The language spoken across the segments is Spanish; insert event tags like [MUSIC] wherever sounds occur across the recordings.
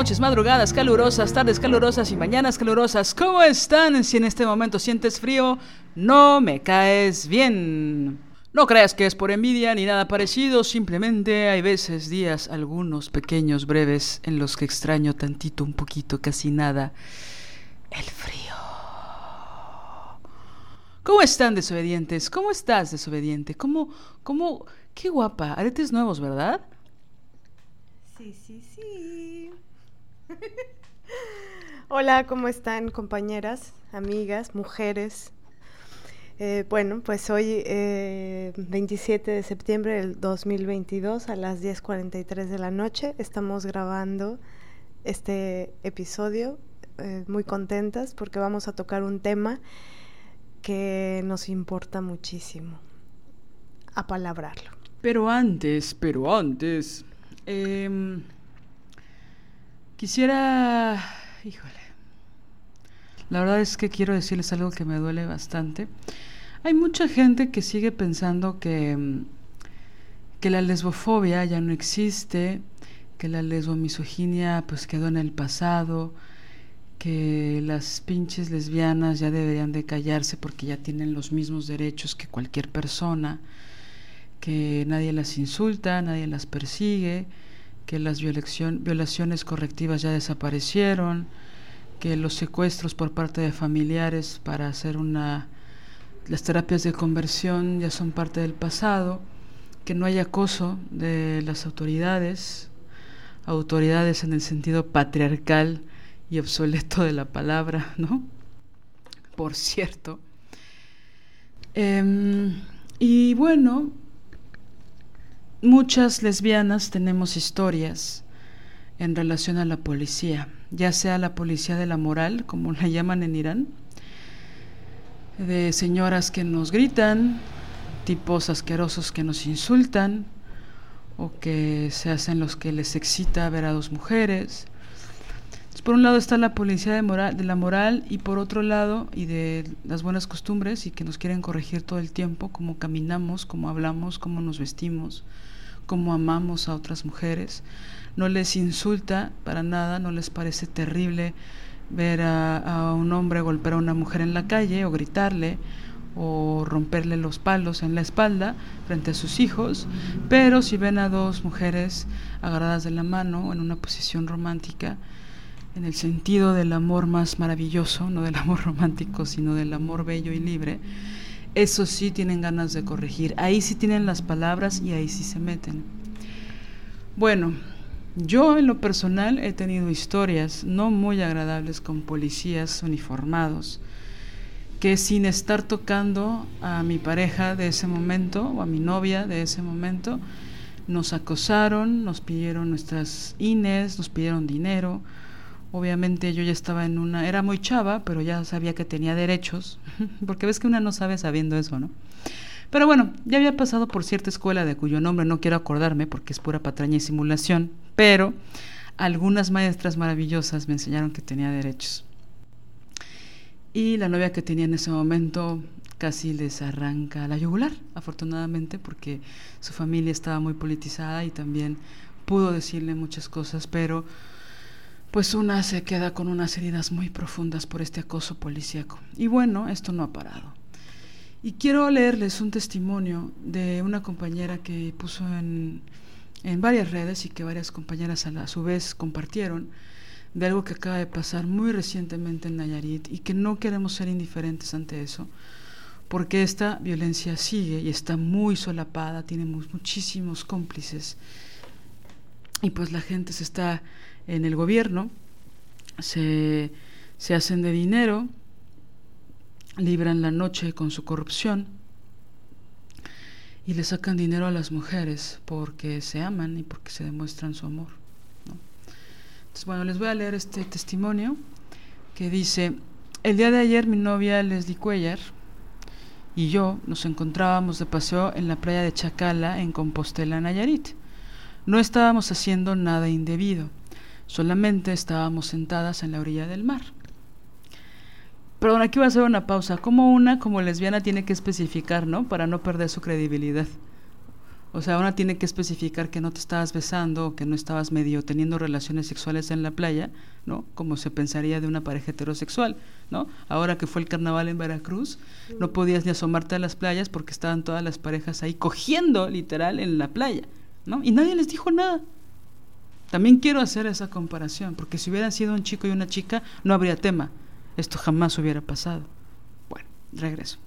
Noches, madrugadas calurosas, tardes calurosas y mañanas calurosas. ¿Cómo están? Si en este momento sientes frío, no me caes bien. No creas que es por envidia ni nada parecido, simplemente hay veces, días, algunos pequeños, breves, en los que extraño tantito, un poquito, casi nada, el frío. ¿Cómo están desobedientes? ¿Cómo estás desobediente? ¿Cómo, cómo, qué guapa? Aretes nuevos, ¿verdad? Sí, sí, sí. [LAUGHS] Hola, ¿cómo están compañeras, amigas, mujeres? Eh, bueno, pues hoy, 27 eh, de septiembre del 2022, a las 10.43 de la noche, estamos grabando este episodio eh, muy contentas porque vamos a tocar un tema que nos importa muchísimo, apalabrarlo. Pero antes, pero antes, Em, quisiera, híjole, la verdad es que quiero decirles algo que me duele bastante. Hay mucha gente que sigue pensando que, em, que la lesbofobia ya no existe, que la lesbomisoginia pues quedó en el pasado, que las pinches lesbianas ya deberían de callarse porque ya tienen los mismos derechos que cualquier persona que nadie las insulta, nadie las persigue, que las violaciones correctivas ya desaparecieron, que los secuestros por parte de familiares para hacer una las terapias de conversión ya son parte del pasado, que no hay acoso de las autoridades, autoridades en el sentido patriarcal y obsoleto de la palabra, ¿no? Por cierto. Em, y bueno, Muchas lesbianas tenemos historias en relación a la policía, ya sea la policía de la moral, como la llaman en Irán, de señoras que nos gritan, tipos asquerosos que nos insultan, o que se hacen los que les excita ver a dos mujeres. por un lado está la policía de, de la moral y por otro lado, y de las buenas costumbres, y que nos quieren corregir todo el tiempo, cómo caminamos, cómo hablamos, cómo nos vestimos, cómo amamos a otras mujeres. No les insulta para nada, no les parece terrible ver a, un hombre golpear a una mujer en la calle o gritarle o romperle los palos en la espalda frente a sus hijos, pero si ven a dos mujeres agarradas de la mano en una posición romántica, en el sentido del amor más maravilloso, no del amor [LAUGHS] romántico, sino del amor bello y libre, eso sí tienen ganas de corregir. Ahí sí tienen las palabras y ahí sí se meten. Bueno, yo en lo personal he tenido historias no muy agradables con policías uniformados que sin estar tocando a mi pareja de ese momento o a mi novia de ese momento, nos acosaron, nos pidieron nuestras INES, nos pidieron dinero, Obviamente yo ya estaba en una, era muy chava, pero ya sabía que tenía derechos, [LAUGHS] porque ves que una no sabe sabiendo eso, ¿no? Pero bueno, ya había pasado por cierta escuela de cuyo nombre no quiero acordarme porque es pura patraña y simulación, pero algunas maestras maravillosas me enseñaron que tenía derechos. Y la novia que tenía en ese momento casi les arranca la yugular, afortunadamente, porque su familia estaba muy politizada y también pudo decirle muchas cosas, pero pues una se queda con unas heridas muy profundas por este acoso policíaco. Y bueno, esto no ha parado. Y quiero leerles un testimonio de una compañera que puso en, en varias redes y que varias compañeras a, su vez compartieron de algo que acaba de pasar muy recientemente en Nayarit y que no queremos ser indiferentes ante eso, porque esta violencia sigue y está muy solapada, tiene muchísimos cómplices y pues la gente se está en el gobierno, se, se hacen de dinero, libran la noche con su corrupción y le sacan dinero a las mujeres porque se aman y porque se demuestran su amor. Entonces, bueno, les voy a leer este testimonio que dice, el día de ayer mi novia Leslie Cuellar y yo nos encontrábamos de paseo en la playa de Chacala en Compostela, Nayarit. No estábamos haciendo nada indebido, solamente estábamos sentadas en la orilla del mar. Perdón, aquí voy a hacer una pausa. Como una, como lesbiana, tiene que especificar, ¿no? Para no perder su credibilidad. O sea, una tiene que especificar que no te estabas besando o que no estabas medio teniendo relaciones sexuales en la playa, ¿no? Como se pensaría de una pareja heterosexual, ¿no? Ahora que fue el carnaval en Veracruz, no podías ni asomarte a las playas porque estaban todas las parejas ahí cogiendo literal en la playa, ¿no? Y nadie les dijo nada. También quiero hacer esa comparación, porque si hubieran sido un chico y una chica, no habría tema. Esto jamás hubiera pasado. Bueno, regreso.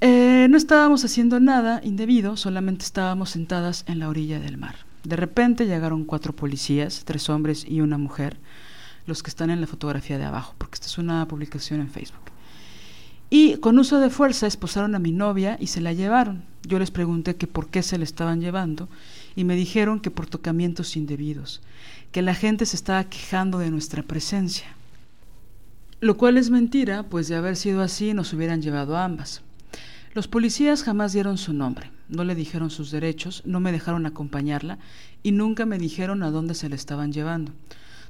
Eh, no estábamos haciendo nada indebido, solamente estábamos sentadas en la orilla del mar. De repente llegaron cuatro policías, tres hombres y una mujer, los que están en la fotografía de abajo, porque esta es una publicación en Facebook. Y con uso de fuerza esposaron a mi novia y se la llevaron. Yo les pregunté que por qué se la estaban llevando y me dijeron que por tocamientos indebidos, que la gente se estaba quejando de nuestra presencia. Lo cual es mentira, pues de haber sido así nos hubieran llevado ambas. Los policías jamás dieron su nombre, no le dijeron sus derechos, no me dejaron acompañarla y nunca me dijeron a dónde se la estaban llevando.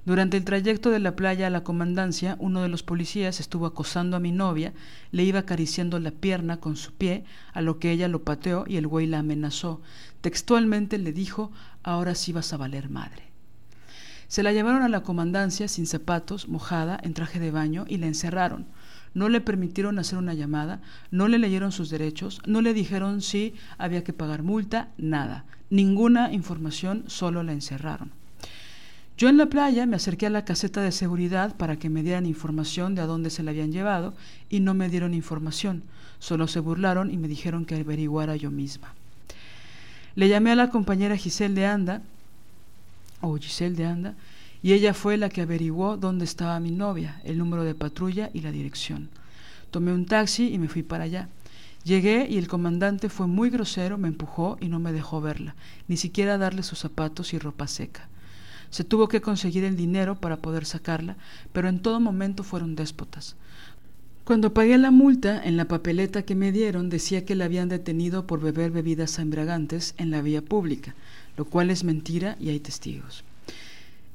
Durante el trayecto de la playa a la comandancia, uno de los policías estuvo acosando a mi novia, le iba acariciando la pierna con su pie, a lo que ella lo pateó y el güey la amenazó. Textualmente le dijo, ahora sí vas a valer madre. Se la llevaron a la comandancia sin zapatos, mojada, en traje de baño, y la encerraron no le permitieron hacer una llamada, no le leyeron sus derechos, no le dijeron si había que pagar multa, nada. Ninguna información, solo la encerraron. Yo en la playa me acerqué a la caseta de seguridad para que me dieran información de a dónde se la habían llevado y no me dieron información, solo se burlaron y me dijeron que averiguara yo misma. Le llamé a la compañera Giselle de Anda, o Giselle de Anda, y ella fue la que averiguó dónde estaba mi novia, el número de patrulla y la dirección. Tomé un taxi y me fui para allá. Llegué y el comandante fue muy grosero, me empujó y no me dejó verla, ni siquiera darle sus zapatos y ropa seca. Se tuvo que conseguir el dinero para poder sacarla, pero en todo momento fueron déspotas. Cuando pagué la multa, en la papeleta que me dieron decía que la habían detenido por beber bebidas embriagantes en la vía pública, lo cual es mentira y hay testigos.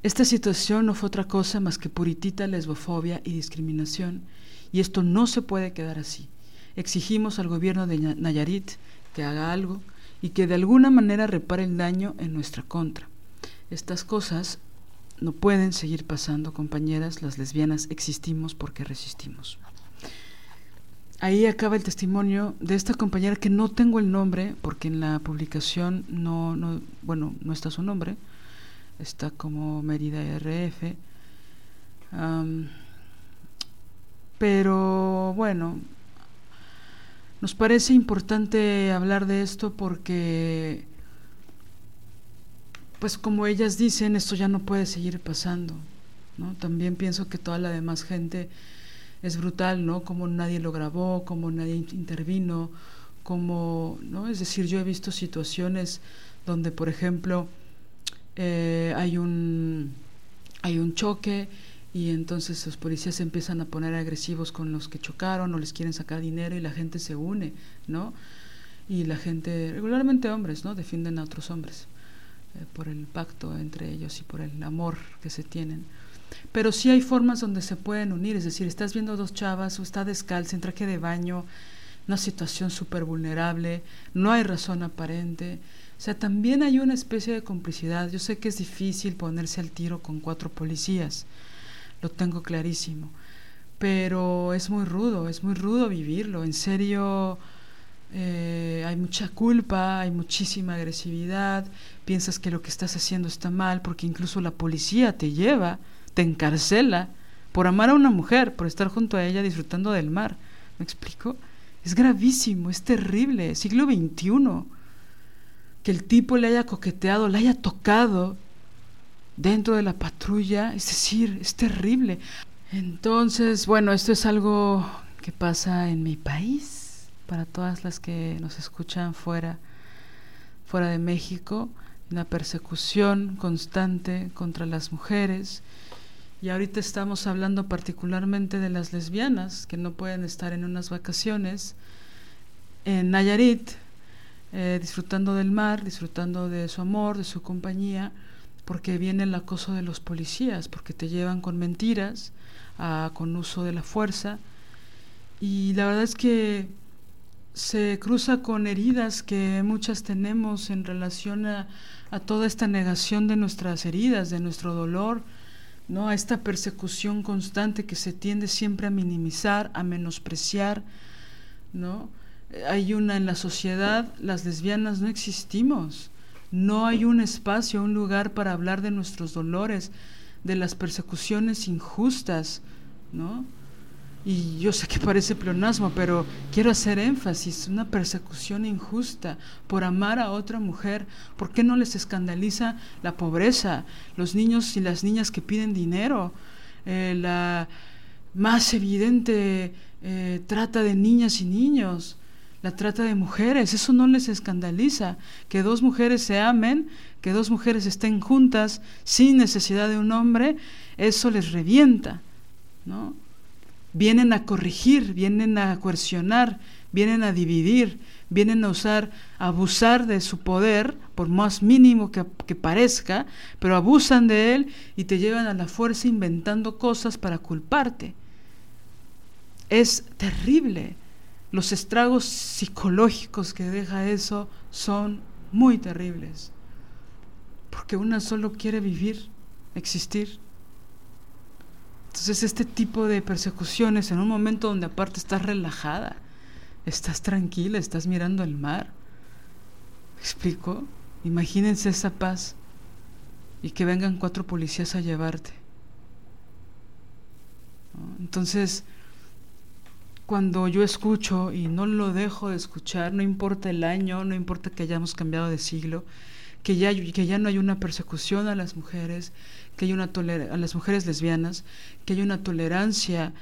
Esta situación no fue otra cosa más que puritita lesbofobia y discriminación, y esto no se puede quedar así. Exigimos al gobierno de Nayarit que haga algo y que de alguna manera repare el daño en nuestra contra. Estas cosas no pueden seguir pasando, compañeras, las lesbianas existimos porque resistimos. Ahí acaba el testimonio de esta compañera que no tengo el nombre porque en la publicación no, no bueno, no está su nombre, está como Mérida RF. pero bueno, nos parece importante hablar de esto porque, pues como ellas dicen, esto ya no puede seguir pasando. ¿no? También pienso que toda la demás gente es brutal, ¿no? Como nadie lo grabó, como nadie intervino, como, ¿no? Es decir, yo he visto situaciones donde, por ejemplo, eh, hay, un, hay un choque y entonces los policías se empiezan a poner agresivos con los que chocaron o les quieren sacar dinero y la gente se une, ¿no? Y la gente, regularmente hombres, ¿no? Defienden a otros hombres eh, por el pacto entre ellos y por el amor que se tienen. Pero sí hay formas donde se pueden unir, es decir, estás viendo dos chavas o está descalza en traje de baño, una situación súper vulnerable, no hay razón aparente, o sea, también hay una especie de complicidad. Yo sé que es difícil ponerse al tiro con cuatro policías, lo tengo clarísimo. pero es muy rudo, es muy rudo vivirlo. En serio, eh, hay mucha culpa, hay muchísima agresividad, piensas que lo que estás haciendo está mal porque incluso la policía te lleva, te encarcela por amar a una mujer, por estar junto a ella disfrutando del mar. ¿Me explico? Es gravísimo, es terrible, siglo XXI. Que el tipo le haya coqueteado, le haya tocado dentro de la patrulla, es decir, es terrible. Entonces, bueno, esto es algo que pasa en mi país, para todas las que nos escuchan fuera, fuera de México, una persecución constante contra las mujeres. Y ahorita estamos hablando particularmente de las lesbianas que no pueden estar en unas vacaciones en Nayarit, eh, disfrutando del mar, disfrutando de su amor, de su compañía, porque viene el acoso de los policías, porque te llevan con mentiras, con uso de la fuerza. Y la verdad es que se cruza con heridas que muchas tenemos en relación a, a, toda esta negación de nuestras heridas, de nuestro dolor, ¿no? a esta persecución constante que se tiende siempre a minimizar, a menospreciar. ¿no? Hay una en la sociedad, las lesbianas no existimos. No hay un espacio, un lugar para hablar de nuestros dolores, de las persecuciones injustas, ¿no? Y yo sé que parece pleonasmo, pero quiero hacer énfasis, una persecución injusta por amar a otra mujer. ¿Por qué no les escandaliza la pobreza, los niños y las niñas que piden dinero, eh, la más evidente eh, trata de niñas y niños? la trata de mujeres, eso no les escandaliza, que dos mujeres se amen, que dos mujeres estén juntas sin necesidad de un hombre, eso les revienta, ¿no? Vienen a corregir, vienen a coercionar, vienen a dividir, vienen a usar, a abusar de su poder, por más mínimo que, que parezca, pero abusan de él y te llevan a la fuerza inventando cosas para culparte. Es terrible los estragos psicológicos que deja eso son muy terribles. Porque una solo quiere vivir, existir. Entonces este tipo de persecuciones en un momento donde aparte estás relajada, estás tranquila, estás mirando el mar. ¿Me explico? Imagínense esa paz y que vengan cuatro policías a llevarte. Entonces, cuando yo escucho y no lo dejo de escuchar, no importa el año, no importa que hayamos cambiado de siglo, que ya, que ya no hay una persecución a las mujeres, que hay una a las mujeres lesbianas, que hay una tolerancia,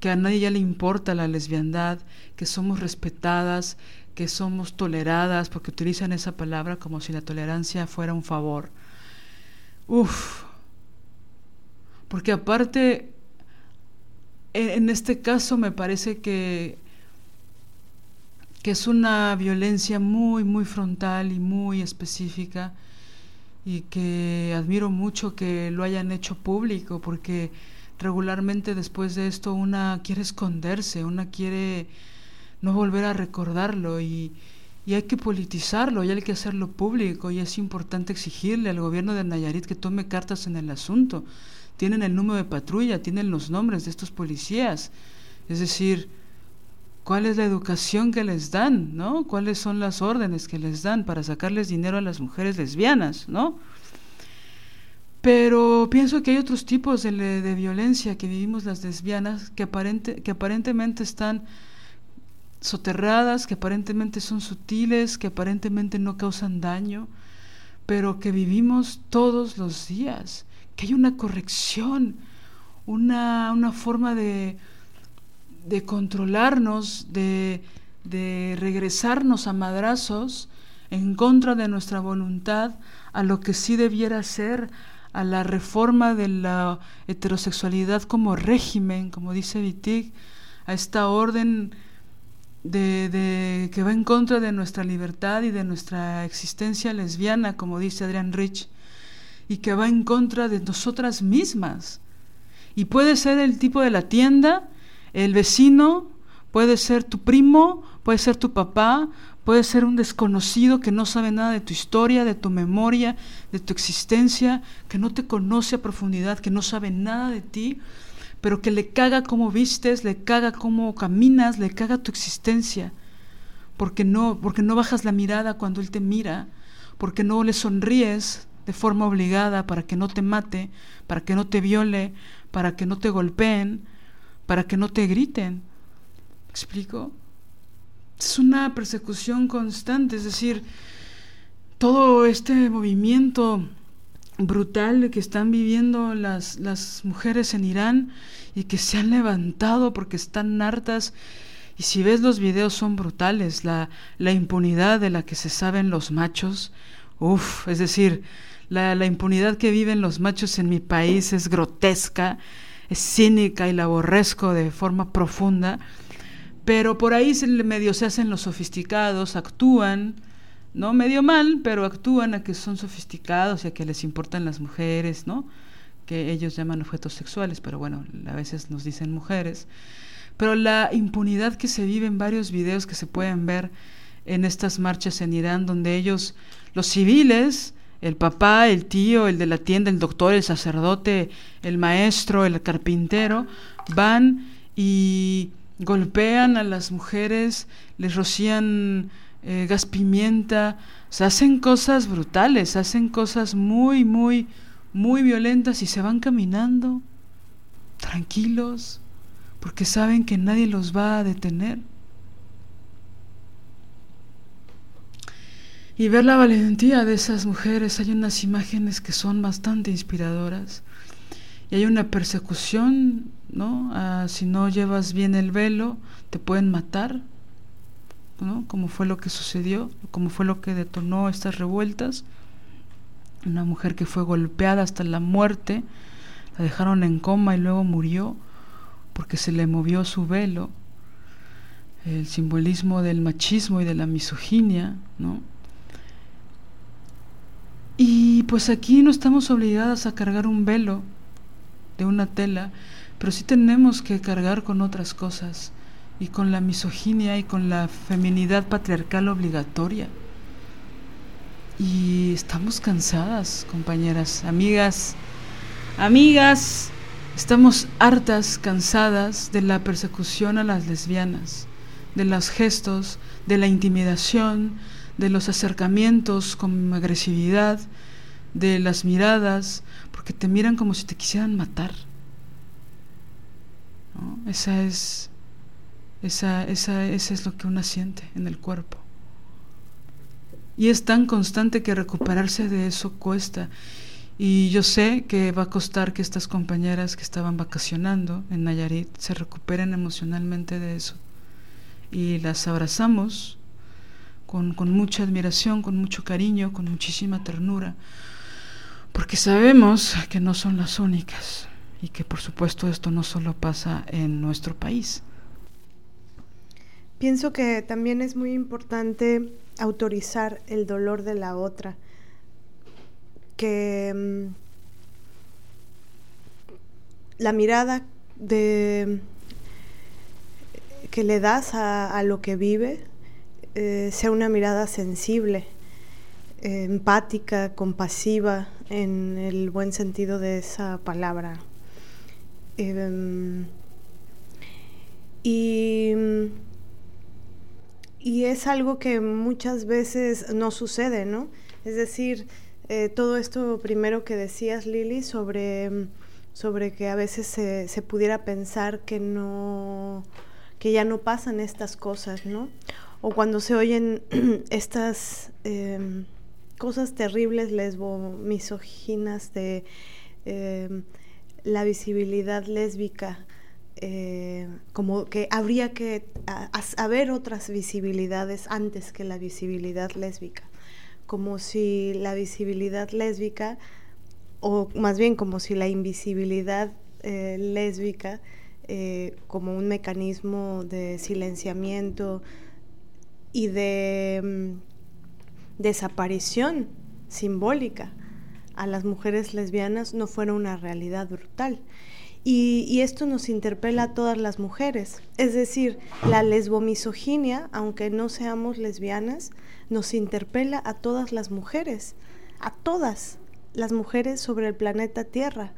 que a nadie ya le importa la lesbiandad, que somos respetadas, que somos toleradas, porque utilizan esa palabra como si la tolerancia fuera un favor. Uf, porque aparte en este caso me parece que, que es una violencia muy, muy frontal y muy específica y que admiro mucho que lo hayan hecho público porque regularmente después de esto una quiere esconderse, una quiere no volver a recordarlo y, y hay que politizarlo y hay que hacerlo público y es importante exigirle al gobierno de Nayarit que tome cartas en el asunto tienen el número de patrulla, tienen los nombres de estos policías. Es decir, ¿cuál es la educación que les dan? ¿no? ¿Cuáles son las órdenes que les dan para sacarles dinero a las mujeres lesbianas? ¿no? Pero pienso que hay otros tipos de, de violencia que vivimos las lesbianas que, aparente, que aparentemente están soterradas, que aparentemente son sutiles, que aparentemente no causan daño, pero que vivimos todos los días que hay una corrección, una, forma de, de controlarnos, de, de regresarnos a madrazos en contra de nuestra voluntad a lo que sí debiera ser, a la reforma de la heterosexualidad como régimen, como dice Wittig, a esta orden de, de, que va en contra de nuestra libertad y de nuestra existencia lesbiana, como dice Adrian Rich, y que va en contra de nosotras mismas. Y puede ser el tipo de la tienda, el vecino, puede ser tu primo, puede ser tu papá, puede ser un desconocido que no sabe nada de tu historia, de tu memoria, de tu existencia, que no te conoce a profundidad, que no sabe nada de ti, pero que le caga cómo vistes, le caga cómo caminas, le caga tu existencia, porque no, porque no bajas la mirada cuando él te mira, porque no le sonríes de forma obligada para que no te mate, para que no te viole, para que no te golpeen, para que no te griten. ¿Me explico? Es una persecución constante, es decir, todo este movimiento brutal que están viviendo las, las mujeres en Irán y que se han levantado porque están hartas. Y si ves los videos son brutales, la, la impunidad de la que se saben los machos, uff, es decir, la, la, impunidad que viven los machos en mi país es grotesca, es cínica y la aborrezco de forma profunda, pero por ahí se, medio se hacen los sofisticados, actúan, ¿no? Medio mal, pero actúan a que son sofisticados y a que les importan las mujeres, ¿no? Que ellos llaman objetos sexuales, pero bueno, a veces nos dicen mujeres. Pero la impunidad que se vive en varios videos que se pueden ver en estas marchas en Irán, donde ellos, los civiles, el papá, el tío, el de la tienda, el doctor, el sacerdote, el maestro, el carpintero, van y golpean a las mujeres, les rocían eh, gas pimienta, se hacen cosas brutales, hacen cosas muy, muy, muy violentas y se van caminando tranquilos porque saben que nadie los va a detener. Y ver la valentía de esas mujeres, hay unas imágenes que son bastante inspiradoras. Y hay una persecución, ¿no? Ah, si no llevas bien el velo, te pueden matar. ¿no? como fue lo que sucedió, como fue lo que detonó estas revueltas. Una mujer que fue golpeada hasta la muerte, la dejaron en coma y luego murió porque se le movió su velo. El simbolismo del machismo y de la misoginia, ¿no? Y pues aquí no estamos obligadas a cargar un velo de una tela, pero sí tenemos que cargar con otras cosas y con la misoginia y con la feminidad patriarcal obligatoria. Y estamos cansadas, compañeras, amigas, amigas, estamos hartas, cansadas de la persecución a las lesbianas, de los gestos, de la intimidación, de los acercamientos con agresividad, de las miradas, porque te miran como si te quisieran matar. Esa es esa, esa, ese es lo que una siente en el cuerpo. Y es tan constante que recuperarse de eso cuesta. Y yo sé que va a costar que estas compañeras que estaban vacacionando en Nayarit se recuperen emocionalmente de eso. Y las abrazamos con, con mucha admiración, con mucho cariño, con muchísima ternura, porque sabemos que no son las únicas y que por supuesto esto no solo pasa en nuestro país. Pienso que también es muy importante autorizar el dolor de la otra, que mm, la mirada de, que le das a, lo que vive eh, sea una mirada sensible, eh, empática, compasiva, en el buen sentido de esa palabra. Em, y y es algo que muchas veces no sucede, ¿no? Es decir, eh, todo esto primero que decías, Lili, sobre, sobre que a veces se, se, pudiera pensar que no que ya no pasan estas cosas, ¿no? O cuando se oyen [CLEARS THROAT] estas em, cosas terribles, lesbo, misóginas de em, la visibilidad lésbica eh, como que habría que haber otras visibilidades antes que la visibilidad lésbica, como si la visibilidad lésbica, o más bien como si la invisibilidad eh, lésbica, eh, como un mecanismo de silenciamiento y de mm, desaparición simbólica a las mujeres lesbianas no fuera una realidad brutal. Y, esto nos interpela a todas las mujeres. Es decir, la lesbomisoginia, aunque no seamos lesbianas, nos interpela a todas las mujeres, a todas las mujeres sobre el planeta Tierra.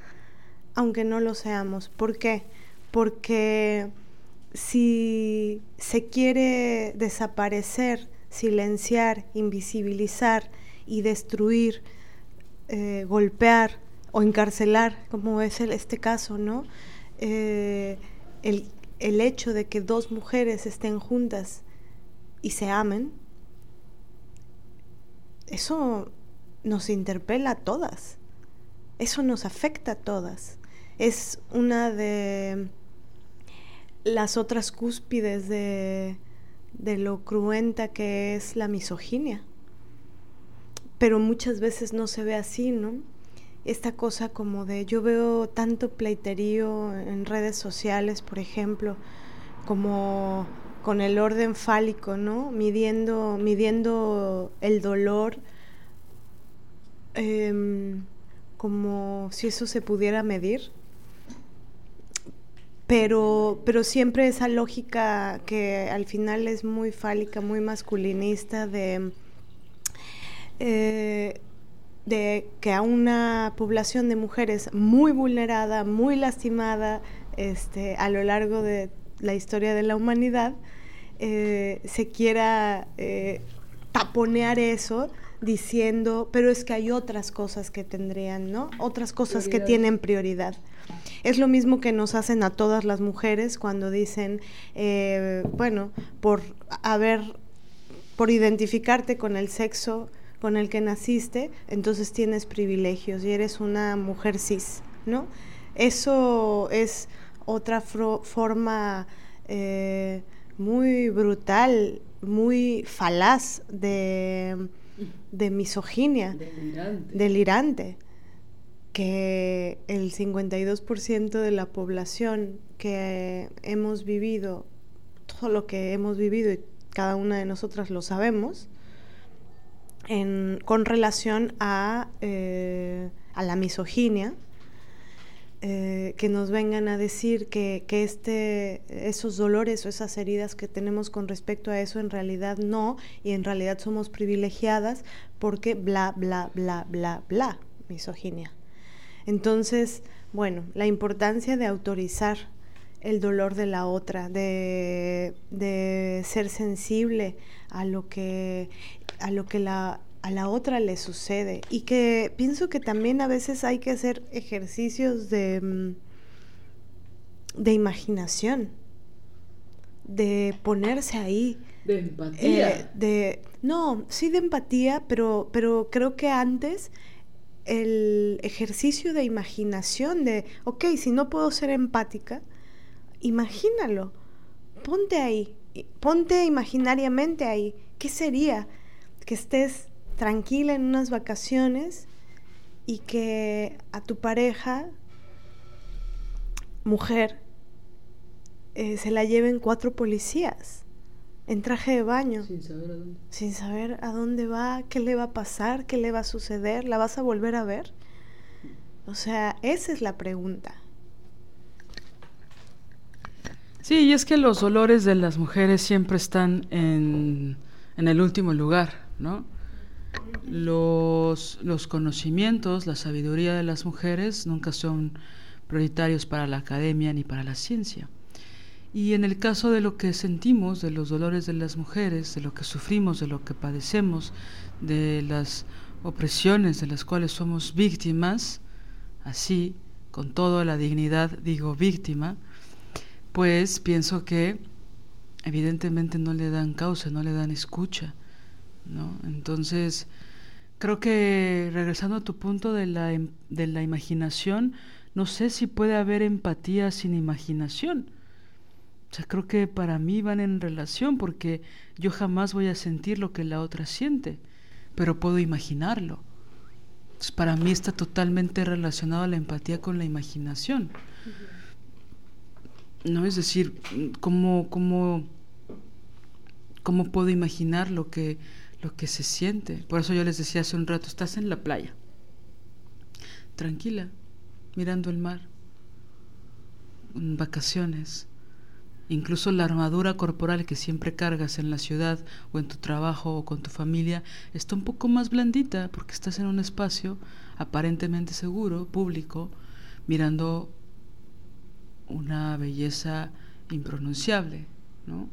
aunque no lo seamos. ¿Por qué? Porque si se quiere desaparecer, silenciar, invisibilizar y destruir, eh, golpear o encarcelar, como es el, este caso, ¿no? Eh, el, el hecho de que dos mujeres estén juntas y se amen, eso nos interpela a todas, eso nos afecta a todas. Es una de las otras cúspides de, de lo cruenta que es la misoginia. Pero muchas veces no se ve así, ¿no? Esta cosa como de, yo veo tanto pleiterío en redes sociales, por ejemplo, como con el orden fálico, ¿no? Midiendo, midiendo el dolor em, como si eso se pudiera medir pero, pero siempre esa lógica que al final es muy fálica, muy masculinista de, eh, de que a una población de mujeres muy vulnerada, muy lastimada este, a lo largo de la historia de la humanidad, eh, se quiera eh, taponear eso diciendo, pero es que hay otras cosas que tendrían, ¿no? Otras cosas que tienen prioridad. Es lo mismo que nos hacen a todas las mujeres cuando dicen, eh, bueno, por haber, por identificarte con el sexo con el que naciste, entonces tienes privilegios y eres una mujer cis, ¿no? Eso es otra forma eh, muy brutal, muy falaz de, de misoginia, delirante. delirante que el 52% de la población que hemos vivido, todo lo que hemos vivido y cada una de nosotras lo sabemos, con relación a, eh, a la misoginia, eh, que nos vengan a decir que, que, este, esos dolores o esas heridas que tenemos con respecto a eso en realidad no, y en realidad somos privilegiadas porque bla, bla, bla, bla, bla, misoginia. Entonces, bueno, la importancia de autorizar el dolor de la otra, de, ser sensible a lo que, a lo que la, a la otra le sucede. Y que pienso que también a veces hay que hacer ejercicios de, mm, de imaginación, de ponerse ahí. De empatía. Eh, de, no, sí de empatía, pero, pero creo que antes el ejercicio de imaginación, de, ok, si no puedo ser empática, imagínalo, ponte ahí, ponte imaginariamente ahí. ¿Qué sería que estés tranquila en unas vacaciones y que a tu pareja, mujer, eh, se la lleven cuatro policías? En traje de baño. Sin saber a dónde. Sin saber a dónde va, qué le va a pasar, qué le va a suceder, ¿la vas a volver a ver? O sea, esa es la pregunta. Sí, y es que los dolores de las mujeres siempre están en, en el último lugar, ¿no? Los, los conocimientos, la sabiduría de las mujeres nunca son prioritarios para la academia ni para la ciencia. Y en el caso de lo que sentimos, de los dolores de las mujeres, de lo que sufrimos, de lo que padecemos, de las opresiones de las cuales somos víctimas, así, con toda la dignidad digo víctima, pues pienso que evidentemente no le dan causa, no le dan escucha, ¿no? Entonces, creo que regresando a tu punto de la, em, de la imaginación, no sé si puede haber empatía sin imaginación o sea, creo que para mí van en relación porque yo jamás voy a sentir lo que la otra siente, pero puedo imaginarlo. Entonces, para mí está totalmente relacionado la empatía con la imaginación. ¿No? Es decir, ¿cómo, cómo, cómo puedo imaginar lo que, lo que se siente? Por eso yo les decía hace un rato, estás en la playa, tranquila, mirando el mar, en vacaciones Incluso la armadura corporal que siempre cargas en la ciudad o en tu trabajo o con tu familia está un poco más blandita porque estás en un espacio aparentemente seguro, público, mirando una belleza impronunciable, ¿no?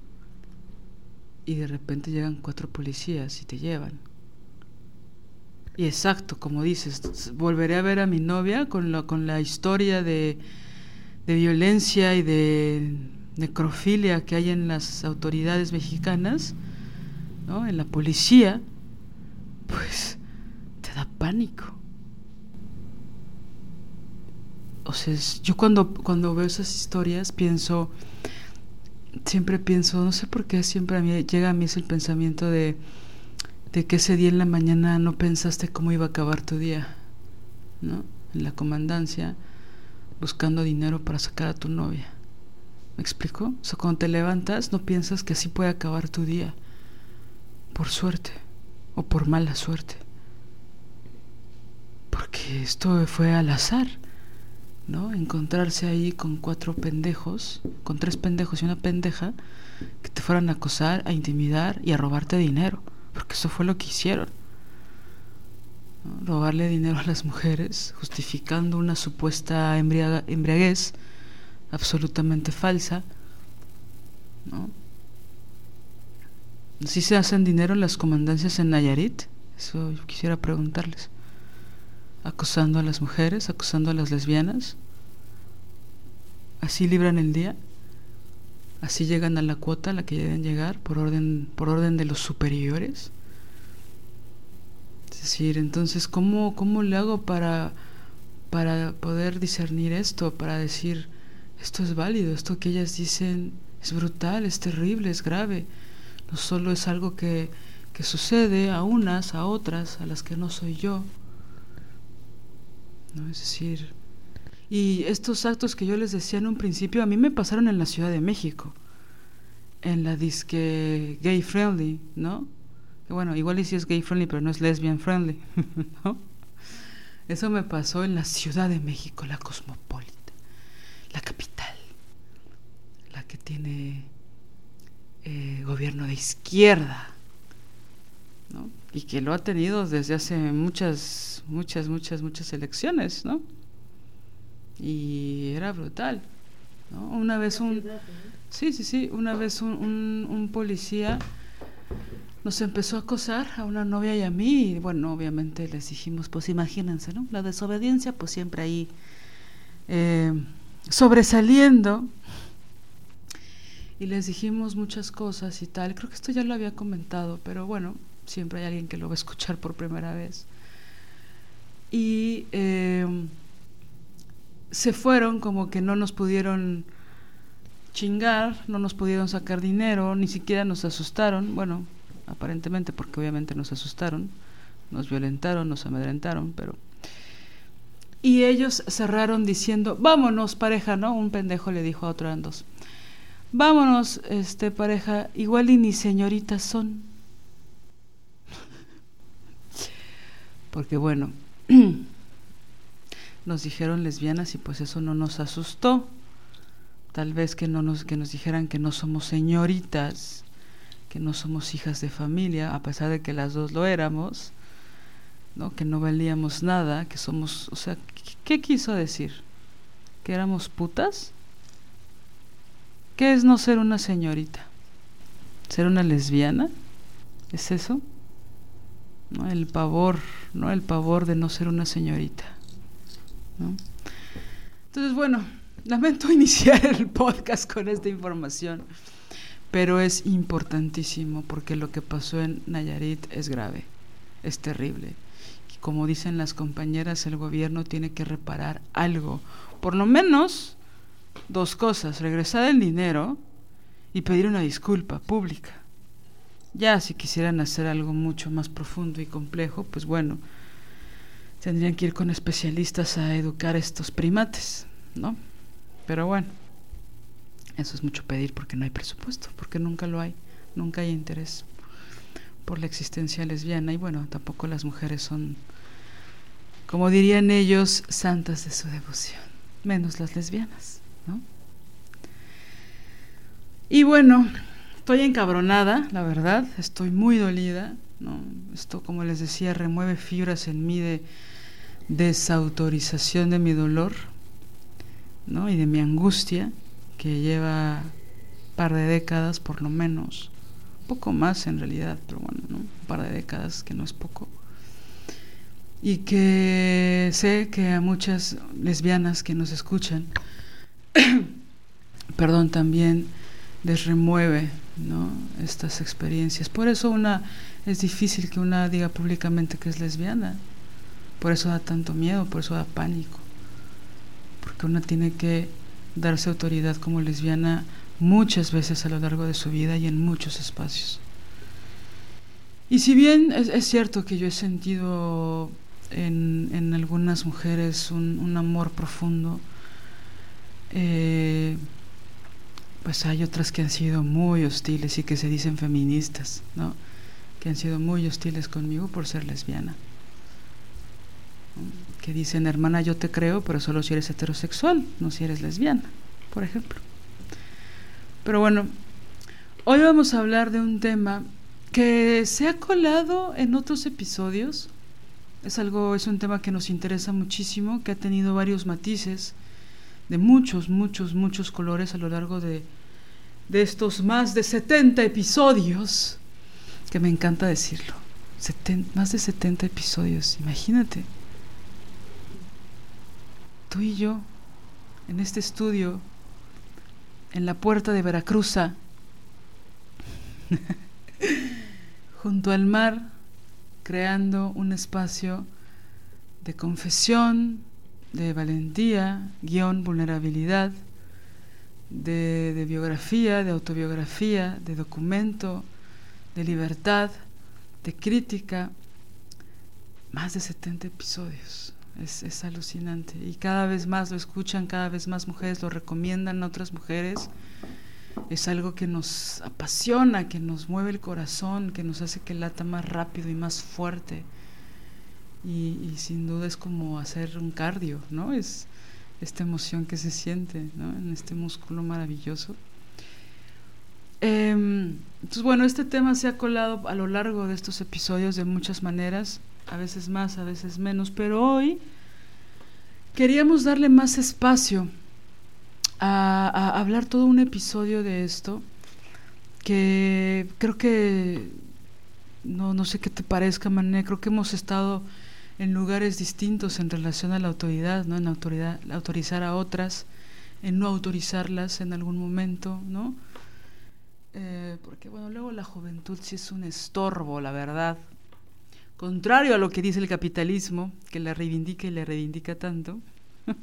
Y de repente llegan cuatro policías y te llevan. Y exacto, como dices, volveré a ver a mi novia con la, con la historia de, de violencia y de necrofilia que hay en las autoridades mexicanas, ¿no? en la policía, pues te da pánico. O sea, yo cuando, cuando veo esas historias pienso, siempre pienso, no sé por qué siempre a mí llega a mí ese pensamiento de, de que ese día en la mañana no pensaste cómo iba a acabar tu día, ¿no? En la comandancia, buscando dinero para sacar a tu novia. ¿Me explico? O sea, cuando te levantas no piensas que así puede acabar tu día, por suerte o por mala suerte. Porque esto fue al azar. ¿no? Encontrarse ahí con cuatro pendejos, con tres pendejos y una pendeja, que te fueran a acosar, a intimidar y a robarte dinero, porque eso fue lo que hicieron. Robarle dinero a las mujeres, justificando una supuesta embriaguez absolutamente falsa. ¿no? ¿Sí se hacen dinero las comandancias en Nayarit? Eso yo quisiera preguntarles acosando a las mujeres, acosando a las lesbianas. Así libran el día. Así llegan a la cuota a la que deben llegar por orden, por orden de los superiores. Es decir, entonces, ¿cómo, cómo le hago para, para poder discernir esto? Para decir, esto es válido, esto que ellas dicen es brutal, es terrible, es grave. No solo es algo que, que sucede a unas, a otras, a las que no soy yo. ¿no? Es decir, y estos actos que yo les decía en un principio, a mí me pasaron en la Ciudad de México, en la disque gay friendly, ¿no? bueno, igual y si es gay friendly, pero no es lesbian friendly, [LAUGHS] ¿no? Eso me pasó en la Ciudad de México, la cosmopolita, la capital, la que tiene eh, gobierno de izquierda, ¿no? Y que lo ha tenido desde hace muchas muchas, muchas, muchas elecciones, ¿no? Y era brutal, ¿no? Una vez un... Sí, sí, sí, una vez un, un, policía nos empezó a acosar a una novia y a mí, y bueno, obviamente les dijimos, pues imagínense, ¿no? La desobediencia, pues siempre ahí eh, sobresaliendo. Y les dijimos muchas cosas y tal. Creo que esto ya lo había comentado, pero bueno, siempre hay alguien que lo va a escuchar por primera vez y em, se fueron como que no nos pudieron chingar, no nos pudieron sacar dinero, ni siquiera nos asustaron, bueno, aparentemente porque obviamente nos asustaron, nos violentaron, nos amedrentaron, pero... Y ellos cerraron diciendo, vámonos pareja, ¿no? Un pendejo le dijo a otro de dos, vámonos, este pareja, igual y ni señoritas son. [LAUGHS] porque bueno, [CLEARS THROAT] nos dijeron lesbianas y pues eso no nos asustó. Tal vez que no nos que nos dijeran que no somos señoritas, que no somos hijas de familia, a pesar de que las dos lo éramos, ¿no? Que no valíamos nada, que somos, o sea, ¿qué, quiso decir? ¿Que éramos putas? ¿Qué es no ser una señorita? ¿Ser una lesbiana? ¿Es eso? ¿no? el pavor, ¿no? el pavor de no ser una señorita. Entonces, bueno, lamento [LAUGHS] iniciar el podcast con esta información, pero es importantísimo porque lo que pasó en Nayarit es grave, es terrible. Como dicen las compañeras, el gobierno tiene que reparar algo, por lo menos dos cosas, regresar el dinero y pedir una disculpa pública. Ya si quisieran hacer algo mucho más profundo y complejo, pues bueno, tendrían que ir con especialistas a educar a estos primates, ¿no? Pero bueno, eso es mucho pedir porque no hay presupuesto, porque nunca lo hay, nunca hay interés por la existencia lesbiana y bueno, tampoco las mujeres son, como dirían ellos, santas de su devoción, menos las lesbianas, ¿no? Y bueno, Estoy encabronada, la verdad, estoy muy dolida. ¿no? Esto, como les decía, remueve fibras en mí de desautorización de mi dolor. ¿no? y de mi angustia que lleva par de décadas por lo menos, poco más en realidad, pero bueno, ¿no? un par de décadas que no es poco. Y que sé que a muchas lesbianas que nos escuchan, [COUGHS] perdón, también les remueve ¿no? estas experiencias. Por eso una es difícil que una diga públicamente que es lesbiana. Por eso da tanto miedo, por eso da pánico. Porque una tiene que darse autoridad como lesbiana muchas veces a lo largo de su vida y en muchos espacios. Y si bien es, cierto que yo he sentido en, algunas mujeres un, amor profundo, eh, pues hay otras que han sido muy hostiles y que se dicen feministas, ¿no? que han sido muy hostiles conmigo por ser lesbiana. Que dicen, hermana, yo te creo, pero solo si eres heterosexual, no si eres lesbiana, por ejemplo. Pero bueno, hoy vamos a hablar de un tema que se ha colado en otros episodios. Es algo, es un tema que nos interesa muchísimo, que ha tenido varios matices de muchos, muchos, muchos colores a lo largo de, de estos más de 70 episodios, que me encanta decirlo. más de 70 episodios, imagínate. Tú y yo, en este estudio, en la puerta de Veracruza, [LAUGHS] junto al mar, creando un espacio de confesión, de valentía, guion, vulnerabilidad, de, biografía, de autobiografía, de documento, de libertad, de crítica. Más de 70 episodios. Es, es, alucinante. Y cada vez más lo escuchan, cada vez más mujeres lo recomiendan a otras mujeres. Es algo que nos apasiona, que nos mueve el corazón, que nos hace que lata más rápido y más fuerte. Y, sin duda es como hacer un cardio, ¿no? Es, esta emoción que se siente en este músculo maravilloso. Em, entonces, bueno, este tema se ha colado a lo largo de estos episodios de muchas maneras, a veces más, a veces menos, pero hoy queríamos darle más espacio a, hablar todo un episodio de esto, que creo que, no, no sé qué te parezca, Mané, creo que hemos estado en lugares distintos en relación a la autoridad, ¿no? En autoridad, autorizar a otras, en no autorizarlas en algún momento, ¿no? Eh, porque bueno, luego la juventud sí es un estorbo, la verdad. Contrario a lo que dice el capitalismo, que la reivindica y la reivindica tanto. [LAUGHS]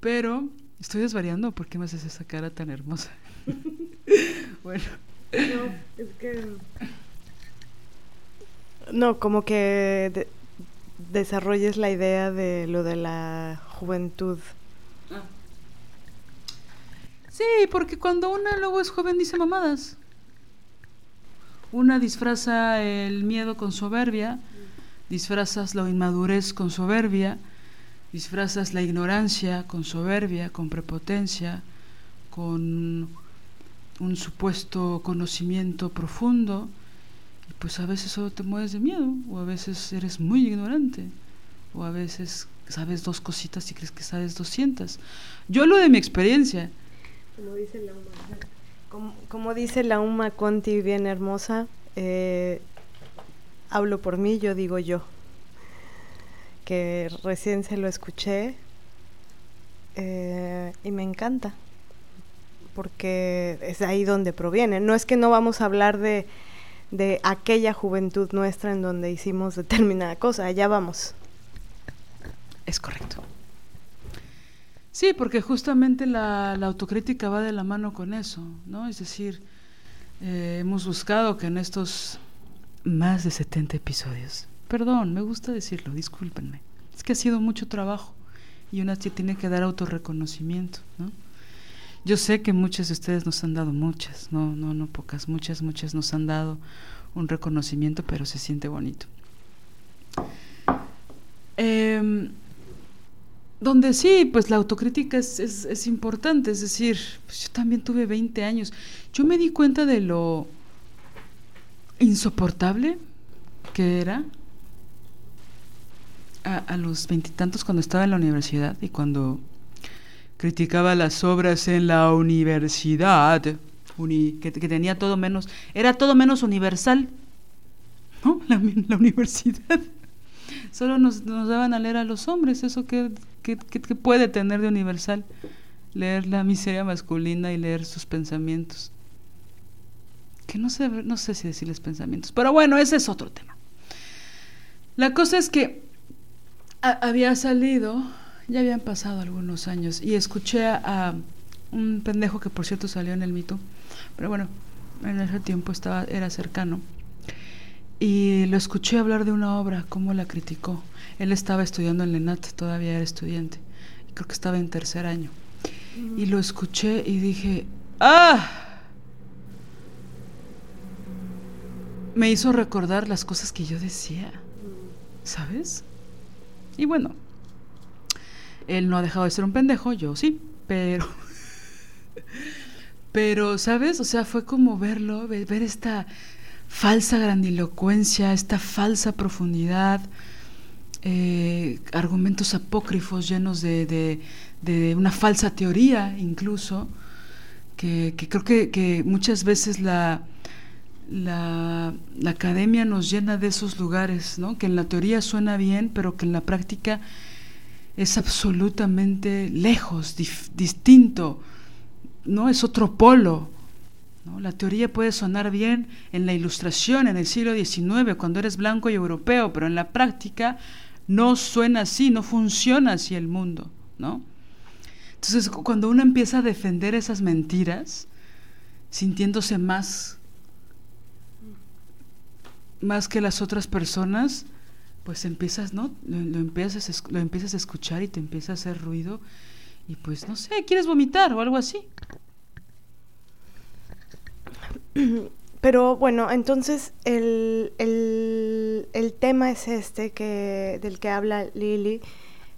Pero estoy desvariando, ¿por qué me haces esa cara tan hermosa? [LAUGHS] bueno. No, es que no, como que desarrolles la idea de lo de la juventud. Ah. Sí, porque cuando una luego es joven dice mamadas. Una disfraza el miedo con soberbia, disfrazas la inmadurez con soberbia, disfrazas la ignorancia con soberbia, con prepotencia, con un supuesto conocimiento profundo pues a veces solo te mueves de miedo, o a veces eres muy ignorante, o a veces sabes dos cositas y crees que sabes doscientas. Yo lo de mi experiencia. Como dice como, dice la Uma Conti, bien hermosa, eh, hablo por mí, yo digo yo, que recién se lo escuché eh, y me encanta, porque es ahí donde proviene. No es que no vamos a hablar de de aquella juventud nuestra en donde hicimos determinada cosa. Allá vamos. Es correcto. Sí, porque justamente la, autocrítica va de la mano con eso, ¿no? Es decir, eh, hemos buscado que en estos más de 70 episodios, perdón, me gusta decirlo, discúlpenme, es que ha sido mucho trabajo y una tiene que dar autorreconocimiento, ¿no? Yo sé que muchas de ustedes nos han dado muchas, no, no, no pocas, muchas, muchas nos han dado un reconocimiento, pero se siente bonito. Em, donde sí, pues la autocrítica es, es, importante, es decir, pues yo también tuve 20 años. Yo me di cuenta de lo insoportable que era a, a los veintitantos cuando estaba en la universidad y cuando criticaba las obras en la universidad, que, tenía todo menos, era todo menos universal, ¿no? [LAUGHS] La, universidad. Solo nos, daban a leer a los hombres, eso que, que, puede tener de universal, leer la miseria masculina y leer sus pensamientos. Que no sé, no sé si decirles pensamientos, pero bueno, ese es otro tema. La cosa es que había salido ya habían pasado algunos años y escuché a, un pendejo que por cierto salió en el mito, pero bueno, en ese tiempo estaba, era cercano. Y lo escuché hablar de una obra, cómo la criticó. Él estaba estudiando en Lenat, todavía era estudiante. Creo que estaba en tercer año. Y lo escuché y dije, ¡ah! Me hizo recordar las cosas que yo decía, ¿sabes? Y bueno, él no ha dejado de ser un pendejo, yo sí, pero... [LAUGHS] pero, ¿sabes? O sea, fue como verlo, ver, esta falsa grandilocuencia, esta falsa profundidad, eh, argumentos apócrifos llenos de, una falsa teoría incluso, que, creo que, muchas veces la, la, academia nos llena de esos lugares, ¿no? que en la teoría suena bien, pero que en la práctica es absolutamente lejos, distinto, ¿no? Es otro polo. La teoría puede sonar bien en la ilustración en el siglo XIX, cuando eres blanco y europeo, pero en la práctica no suena así, no funciona así el mundo, ¿no? Entonces, cuando uno empieza a defender esas mentiras, sintiéndose más, más que las otras personas, pues empiezas, ¿no? Lo, empiezas, lo empiezas a escuchar y te empieza a hacer ruido y pues no sé, quieres vomitar o algo así. [CLEARS THROAT] [CLEARS THROAT] Pero bueno, entonces el, el, tema es este que, del que habla Lili.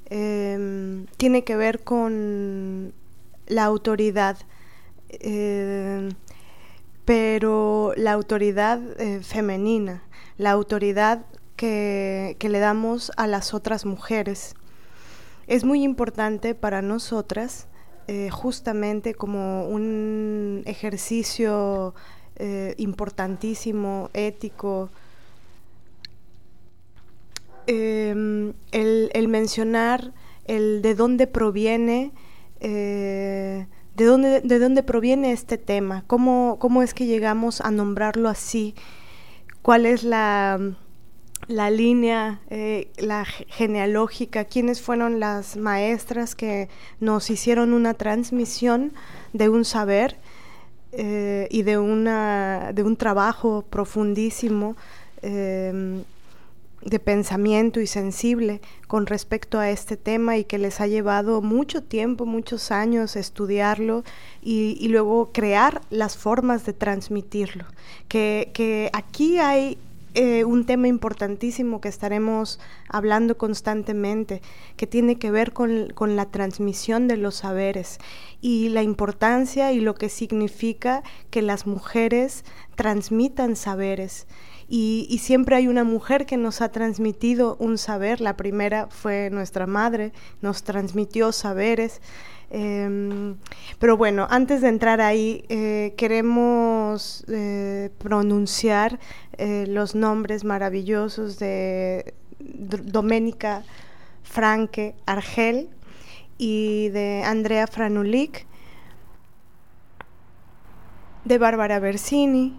Em, tiene que ver con la autoridad, em, pero la autoridad eh, femenina, la autoridad que, le damos a las otras mujeres. Es muy importante para nosotras, eh, justamente como un ejercicio eh, importantísimo, ético, em, el, mencionar el de dónde proviene, eh, de, dónde, de dónde proviene este tema, cómo, cómo es que llegamos a nombrarlo así, cuál es la la línea, eh, la genealógica, quiénes fueron las maestras que nos hicieron una transmisión de un saber eh, y de, una, de un trabajo profundísimo em, de pensamiento y sensible con respecto a este tema y que les ha llevado mucho tiempo, muchos años estudiarlo y, y luego crear las formas de transmitirlo. Que, que aquí hay eh, un tema importantísimo que estaremos hablando constantemente, que tiene que ver con, la transmisión de los saberes y la importancia y lo que significa que las mujeres transmitan saberes. Y, siempre hay una mujer que nos ha transmitido un saber. La primera fue nuestra madre, nos transmitió saberes. Em, pero bueno, antes de entrar ahí, eh, queremos eh, pronunciar eh, los nombres maravillosos de Doménica Franke Argel y de Andrea Franulik, de Bárbara Bersini,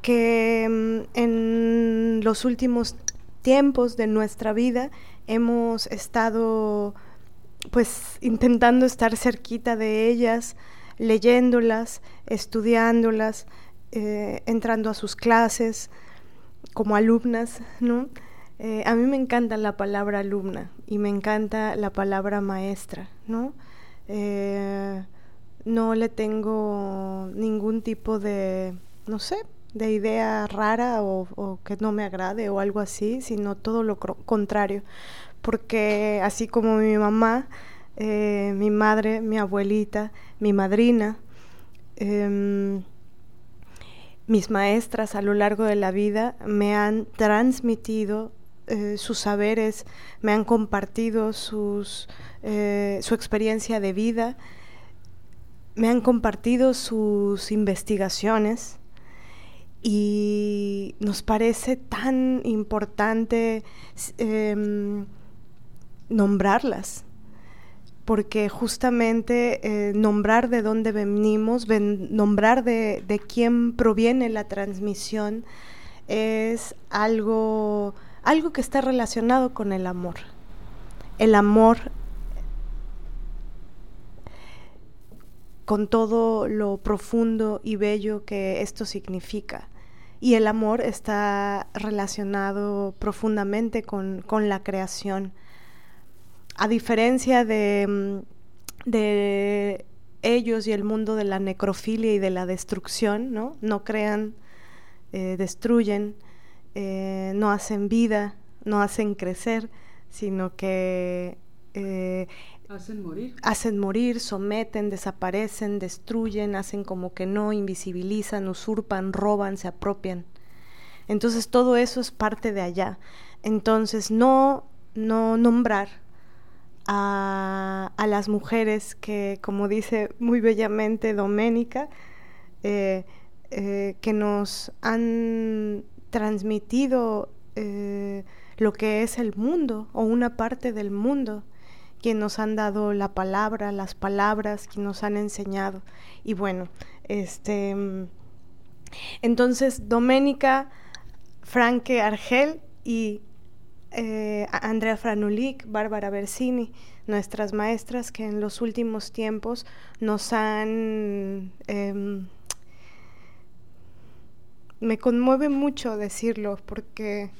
que mm, en los últimos tiempos de nuestra vida hemos estado pues intentando estar cerquita de ellas, leyéndolas, estudiándolas, eh, entrando a sus clases como alumnas, ¿no? Eh, a mí me encanta la palabra alumna y me encanta la palabra maestra, ¿no? Eh, no le tengo ningún tipo de, no sé, de idea rara o, o, que no me agrade o algo así, sino todo lo contrario. Porque así como mi mamá, mi madre, mi abuelita, mi madrina, em, mis maestras a lo largo de la vida me han transmitido eh, sus saberes, me han compartido eh, su experiencia de vida, me han compartido sus investigaciones y nos parece tan importante em, nombrarlas, porque justamente eh, nombrar de dónde venimos, nombrar de, de, quién proviene la transmisión, es algo, algo que está relacionado con el amor. El amor con todo lo profundo y bello que esto significa. Y el amor está relacionado profundamente con, la creación. A diferencia de, mm, de, ellos y el mundo de la necrofilia y de la destrucción, ¿no? No crean, eh, destruyen, eh, no hacen vida, no hacen crecer, sino que eh, hacen morir. Hacen morir, someten, desaparecen, destruyen, hacen como que no, invisibilizan, usurpan, roban, se apropian. Entonces todo eso es parte de allá. Entonces no, no nombrar a, las mujeres que, como dice muy bellamente Doménica, eh, eh, que nos han transmitido eh, lo que es el mundo o una parte del mundo, quien nos han dado la palabra, las palabras, quien nos han enseñado. Y bueno, este entonces Doménica Franke Argel y eh, Andrea Franulik, Bárbara Bersini, nuestras maestras que en los últimos tiempos nos han... Em, me conmueve mucho decirlo porque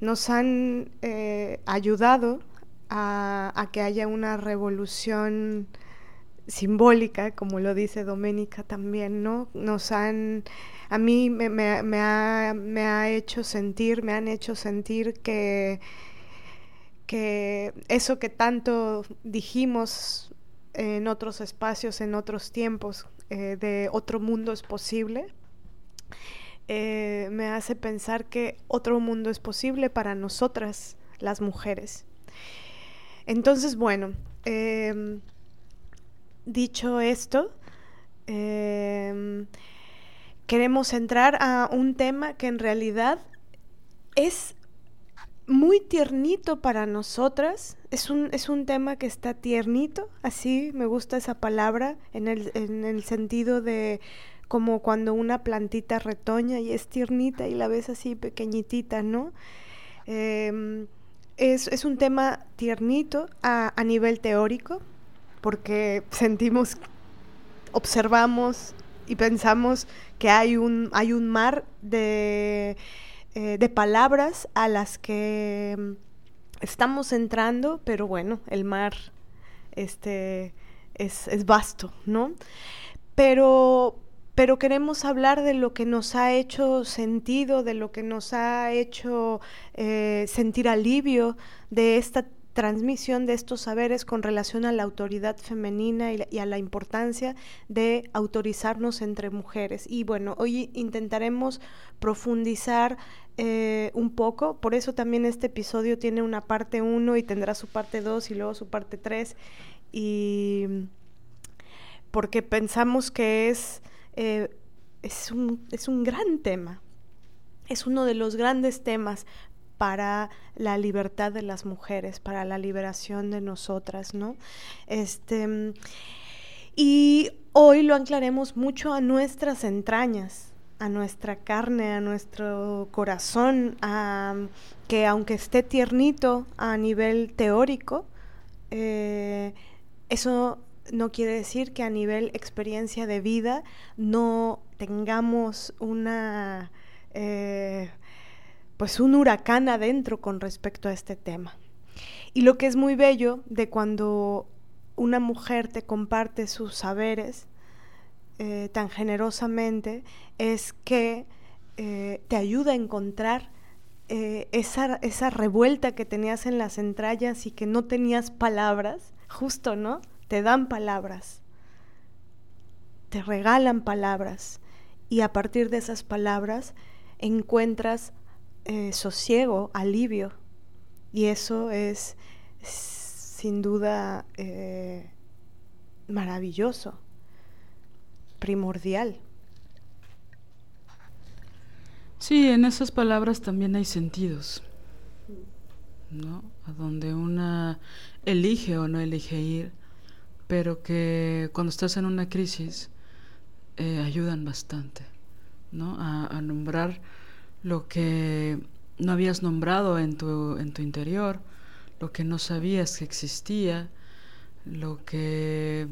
nos han eh, ayudado a, que haya una revolución simbólica, como lo dice Doménica también, ¿no? Nos han, a mí me, ha, hecho sentir, me han hecho sentir que, que eso que tanto dijimos en otros espacios, en otros tiempos, eh, de otro mundo es posible, eh, me hace pensar que otro mundo es posible para nosotras, las mujeres. Entonces, bueno, em, dicho esto, em, queremos entrar a un tema que en realidad es muy tiernito para nosotras. Es un, es un tema que está tiernito, así me gusta esa palabra, en el, en el sentido de como cuando una plantita retoña y es tiernita y la ves así pequeñitita, ¿no? Em, es, un tema tiernito a, nivel teórico, porque sentimos, observamos y pensamos que hay un, hay un mar de, eh, de palabras a las que mm, estamos entrando, pero bueno, el mar este, es, es vasto, ¿no? Pero pero queremos hablar de lo que nos ha hecho sentido, de lo que nos ha hecho eh, sentir alivio de esta transmisión de estos saberes con relación a la autoridad femenina y, a la importancia de autorizarnos entre mujeres. Y bueno, hoy intentaremos profundizar eh, un poco, por eso también este episodio tiene una parte 1 y tendrá su parte 2 y luego su parte 3, y porque pensamos que es eh, es, un, es un gran tema, es uno de los grandes temas para la libertad de las mujeres, para la liberación de nosotras, ¿no? Este, y hoy lo anclaremos mucho a nuestras entrañas, a nuestra carne, a nuestro corazón, a, que aunque esté tiernito a nivel teórico, eh, eso no quiere decir que a nivel experiencia de vida no tengamos una eh, pues un huracán adentro con respecto a este tema. Y lo que es muy bello de cuando una mujer te comparte sus saberes eh, tan generosamente es que eh, te ayuda a encontrar esa, esa revuelta que tenías en las entrañas y que no tenías palabras, justo, ¿no? te dan palabras, te regalan palabras y a partir de esas palabras encuentras eh, sosiego, alivio, Y eso es sin duda eh, maravilloso, primordial. Sí, en esas palabras también hay sentidos, ¿no? A donde una elige o no elige ir, pero que cuando estás en una crisis eh, ayudan bastante, ¿no? A, nombrar lo que no habías nombrado en tu, en tu interior, lo que no sabías que existía, lo que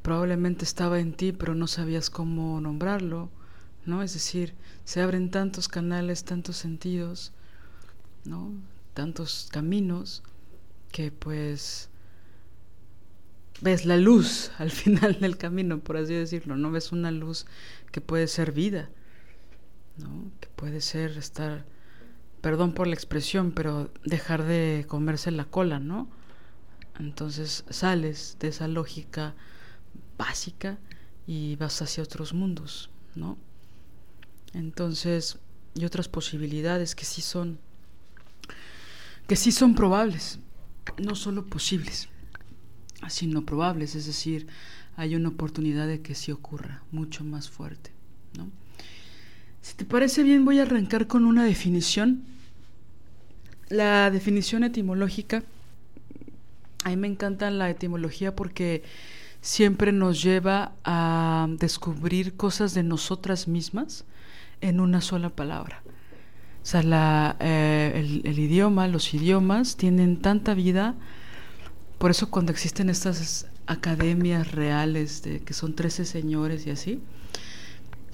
probablemente estaba en ti pero no sabías cómo nombrarlo, ¿no? Es decir, se abren tantos canales, tantos sentidos, ¿no? Tantos caminos que pues ves la luz [LAUGHS] al final del camino, por así decirlo, ¿no? Ves una luz que puede ser vida, ¿no? Puede ser estar, perdón por la expresión, pero dejar de comerse la cola, ¿no? Entonces sales de esa lógica básica y vas hacia otros mundos, ¿no? Entonces, y otras posibilidades que sí son que sí son probables, no solo posibles, sino probables, es decir, hay una oportunidad de que sí ocurra, mucho más fuerte, ¿no? Si te parece bien, voy a arrancar con una definición. La definición etimológica a mí me encanta la etimología porque siempre nos lleva a descubrir cosas de nosotras mismas en una sola palabra. O sea, la, eh, el, idioma, los idiomas tienen tanta vida, por eso cuando existen estas academias reales, de, que son 13 señores y así,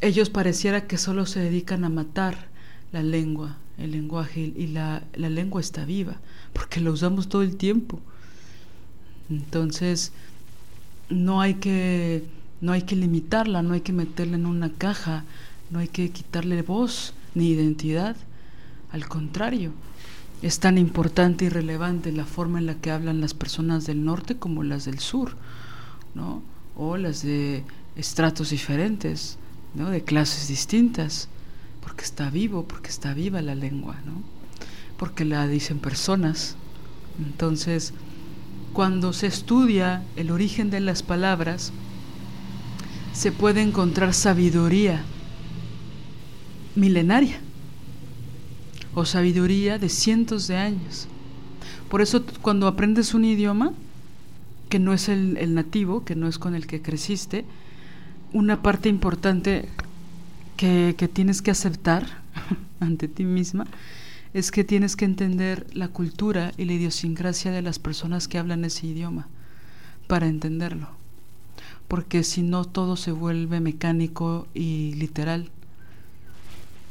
ellos pareciera que solo se dedican a matar la lengua, el lenguaje, y la, la lengua está viva, porque la usamos todo el tiempo. Entonces, no hay que no hay que limitarla, no hay que meterla en una caja, no hay que quitarle voz ni identidad. Al contrario, es tan importante y relevante la forma en la que hablan las personas del norte como las del sur, ¿no? O las de estratos diferentes, De clases distintas, porque está vivo, porque está viva la lengua, ¿no? Porque la dicen personas. Entonces, cuando se estudia el origen de las palabras, se puede encontrar sabiduría milenaria o sabiduría de cientos de años. Por eso cuando aprendes un idioma, que no es el, nativo, que no es con el que creciste, una parte importante que, que tienes que aceptar [LAUGHS] ante ti misma es que tienes que entender la cultura y la idiosincrasia de las personas que hablan ese idioma para entenderlo. Porque si no todo se vuelve mecánico y literal.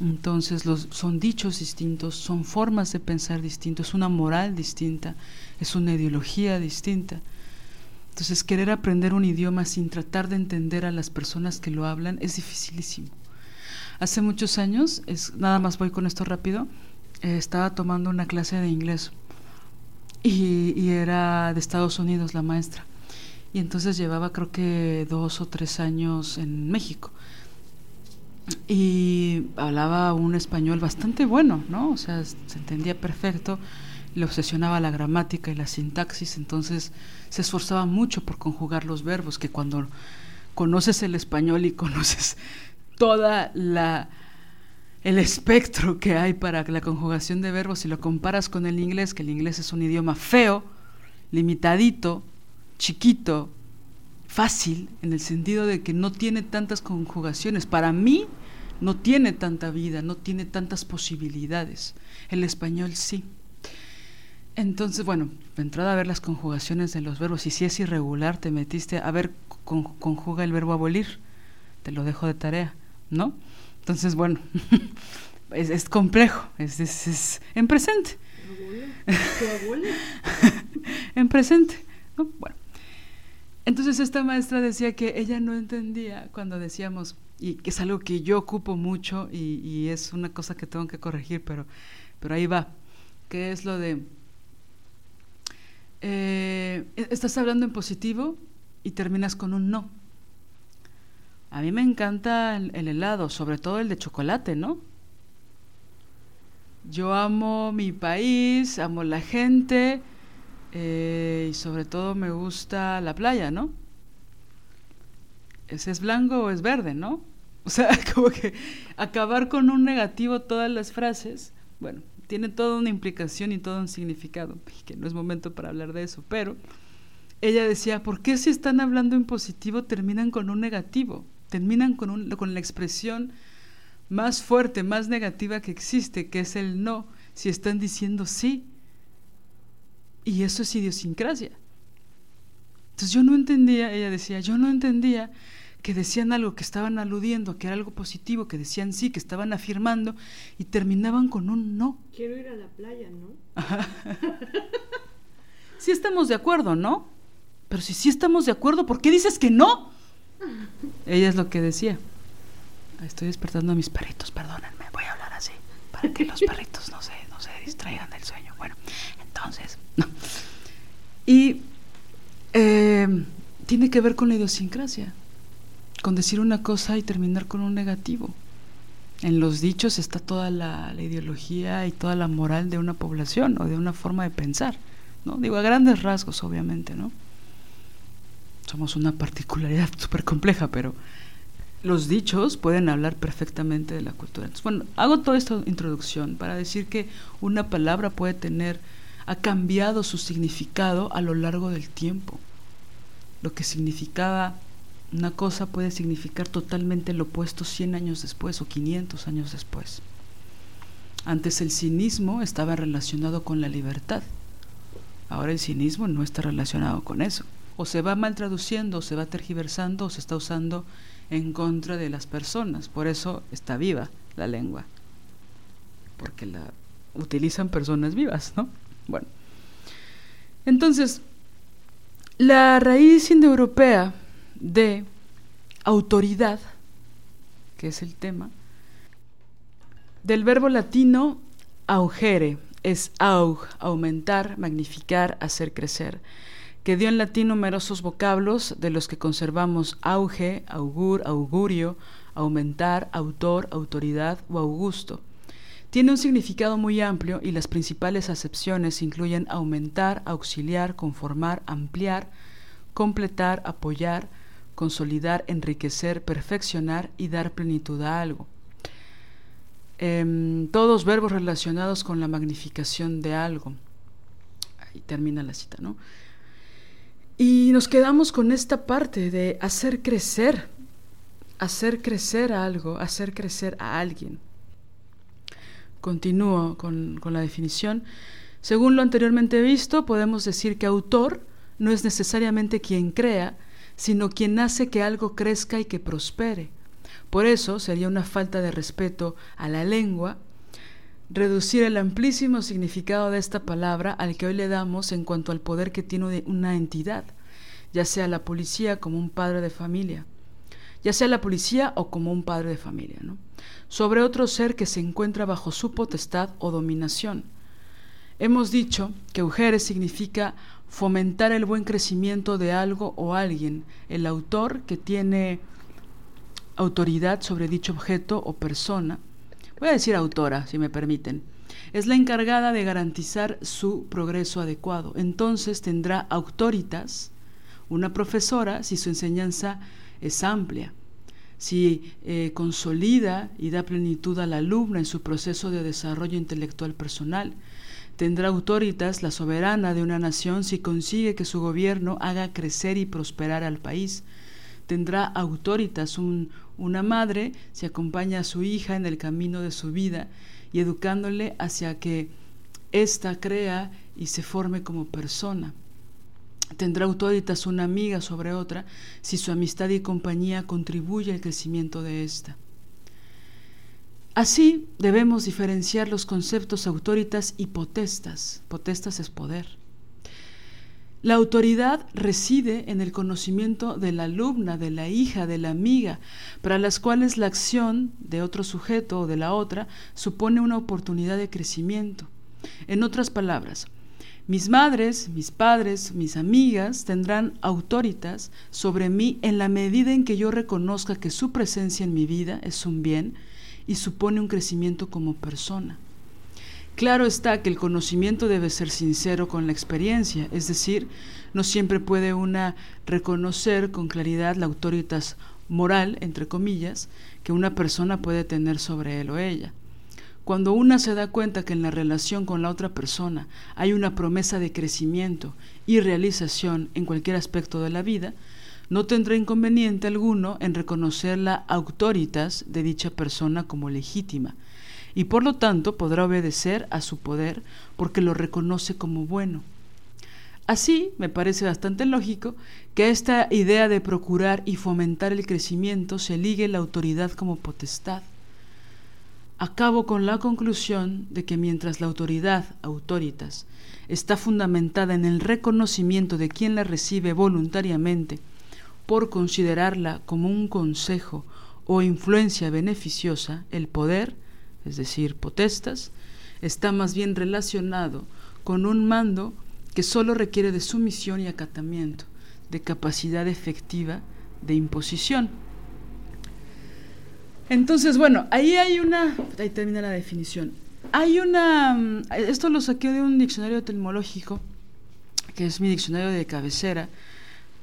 Entonces los, son dichos distintos, son formas de pensar distintos, es una moral distinta, es una ideología distinta. Entonces querer aprender un idioma sin tratar de entender a las personas que lo hablan es dificilísimo. Hace muchos años, es, nada más voy con esto rápido, eh, estaba tomando una clase de inglés y, era de Estados Unidos la maestra. Y entonces llevaba creo que dos o tres años en México. Y hablaba un español bastante bueno, ¿no? O sea, se entendía perfecto, le obsesionaba la gramática y la sintaxis, entonces se esforzaba mucho por conjugar los verbos, que cuando conoces el español y conoces toda la el espectro que hay para la conjugación de verbos, si lo comparas con el inglés, que el inglés es un idioma feo, limitadito, chiquito, fácil, en el sentido de que no tiene tantas conjugaciones. Para mí no tiene tanta vida, no tiene tantas posibilidades. El español sí. Entonces, bueno, entrada a ver las conjugaciones de los verbos, y si es irregular, te metiste a ver, conjuga el verbo abolir, te lo dejo de tarea, ¿no? Entonces, bueno, [LAUGHS] es, complejo, es, es, en presente. [LAUGHS] en presente. Bueno. Entonces esta maestra decía que ella no entendía cuando decíamos, y que es algo que yo ocupo mucho y, es una cosa que tengo que corregir, pero, pero ahí va, que es lo de, eh, estás hablando en positivo y terminas con un no. A mí me encanta el, helado, sobre todo el de chocolate, ¿no? yo amo mi país, amo la gente eh, y sobre todo me gusta la playa, ¿no? ¿Ese es blanco o es verde, no? [LAUGHS] O sea, como que acabar con un negativo todas las frases, bueno, tiene toda una implicación y todo un significado, que no es momento para hablar de eso, pero ella decía, ¿por qué si están hablando en positivo terminan con un negativo? Terminan con, un, con la expresión más fuerte, más negativa que existe, que es el no, si están diciendo sí. Y eso es idiosincrasia. Entonces yo no entendía, ella decía, yo no entendía que decían algo, que estaban aludiendo, que era algo positivo, que decían sí, que estaban afirmando y terminaban con un no. Quiero ir a la playa, ¿no? sí estamos de acuerdo, ¿no? Pero si sí estamos de acuerdo, ¿por qué dices que no? Ella es lo que decía. Estoy despertando a mis perritos, perdónenme, voy a hablar así, para que los perritos no se, no se distraigan del sueño. Bueno, entonces, no. Y eh, tiene que ver con la idiosincrasia, con decir una cosa y terminar con un negativo. En los dichos está toda la, ideología y toda la moral de una población o de una forma de pensar, ¿no? Digo, a grandes rasgos, obviamente, ¿no? Somos una particularidad [LAUGHS] súper compleja, pero los dichos pueden hablar perfectamente de la cultura. Bueno, hago toda esta introducción para decir que una palabra puede tener, ha cambiado su significado a lo largo del tiempo. Lo que significaba una cosa puede significar totalmente lo opuesto 100 años después o 500 años después. Antes el cinismo estaba relacionado con la libertad. Ahora el cinismo no está relacionado con eso. O se va mal traduciendo, o se va tergiversando, o se está usando en contra de las personas. Por eso está viva la lengua, porque la utilizan personas vivas, ¿no? Bueno, entonces, la raíz indoeuropea de autoridad, que es el tema, del verbo latino augere, es aug, aumentar, magnificar, hacer crecer que dio en latín numerosos vocablos de los que conservamos auge, augur, augurio, aumentar, autor, autoridad o augusto. Tiene un significado muy amplio y las principales acepciones incluyen aumentar, auxiliar, conformar, ampliar, completar, apoyar, consolidar, enriquecer, perfeccionar y dar plenitud a algo. Em, todos verbos relacionados con la magnificación de algo. Ahí termina la cita, ¿no? Y nos quedamos con esta parte de hacer crecer, hacer crecer a algo, hacer crecer a alguien. Continúo con, con la definición. Según lo anteriormente visto, podemos decir que autor no es necesariamente quien crea, sino quien hace que algo crezca y que prospere. Por eso sería una falta de respeto a la lengua reducir el amplísimo significado de esta palabra al que hoy le damos en cuanto al poder que tiene una entidad, ya sea la policía como un padre de familia, ya sea la policía o como un padre de familia, ¿no? sobre otro ser que se encuentra bajo su potestad o dominación. Hemos dicho que Ujeres significa fomentar el buen crecimiento de algo o alguien, el autor que tiene autoridad sobre dicho objeto o persona, voy a decir autora, si me permiten, es la encargada de garantizar su progreso adecuado. Entonces tendrá autoritas, una profesora, si su enseñanza es amplia, si eh, consolida y da plenitud al alumno en su proceso de desarrollo intelectual personal. Tendrá autoritas la soberana de una nación si consigue que su gobierno haga crecer y prosperar al país tendrá autoritas una madre si acompaña a su hija en el camino de su vida y educándole hacia que ésta crea y se forme como persona. Tendrá autoritas una amiga sobre otra si su amistad y compañía contribuye al crecimiento de ésta. Así debemos diferenciar los conceptos autoritas y potestas. Potestas es poder. La autoridad reside en el conocimiento de la alumna, de la hija, de la amiga, para las cuales la acción de otro sujeto o de la otra supone una oportunidad de crecimiento. En otras palabras, mis madres, mis padres, mis amigas tendrán autoritas sobre mí en la medida en que yo reconozca que su presencia en mi vida es un bien y supone un crecimiento como persona. Claro está que el conocimiento debe ser sincero con la experiencia, es decir, no siempre puede una reconocer con claridad la autoritas moral, entre comillas, que una persona puede tener sobre él o ella. Cuando una se da cuenta que en la relación con la otra persona hay una promesa de crecimiento y realización en cualquier aspecto de la vida, no tendrá inconveniente alguno en reconocer la autoritas de dicha persona como legítima, y por lo tanto podrá obedecer a su poder porque lo reconoce como bueno. Así, me parece bastante lógico que esta idea de procurar y fomentar el crecimiento se ligue la autoridad como potestad. Acabo con la conclusión de que mientras la autoridad, autoritas, está fundamentada en el reconocimiento de quien la recibe voluntariamente, por considerarla como un consejo o influencia beneficiosa, el poder, es decir, potestas, está más bien relacionado con un mando que sólo requiere de sumisión y acatamiento, de capacidad efectiva de imposición. Entonces, bueno, ahí hay una, ahí termina la definición. Hay una, esto lo saqué de un diccionario etimológico, que es mi diccionario de cabecera,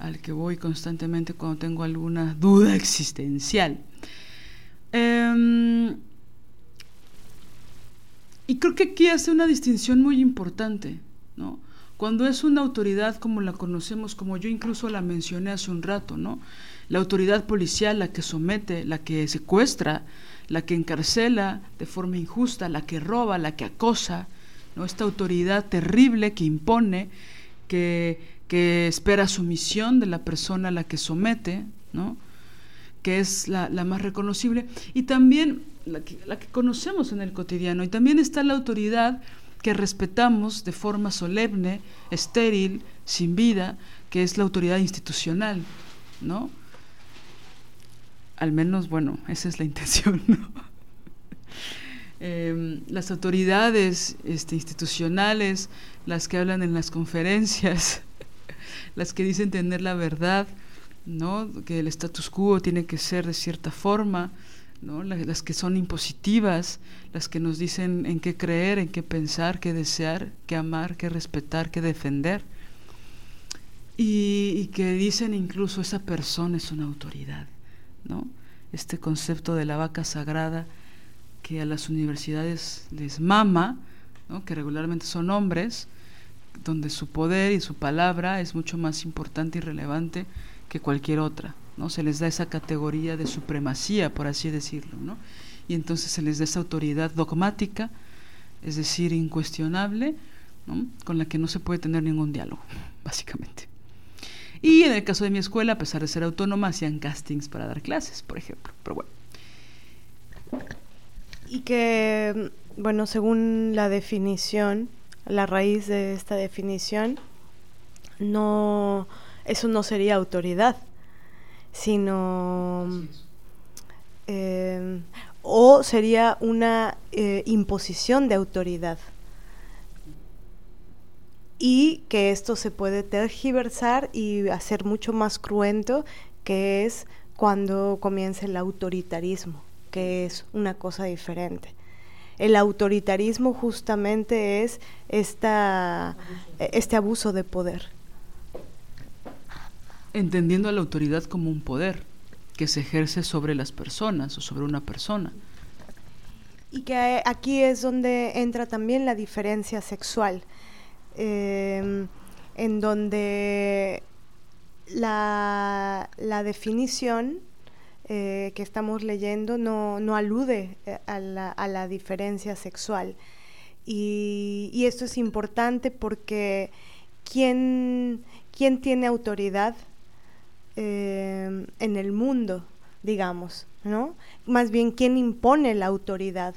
al que voy constantemente cuando tengo alguna duda existencial. Em, y creo que aquí hace una distinción muy importante, ¿no? Cuando es una autoridad como la conocemos, como yo incluso la mencioné hace un rato, ¿no? la autoridad policial la que somete, la que secuestra, la que encarcela de forma injusta, la que roba, la que acosa, ¿no? esta autoridad terrible que impone, que, que espera sumisión de la persona a la que somete, ¿no? que es la, más reconocible, y también la que, la que conocemos en el cotidiano, y también está la autoridad que respetamos de forma solemne, estéril, sin vida, que es la autoridad institucional, ¿no? Al menos, bueno, esa es la [LAUGHS] intención. Em, las autoridades este, institucionales, las que hablan en las conferencias, las que dicen tener la verdad, ¿no? que el status quo tiene que ser de cierta forma, ¿no? las que son impositivas, las que nos dicen en qué creer, en qué pensar, qué desear, qué amar, qué respetar, qué defender. Y, y que dicen incluso esa persona es una autoridad. ¿no? Este concepto de la vaca sagrada que a las universidades les mama, que regularmente son hombres, donde su poder y su palabra es mucho más importante y relevante que cualquier otra. ¿no? Se les da esa categoría de supremacía, por así decirlo. ¿no? Y entonces se les da esa autoridad dogmática, es decir, incuestionable, con la que no se puede tener ningún diálogo, [LAUGHS] básicamente. Y en el caso de mi escuela, a pesar de ser autónoma, hacían castings para dar clases, por ejemplo. Pero bueno. Y que, bueno, según la definición, la raíz de esta definición, no, eso no sería autoridad, sino, eh, o sería una eh, imposición de autoridad y que esto se puede tergiversar y hacer mucho más cruento, que es cuando comienza el autoritarismo, que es una cosa diferente. El autoritarismo justamente es esta, este abuso de poder. Entendiendo a la autoridad como un poder que se ejerce sobre las personas o sobre una persona. Y que aquí es donde entra también la diferencia sexual Em, en donde la, definición eh, que estamos leyendo no, alude eh, a la, diferencia sexual. Y, esto es importante porque ¿quién, quién tiene autoridad em, en el mundo, digamos? ¿no? Más bien, ¿quién impone la autoridad?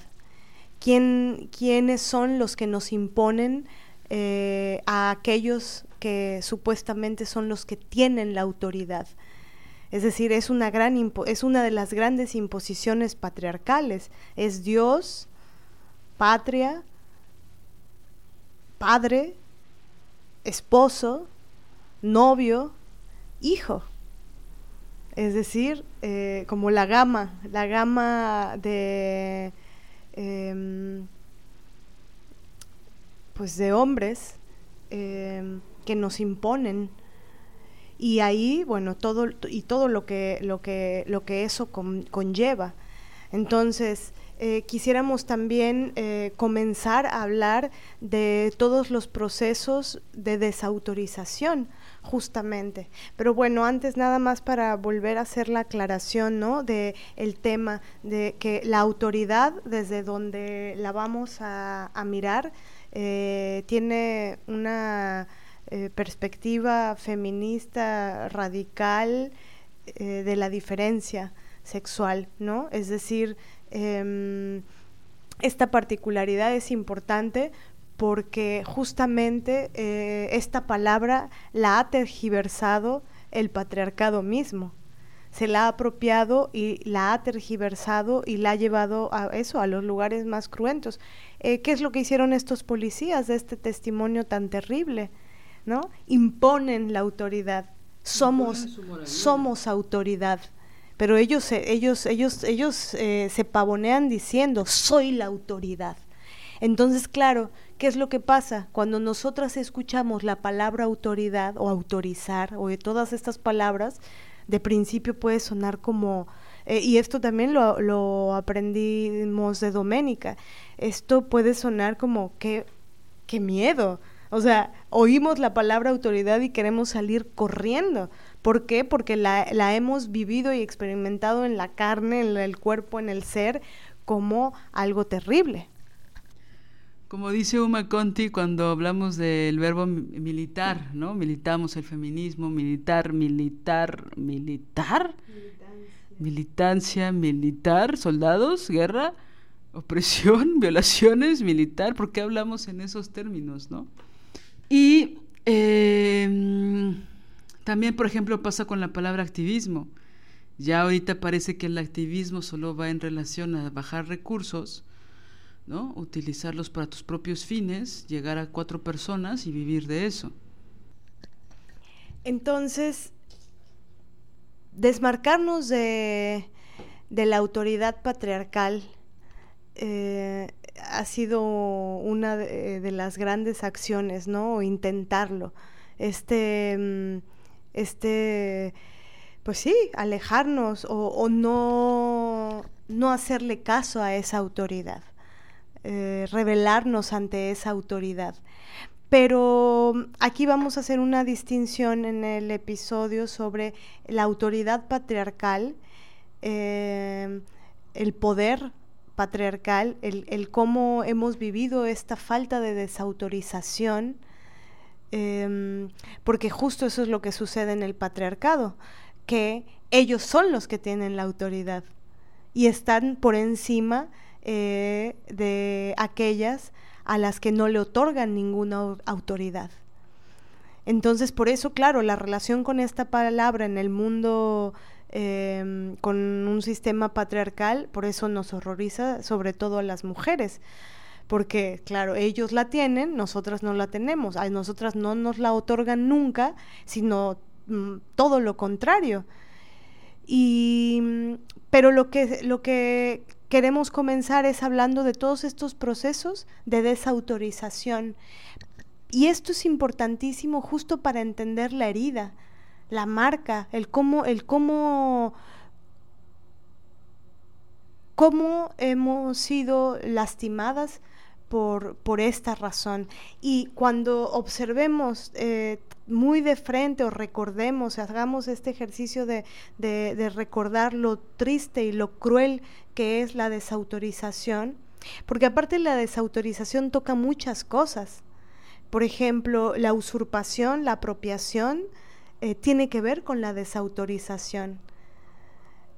¿Quién, ¿Quiénes son los que nos imponen eh, a aquellos que supuestamente son los que tienen la autoridad. Es decir, es una, gran es una de las grandes imposiciones patriarcales. Es Dios, patria, padre, esposo, novio, hijo. Es decir, eh, como la gama, la gama de... Em, pues de hombres em, que nos imponen y ahí bueno todo y todo lo que lo que lo que eso conlleva entonces eh, quisiéramos también eh, comenzar a hablar de todos los procesos de desautorización justamente. Pero bueno, antes nada más para volver a hacer la aclaración, ¿no? De el tema de que la autoridad, desde donde la vamos a, mirar, eh, tiene una perspectiva feminista radical de la diferencia sexual, ¿no? Es decir, Em, esta particularidad es importante porque justamente eh, esta palabra la ha tergiversado el patriarcado mismo. Se la ha apropiado y la ha tergiversado y la ha llevado a eso, a los lugares más cruentos. Eh, ¿Qué es lo que hicieron estos policías de este testimonio tan terrible? ¿No? Imponen la autoridad. Somos, somos autoridad pero ellos, ellos, ellos, ellos eh, se pavonean diciendo, soy la autoridad. Entonces, claro, ¿qué es lo que pasa? Cuando nosotras escuchamos la palabra autoridad o autorizar o de todas estas palabras, de principio puede sonar como, eh, y esto también lo, lo, aprendimos de Doménica, esto puede sonar como, qué, qué miedo. O sea, oímos la palabra autoridad y queremos salir corriendo. ¿Por qué? Porque la, hemos vivido y experimentado en la carne, en el cuerpo, en el ser, como algo terrible. Como dice Uma Conti cuando hablamos del verbo militar, ¿no? Militamos el feminismo, militar, militar, militar. Militancia, militar, soldados, guerra, opresión, [LAUGHS] violaciones, militar. ¿Por qué hablamos en esos términos, no? Y eh, también, por ejemplo, pasa con la palabra activismo. Ya ahorita parece que el activismo solo va en relación a bajar recursos, ¿no? Utilizarlos para tus propios fines, llegar a cuatro personas y vivir de eso. Entonces, desmarcarnos de, la autoridad patriarcal eh, ha sido una de, las grandes acciones, ¿no? O intentarlo. Este. Mm, este, pues sí, alejarnos o, no, no, hacerle caso a esa autoridad, eh, revelarnos ante esa autoridad. Pero aquí vamos a hacer una distinción en el episodio sobre la autoridad patriarcal, eh, el poder patriarcal, el, el, cómo hemos vivido esta falta de desautorización Em, porque justo eso es lo que sucede en el patriarcado, que ellos son los que tienen la autoridad y están por encima eh, de aquellas a las que no le otorgan ninguna autoridad. Entonces, por eso, claro, la relación con esta palabra en el mundo em, con un sistema patriarcal, por eso nos horroriza sobre todo a las mujeres, porque claro, ellos la tienen, nosotras no la tenemos, a nosotras no nos la otorgan nunca, sino mm, todo lo contrario. Y, mm, pero lo que, lo que queremos comenzar es hablando de todos estos procesos de desautorización. Y esto es importantísimo justo para entender la herida, la marca, el cómo, el cómo, cómo hemos sido lastimadas por, por esta razón. Y cuando observemos eh, muy de frente o recordemos, hagamos este ejercicio de, de, recordar lo triste y lo cruel que es la desautorización, porque aparte la desautorización toca muchas cosas. Por ejemplo, la usurpación, la apropiación, eh, tiene que ver con la desautorización.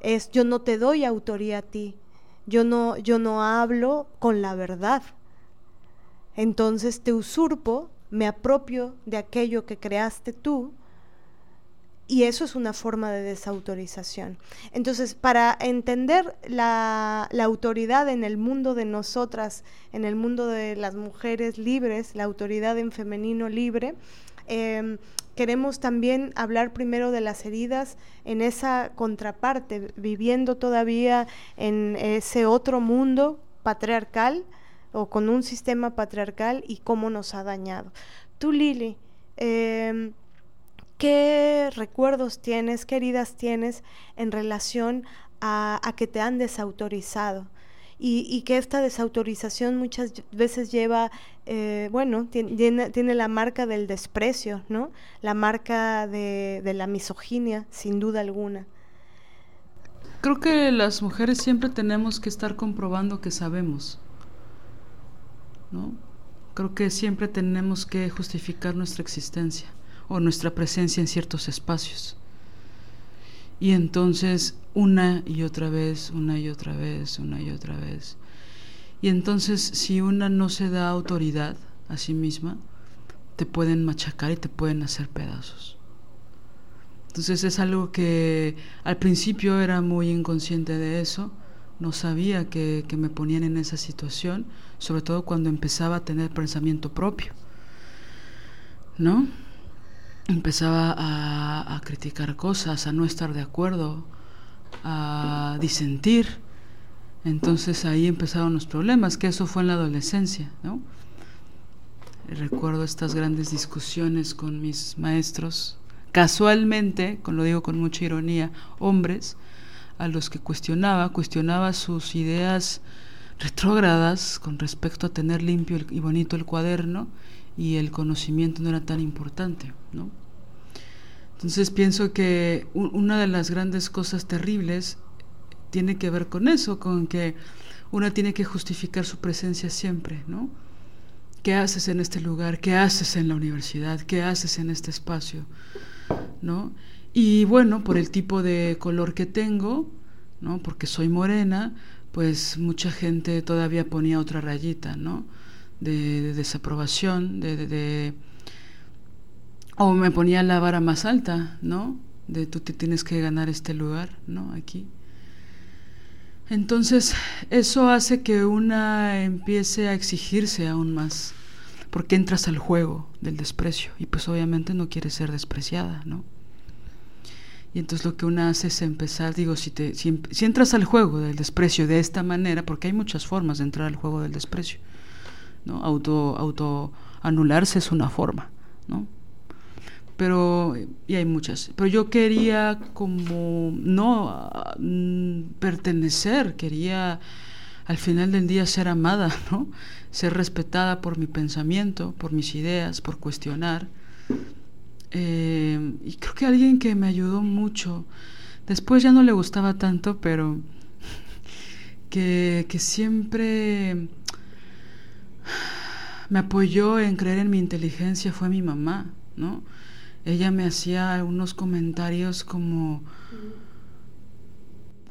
Es yo no te doy autoría a ti, yo no, yo no hablo con la verdad, entonces te usurpo, me apropio de aquello que creaste tú, y eso es una forma de desautorización. Entonces, para entender la, autoridad en el mundo de nosotras, en el mundo de las mujeres libres, la autoridad en femenino libre, em, queremos también hablar primero de las heridas en esa contraparte, viviendo todavía en ese otro mundo patriarcal, o con un sistema patriarcal y cómo nos ha dañado. Tú, Lili, em, ¿qué recuerdos tienes, qué heridas tienes en relación a, a que te han desautorizado? Y, que esta desautorización muchas veces lleva, eh, bueno, tiene, tiene, la marca del desprecio, ¿no? La marca de, de la misoginia, sin duda alguna. Creo que las mujeres siempre tenemos que estar comprobando que sabemos, ¿no? Creo que siempre tenemos que justificar nuestra existencia o nuestra presencia en ciertos espacios. Y entonces una y otra vez, una y otra vez, una y otra vez. Y entonces si una no se da autoridad a sí misma, te pueden machacar y te pueden hacer pedazos. Entonces es algo que al principio era muy inconsciente de eso, no sabía que, que me ponían en esa situación, sobre todo cuando empezaba a tener pensamiento propio. ¿No? Empezaba a, criticar cosas, a no estar de acuerdo, a disentir. Entonces ahí empezaron los problemas, que eso fue en la adolescencia, ¿no? Recuerdo estas grandes discusiones con mis maestros, casualmente, con lo digo con mucha ironía, hombres, a los que cuestionaba, cuestionaba sus ideas retrógradas con respecto a tener limpio y bonito el cuaderno y el conocimiento no era tan importante, ¿no? Entonces pienso que una de las grandes cosas terribles tiene que ver con eso, con que una tiene que justificar su presencia siempre, ¿no? ¿Qué haces en este lugar? ¿Qué haces en la universidad? ¿Qué haces en este espacio? ¿No? Y bueno, por el tipo de color que tengo, ¿no? Porque soy morena, pues mucha gente todavía ponía otra rayita, ¿no? De, desaprobación, de, de, o me ponía la vara más alta, ¿no? De tú te tienes que ganar este lugar, ¿no? Aquí. Entonces, eso hace que una empiece a exigirse aún más, porque entras al juego del desprecio y pues obviamente no quieres ser despreciada, ¿no? Y entonces lo que una hace es empezar, digo, si, te, si, si entras al juego del desprecio de esta manera, porque hay muchas formas de entrar al juego del desprecio, Auto, auto anularse es una forma, ¿no? Pero, y hay muchas, pero yo quería como, no, mm, pertenecer, quería al final del día ser amada, [LAUGHS] ¿no? Ser respetada por mi pensamiento, por mis ideas, por cuestionar. Eh, y creo que alguien que me ayudó mucho, después ya no le gustaba tanto, pero [LAUGHS] que, que siempre me apoyó en creer en mi inteligencia fue mi mamá, ¿no? Ella me hacía unos comentarios como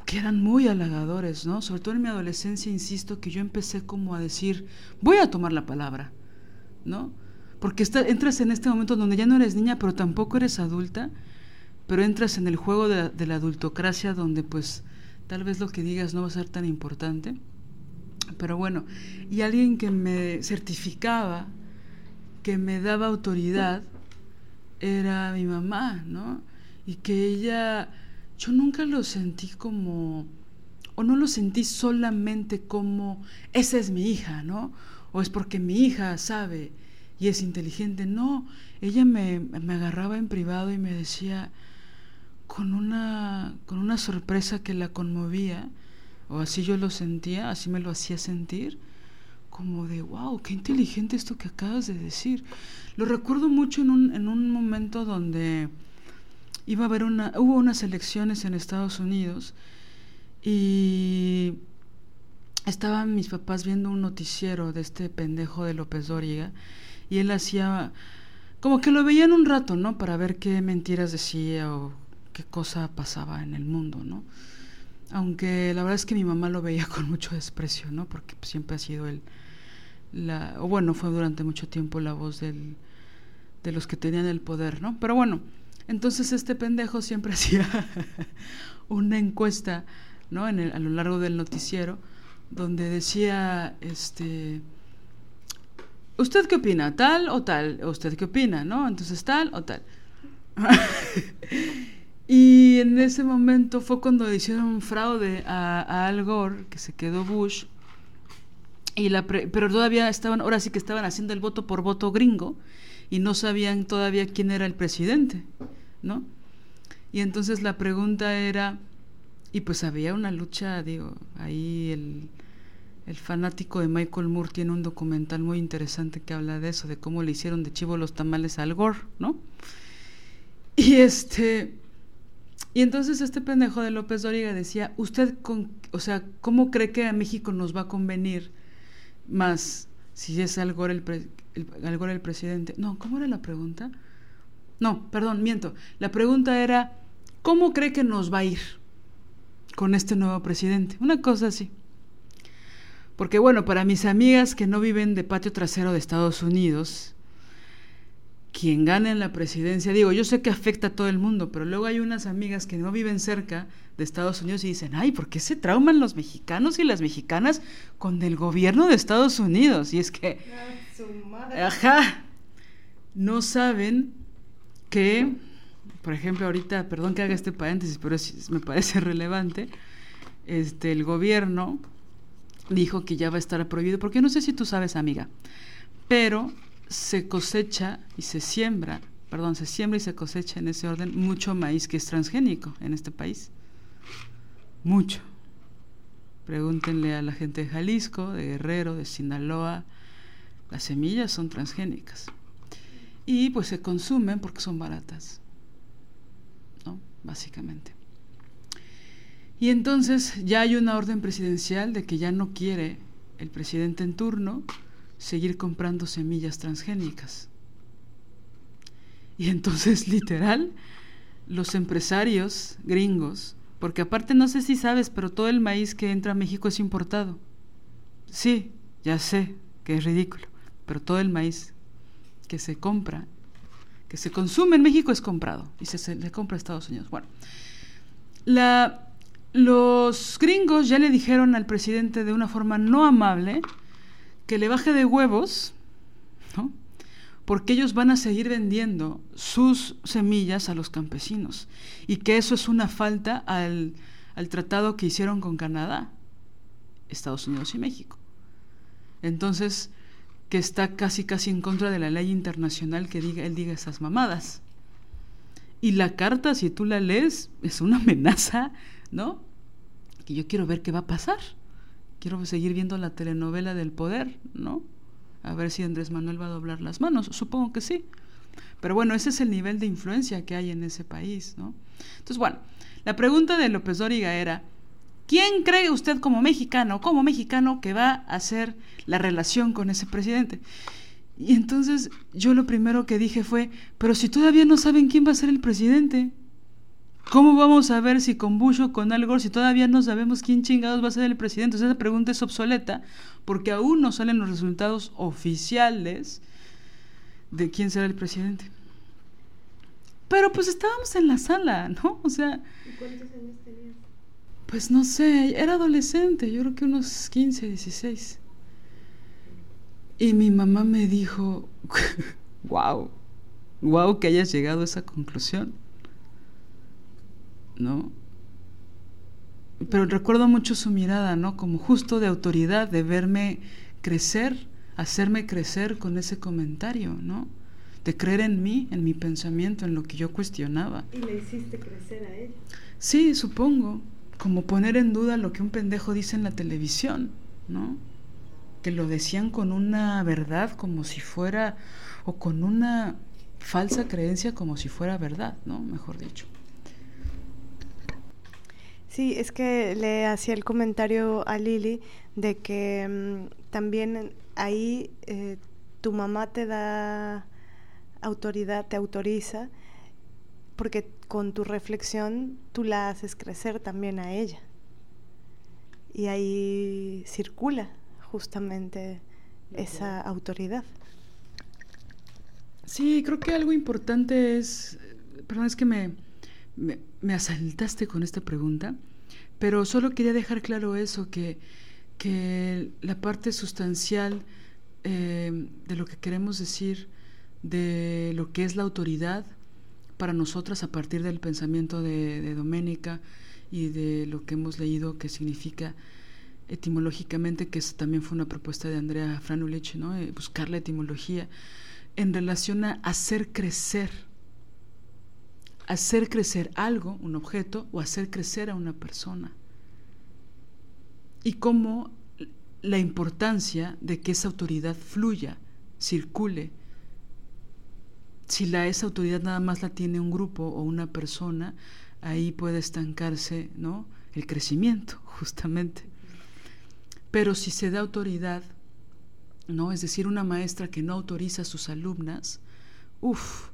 que eran muy halagadores, ¿no? Sobre todo en mi adolescencia, insisto, que yo empecé como a decir, voy a tomar la palabra, ¿no? Porque entras en este momento donde ya no eres niña, pero tampoco eres adulta, pero entras en el juego de, de la adultocracia donde pues tal vez lo que digas no va a ser tan importante. Pero bueno, y alguien que me certificaba, que me daba autoridad, era mi mamá, ¿no? Y que ella, yo nunca lo sentí como, o no lo sentí solamente como, esa es mi hija, ¿no? O es porque mi hija sabe y es inteligente. No, ella me, me agarraba en privado y me decía, con una, con una sorpresa que la conmovía, o así yo lo sentía, así me lo hacía sentir, como de, wow, qué inteligente esto que acabas de decir. Lo recuerdo mucho en un, en un momento donde iba a haber una, hubo unas elecciones en Estados Unidos y estaban mis papás viendo un noticiero de este pendejo de López Dóriga y él hacía como que lo veían un rato, ¿no? Para ver qué mentiras decía o qué cosa pasaba en el mundo, ¿no? Aunque la verdad es que mi mamá lo veía con mucho desprecio, ¿no? Porque siempre ha sido el, la, o bueno, fue durante mucho tiempo la voz del, de los que tenían el poder, ¿no? Pero bueno, entonces este pendejo siempre [LAUGHS] hacía una encuesta, ¿no? En el, a lo largo del noticiero, donde decía, este, ¿usted qué opina? ¿Tal o tal? ¿Usted qué opina? ¿No? Entonces tal o tal. [LAUGHS] Y en ese momento fue cuando hicieron un fraude a, Al Gore, que se quedó Bush. Y la pero todavía estaban, ahora sí que estaban haciendo el voto por voto gringo y no sabían todavía quién era el presidente, ¿no? Y entonces la pregunta era, y pues había una lucha, digo, ahí el, el fanático de Michael Moore tiene un documental muy interesante que habla de eso, de cómo le hicieron de chivo los tamales al Gore, ¿no? Y este, y entonces este pendejo de López Dóriga decía, usted, con, o sea, ¿cómo cree que a México nos va a convenir más si es Al Gore el, el, el presidente? No, ¿cómo era la pregunta? No, perdón, miento. La pregunta era, ¿cómo cree que nos va a ir con este nuevo presidente? Una cosa así. Porque bueno, para mis amigas que no viven de patio trasero de Estados Unidos, quien gane en la presidencia, digo, yo sé que afecta a todo el mundo, pero luego hay unas amigas que no viven cerca de Estados Unidos y dicen, ay, ¿por qué se trauman los mexicanos y las mexicanas con el gobierno de Estados Unidos? Y es que, ajá, no saben que, por ejemplo, ahorita, perdón que haga este paréntesis, pero me parece [LAUGHS] relevante, este, el gobierno dijo que ya va a estar prohibido, porque no sé si tú sabes, amiga, pero se cosecha y se siembra, perdón, se siembra y se cosecha en ese orden mucho maíz que es transgénico en este país. Mucho. Pregúntenle a la gente de Jalisco, de Guerrero, de Sinaloa, las semillas son transgénicas. Y pues se consumen porque son baratas, ¿no? Básicamente. Y entonces ya hay una orden presidencial de que ya no quiere el presidente en turno seguir comprando semillas transgénicas. Y entonces, [LAUGHS] literal, los empresarios gringos, porque aparte no sé si sabes, pero todo el maíz que entra a México es importado. Sí, ya sé que es ridículo, pero todo el maíz que se compra, que se consume en México es comprado y se, le compra a Estados Unidos. Bueno, la, los gringos ya le dijeron al presidente de una forma no amable, que le baje de huevos, ¿no? porque ellos van a seguir vendiendo sus semillas a los campesinos y que eso es una falta al, al tratado que hicieron con Canadá, Estados Unidos y México. Entonces, que está casi casi en contra de la ley internacional que diga, él diga esas mamadas. Y la carta, si tú la lees, es una amenaza, ¿no? Que yo quiero ver qué va a pasar quiero seguir viendo la telenovela del poder, ¿no? A ver si Andrés Manuel va a doblar las manos. Supongo que sí. Pero bueno, ese es el nivel de influencia que hay en ese país, ¿no? Entonces, bueno, la pregunta de López Dóriga era, ¿quién cree usted como mexicano, como mexicano, que va a hacer la relación con ese presidente? Y entonces yo lo primero que dije fue, pero si todavía no saben quién va a ser el presidente, ¿Cómo vamos a ver si con Bush o con Al Gore, si todavía no sabemos quién chingados va a ser el presidente? esa pregunta es obsoleta porque aún no salen los resultados oficiales de quién será el presidente. Pero pues estábamos en la sala, ¿no? O sea... ¿Y cuántos años tenías? Pues no sé, era adolescente, yo creo que unos 15, 16. Y mi mamá me dijo, [LAUGHS] wow, wow que hayas llegado a esa conclusión. ¿No? Pero recuerdo mucho su mirada, ¿no? Como justo de autoridad, de verme crecer, hacerme crecer con ese comentario, ¿no? De creer en mí, en mi pensamiento, en lo que yo cuestionaba. ¿Y le hiciste crecer a él? Sí, supongo. Como poner en duda lo que un pendejo dice en la televisión, ¿no? Que lo decían con una verdad como si fuera, o con una falsa creencia como si fuera verdad, ¿no? Mejor dicho. Sí, es que le hacía el comentario a Lili de que mm, también ahí eh, tu mamá te da autoridad, te autoriza, porque con tu reflexión tú la haces crecer también a ella. Y ahí circula justamente esa autoridad. Sí, creo que algo importante es, perdón, es que me, me, asaltaste con esta pregunta, pero solo quería dejar claro eso, que, que la parte sustancial eh, de lo que queremos decir, de lo que es la autoridad para nosotras a partir del pensamiento de, de Doménica y de lo que hemos leído que significa etimológicamente, que también fue una propuesta de Andrea Franulich, ¿no? Eh, buscar la etimología en relación a hacer crecer, hacer crecer algo, un objeto, o hacer crecer a una persona. Y cómo la importancia de que esa autoridad fluya, circule. Si la, esa autoridad nada más la tiene un grupo o una persona, ahí puede estancarse ¿no? el crecimiento, [LAUGHS] justamente. Pero si se da autoridad, ¿no? Es decir, una maestra que no autoriza a sus alumnas, uff,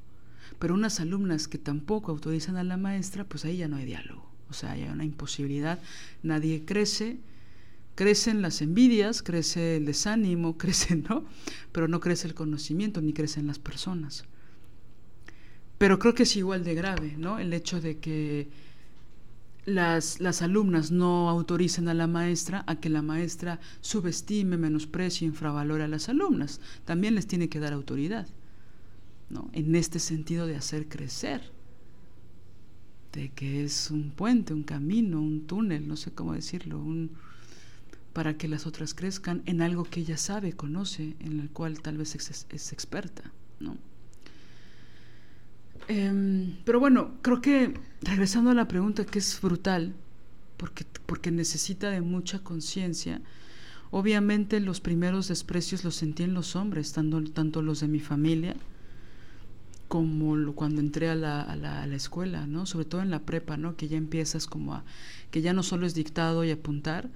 pero unas alumnas que tampoco autorizan a la maestra, pues ahí ya no hay diálogo. O sea, hay una imposibilidad, nadie crece, crecen las envidias, crece el desánimo, [LAUGHS] crece, ¿no? Pero no crece el conocimiento ni crecen las personas. Pero creo que es igual de grave, ¿no? El hecho de que las, las alumnas no autoricen a la maestra a que la maestra subestime, menosprecie, infravalore a las alumnas. También les tiene que dar autoridad, ¿no? En este sentido de hacer crecer, de que es un puente, un camino, un túnel, no sé cómo decirlo, un, para que las otras crezcan en algo que ella sabe, conoce, en el cual tal vez es, experta, ¿no? Em, pero bueno, creo que regresando a la pregunta que es brutal, porque, porque necesita de mucha conciencia, obviamente los primeros desprecios los sentí en los hombres, tanto, tanto los de mi familia como cuando entré a la, escuela, ¿no? Sobre todo en la prepa, ¿no? Que ya empiezas como a... que ya no solo es dictado y apuntar,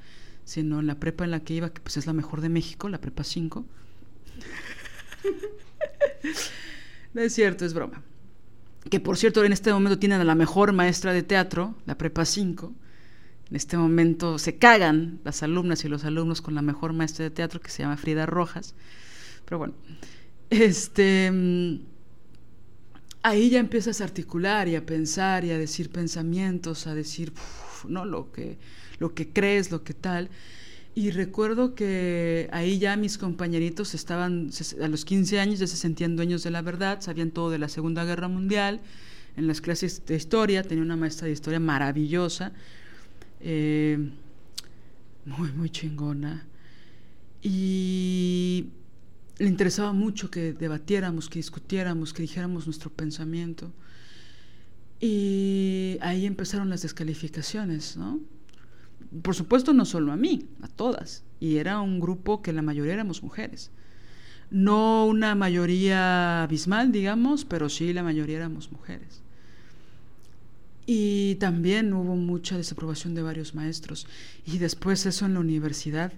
sino en la prepa en la que iba, que pues es la mejor de México, la prepa 5. [LAUGHS] no es cierto, es broma que por cierto en este momento tienen a la mejor maestra de teatro, la Prepa 5. En este momento se cagan las alumnas y los alumnos con la mejor maestra de teatro que se llama Frida Rojas. Pero bueno, este ahí ya empiezas a articular y a pensar y a decir pensamientos, a decir no lo que lo que crees, lo que tal. Y recuerdo que ahí ya mis compañeritos estaban, a los 15 años ya se sentían dueños de la verdad, sabían todo de la Segunda Guerra Mundial. En las clases de historia tenía una maestra de historia maravillosa, eh, muy, muy chingona. Y le interesaba mucho que debatiéramos, que discutiéramos, que dijéramos nuestro pensamiento. Y ahí empezaron las descalificaciones, ¿no? por supuesto no solo a mí, a todas. Y era un grupo que la mayoría éramos mujeres. No una mayoría abismal, digamos, pero sí la mayoría éramos mujeres. Y también hubo mucha desaprobación de varios maestros. Y después eso en la universidad,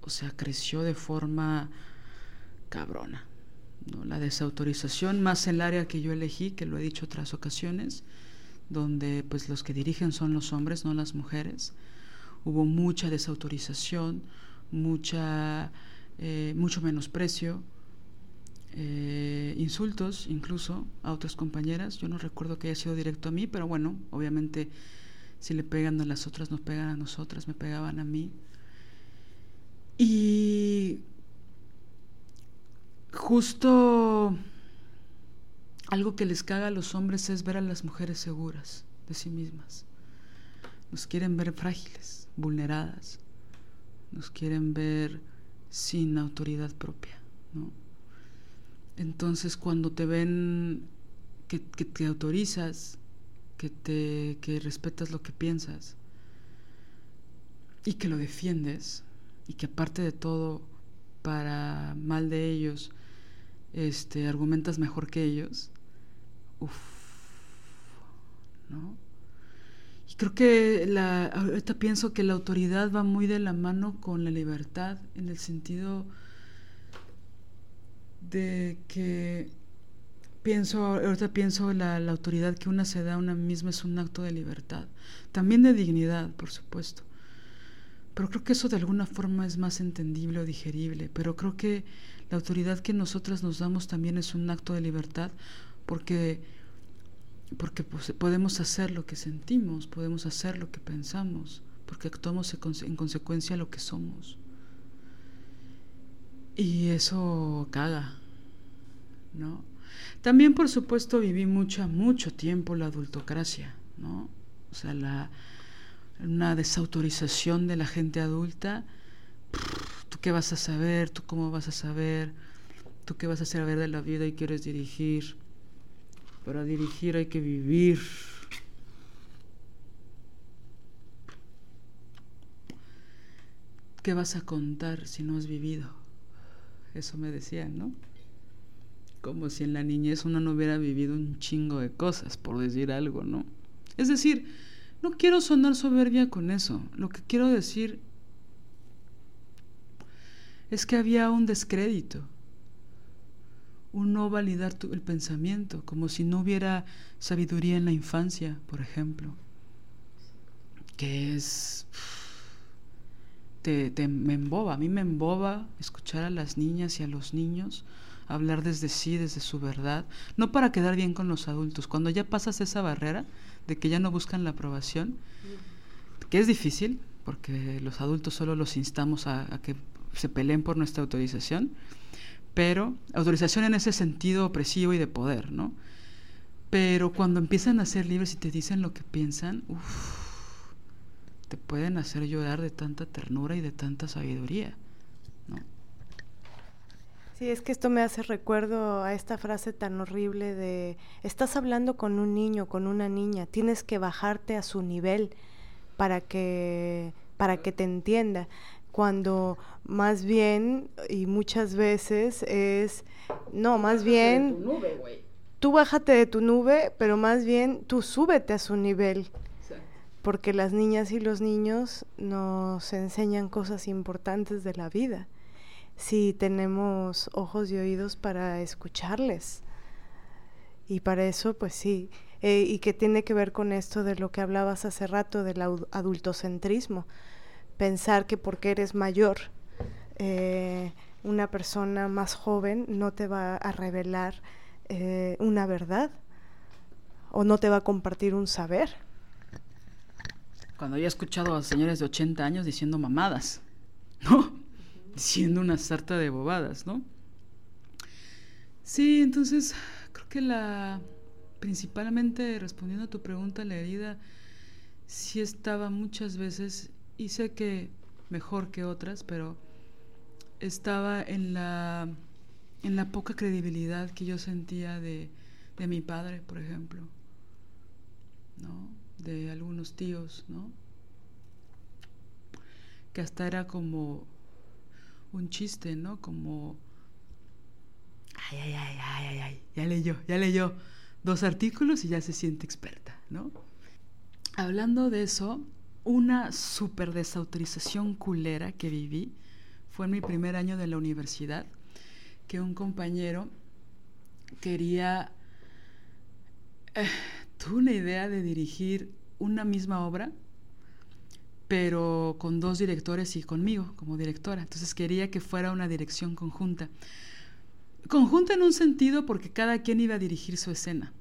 o sea, creció de forma cabrona. ¿no? La desautorización, más el área que yo elegí, que lo he dicho otras ocasiones, donde pues los que dirigen son los hombres, no las mujeres hubo mucha desautorización, mucha, eh, mucho menosprecio, eh, insultos incluso a otras compañeras. Yo no recuerdo que haya sido directo a mí, pero bueno, obviamente si le pegan a las otras, nos pegan a nosotras, me pegaban a mí. Y justo algo que les caga a los hombres es ver a las mujeres seguras de sí mismas. Nos quieren ver frágiles vulneradas, nos quieren ver sin autoridad propia, ¿no? Entonces cuando te ven que, te autorizas, que, te, que respetas lo que piensas y que lo defiendes y que aparte de todo, para mal de ellos, este, argumentas mejor que ellos, uff, ¿no? Creo que la, ahorita pienso que la autoridad va muy de la mano con la libertad, en el sentido de que pienso, ahorita pienso la, la autoridad que una se da a una misma es un acto de libertad, también de dignidad, por supuesto. Pero creo que eso de alguna forma es más entendible o digerible, pero creo que la autoridad que nosotras nos damos también es un acto de libertad, porque porque pues, podemos hacer lo que sentimos, podemos hacer lo que pensamos, porque actuamos en consecuencia a lo que somos. Y eso caga, ¿no? También, por supuesto, viví mucho, mucho tiempo la adultocracia, ¿no? O sea, la, una desautorización de la gente adulta. ¿Tú qué vas a saber? ¿Tú cómo vas a saber? ¿Tú qué vas a saber de la vida y quieres dirigir? Para dirigir hay que vivir. ¿Qué vas a contar si no has vivido? Eso me decían, ¿no? Como si en la niñez uno no hubiera vivido un chingo de cosas, por decir algo, ¿no? Es decir, no quiero sonar soberbia con eso. Lo que quiero decir es que había un descrédito, un no validar el pensamiento, como si no hubiera sabiduría en la infancia, por ejemplo, que es te, me emboba, a mí me emboba escuchar a las niñas y a los niños hablar desde sí, desde su verdad, no para quedar bien con los adultos, cuando ya pasas esa barrera de que ya no buscan la aprobación, que es difícil, porque los adultos solo los instamos a, a que se peleen por nuestra autorización, pero autorización en ese sentido opresivo y de poder, ¿no? Pero cuando empiezan a ser libres y te dicen lo que piensan, uff, te pueden hacer llorar de tanta ternura y de tanta sabiduría. ¿no? Sí, es que esto me hace recuerdo a esta frase tan horrible de, estás hablando con un niño, con una niña, tienes que bajarte a su nivel para que, para que te entienda cuando más bien y muchas veces es no, más bien tú bájate de tu nube, pero más bien tú súbete a su nivel. Porque las niñas y los niños nos enseñan cosas importantes de la vida, si tenemos ojos y oídos para escucharles. Y para eso, pues sí, eh, y que tiene que ver con esto de lo que hablabas hace rato del adultocentrismo, pensar que porque eres mayor, eh, una persona más joven no te va a revelar eh, una verdad o no te va a compartir un saber cuando había escuchado a señores de 80 años diciendo mamadas, ¿no? [LAUGHS] Diciendo una sarta de bobadas, ¿no? Sí, entonces creo que la principalmente respondiendo a tu pregunta, la herida sí estaba muchas veces y sé que mejor que otras, pero estaba en la en la poca credibilidad que yo sentía de, de mi padre, por ejemplo, ¿no? de algunos tíos, ¿no? Que hasta era como un chiste, ¿no? Como, ay, ay, ay, ay, ay, ay, ya leyó, ya leyó dos artículos y ya se siente experta, ¿no? Hablando de eso, una super desautorización culera que viví fue en mi primer año de la universidad, que un compañero quería... Eh, tuve una idea de dirigir una misma obra, pero con dos directores y conmigo como directora. Entonces quería que fuera una dirección conjunta. Conjunta en un sentido porque cada quien iba a dirigir su escena.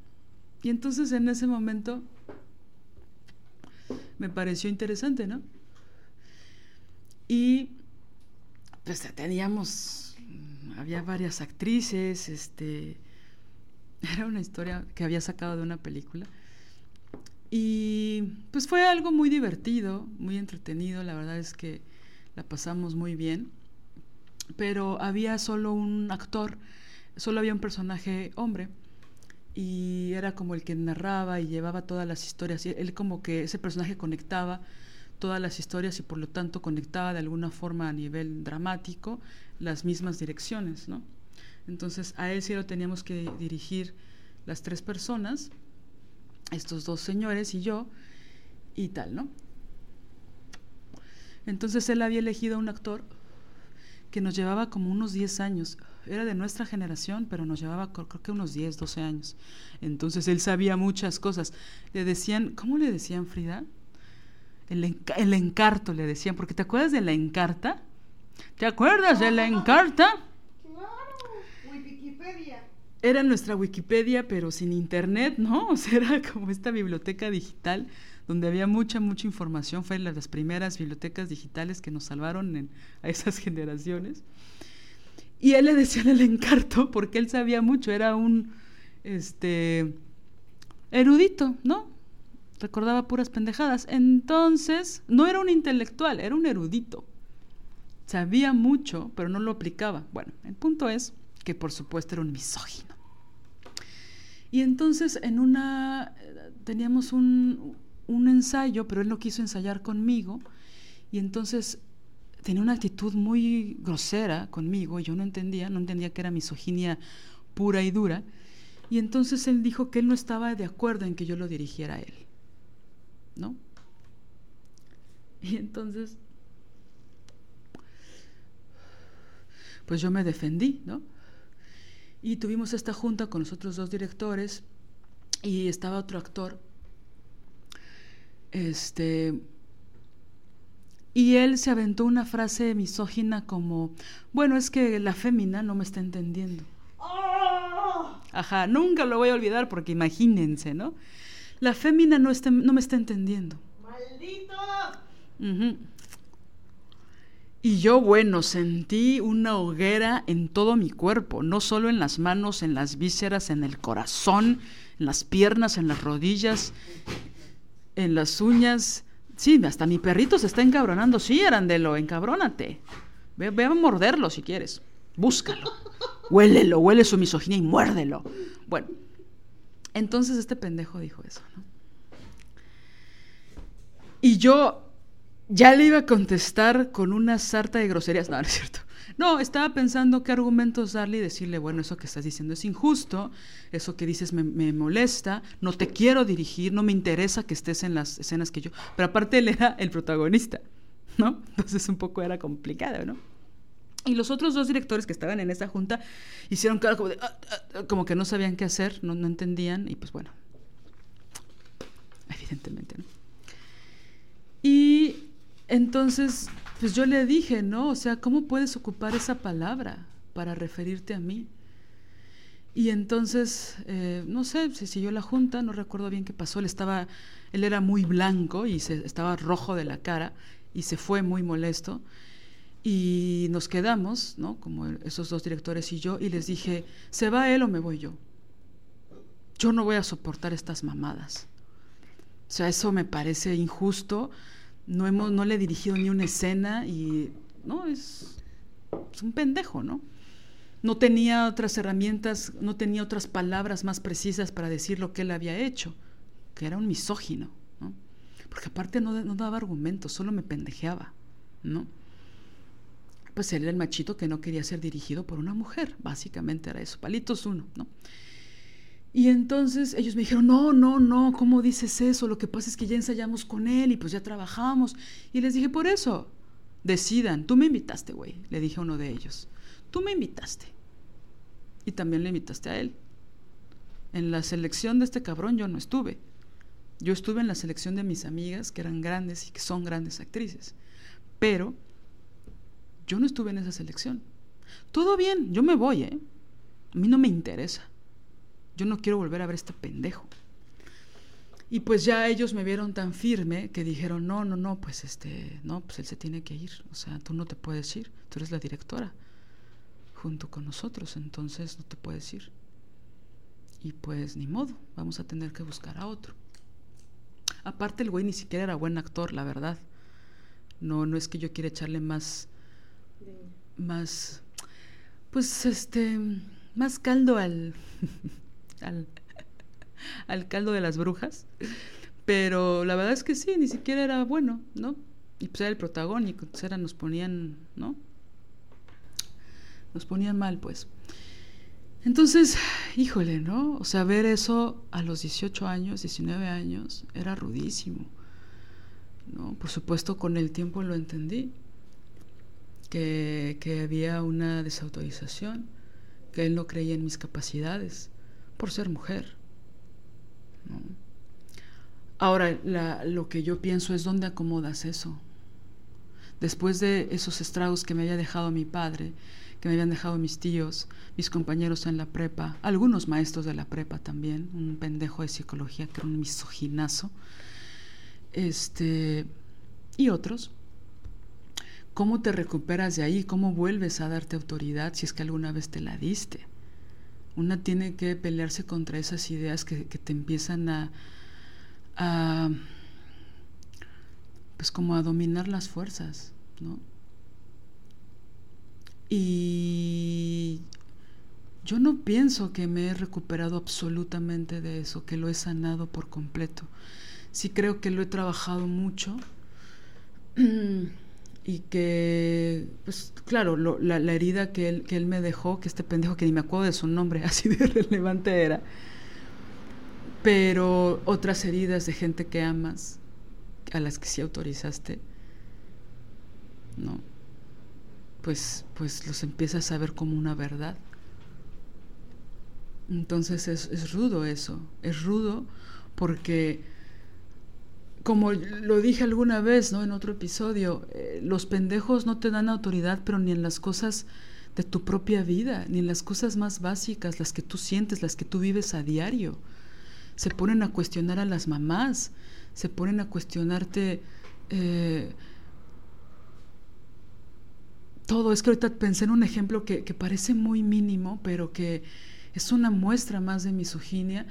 Y entonces en ese momento me pareció interesante, ¿no? Y pues teníamos, había varias actrices, este, era una historia que había sacado de una película. Y pues fue algo muy divertido, muy entretenido, la verdad es que la pasamos muy bien, pero había solo un actor, solo había un personaje hombre y era como el que narraba y llevaba todas las historias, él como que ese personaje conectaba todas las historias y por lo tanto conectaba de alguna forma a nivel dramático las mismas direcciones, ¿no? Entonces a él sí lo teníamos que dirigir las tres personas, estos dos señores y yo, y tal, ¿no? Entonces él había elegido a un actor que nos llevaba como unos 10 años. Era de nuestra generación, pero nos llevaba creo que unos 10, 12 años. Entonces él sabía muchas cosas. Le decían, ¿cómo le decían Frida? El, el encarto le decían, porque ¿te acuerdas de la encarta? ¿Te acuerdas de la encarta? era nuestra Wikipedia, pero sin internet, ¿no? O sea, era como esta biblioteca digital donde había mucha, mucha información. Fue de las primeras bibliotecas digitales que nos salvaron a esas [LAUGHS] generaciones. Y él le decía el encarto porque él sabía mucho, era un este, erudito, ¿no? recordaba puras pendejadas. Entonces, no era un intelectual, era un erudito. Sabía mucho, pero no lo aplicaba. Bueno, el punto es que por supuesto era un misógino. Y entonces en una teníamos un, un ensayo, pero él no quiso ensayar conmigo. Y entonces tenía una actitud muy grosera conmigo y yo no entendía, no entendía que era misoginia pura y dura. Y entonces él dijo que él no estaba de acuerdo en que yo lo dirigiera a él. ¿No? Y entonces, pues yo me defendí, ¿no? Y tuvimos esta junta con los otros dos directores y estaba otro actor. Este, y él se aventó una frase misógina como, bueno, es que la fémina no me está entendiendo. Ajá, nunca lo voy a olvidar porque imagínense, ¿no? La fémina no, no me está entendiendo. ¡Maldito! Y yo, bueno, sentí una hoguera en todo mi cuerpo, no solo en las manos, en las vísceras, en el corazón, en las piernas, en las rodillas, en las uñas Sí, hasta mi perrito se está encabronando. Sí, Arandelo, encabrónate. Ve, a morderlo si quieres. Búscalo. Huélelo, huele su misoginia y muérdelo. Bueno, entonces este pendejo dijo eso, ¿no? Y yo ya le iba a contestar con una sarta de groserías. No, no es cierto. No, estaba pensando qué argumentos darle y decirle, bueno, eso que estás diciendo es injusto, eso que dices me, molesta, no te quiero dirigir, no me interesa que estés en las escenas que yo... Pero aparte él era el protagonista, ¿no? Entonces un poco era complicado, ¿no? Y los otros dos directores que estaban en esa junta hicieron cara como, de, ah, ah", como que no sabían qué hacer, no, no entendían, y pues bueno, evidentemente, ¿no? Y entonces pues yo le dije, ¿no? O sea, ¿cómo puedes ocupar esa palabra para referirte a mí? Y entonces, eh, no sé, se siguió la junta, no recuerdo bien qué pasó. Él estaba, él era muy blanco y se, estaba rojo de la cara y se fue muy molesto. Y nos quedamos, ¿no? Como esos dos directores y yo, y les dije, ¿se va él o me voy yo? Yo no voy a soportar estas mamadas. O sea, eso me parece injusto no, hemos, no le he dirigido ni una escena y, ¿no? Es, un pendejo, ¿no? No tenía otras herramientas, no tenía otras palabras más precisas para decir lo que él había hecho, que era un misógino, ¿no? Porque aparte no, no daba argumentos, solo me pendejeaba, ¿no? Pues él era el machito que no quería ser dirigido por una mujer, básicamente era eso, palitos uno, ¿no? Y entonces ellos me dijeron, no, no, no, ¿cómo dices eso? Lo que pasa es que ya ensayamos con él y pues ya trabajamos. Y les dije, por eso, decidan, tú me invitaste, güey, le dije a uno de ellos, tú me invitaste. Y también le invitaste a él. En la selección de este cabrón yo no estuve. Yo estuve en la selección de mis amigas que eran grandes y que son grandes actrices. Pero yo no estuve en esa selección. Todo bien, yo me voy, ¿eh? A mí no me interesa yo no quiero volver a ver este pendejo. Y pues ya ellos me vieron tan firme que dijeron, no, no, no, pues este, no, pues él se tiene que ir. O sea, tú no te puedes ir, tú eres la directora junto con nosotros, entonces no te puedes ir. Y pues ni modo, vamos a tener que buscar a otro. Aparte el güey ni siquiera era buen actor, la verdad. No, no es que yo quiera echarle más, más, pues este, más caldo al, [LAUGHS] [LAUGHS] al, caldo de las brujas. Pero la verdad es que sí, ni siquiera era bueno, ¿no? Y pues era el protagónico, entonces era, nos ponían, ¿no? Nos ponían mal, pues. Entonces, híjole, ¿no? O sea, ver eso a los 18 años, 19 años, era rudísimo. ¿no? Por supuesto, con el tiempo lo entendí, que, que había una desautorización, que él no creía en mis capacidades, por ser mujer. Ahora, lo que yo pienso es dónde acomodas eso. Después de esos estragos que me había dejado mi padre, que me habían dejado mis tíos, mis compañeros en la prepa, algunos maestros de la prepa también, un pendejo de psicología que era un misoginazo, este, y otros. ¿Cómo te recuperas de ahí? ¿Cómo vuelves a darte autoridad si es que alguna vez te la diste? Una tiene que pelearse contra esas ideas que, te empiezan a, a, pues como a dominar las fuerzas, ¿no? Y yo no pienso que me he recuperado absolutamente de eso, que lo he sanado por completo. Sí creo que lo he trabajado mucho [CLEARS THROAT] y que, pues claro, la, herida que él, que él me dejó, que este pendejo que ni me acuerdo de su nombre, [LAUGHS] así de relevante era, pero otras heridas de gente que amas, a las que sí autorizaste, ¿no? Pues, pues los empiezas a ver como una verdad. Entonces es, es rudo eso, es rudo porque como lo dije alguna vez, ¿no? En otro episodio, eh, los pendejos no te dan autoridad, pero ni en las cosas de tu propia vida, ni en las cosas más básicas, las que tú sientes, las que tú vives a diario. Se ponen a cuestionar a las mamás, se ponen a cuestionarte eh, todo. Es que ahorita pensé en un ejemplo que, que parece muy mínimo, pero que es una muestra más de misoginia,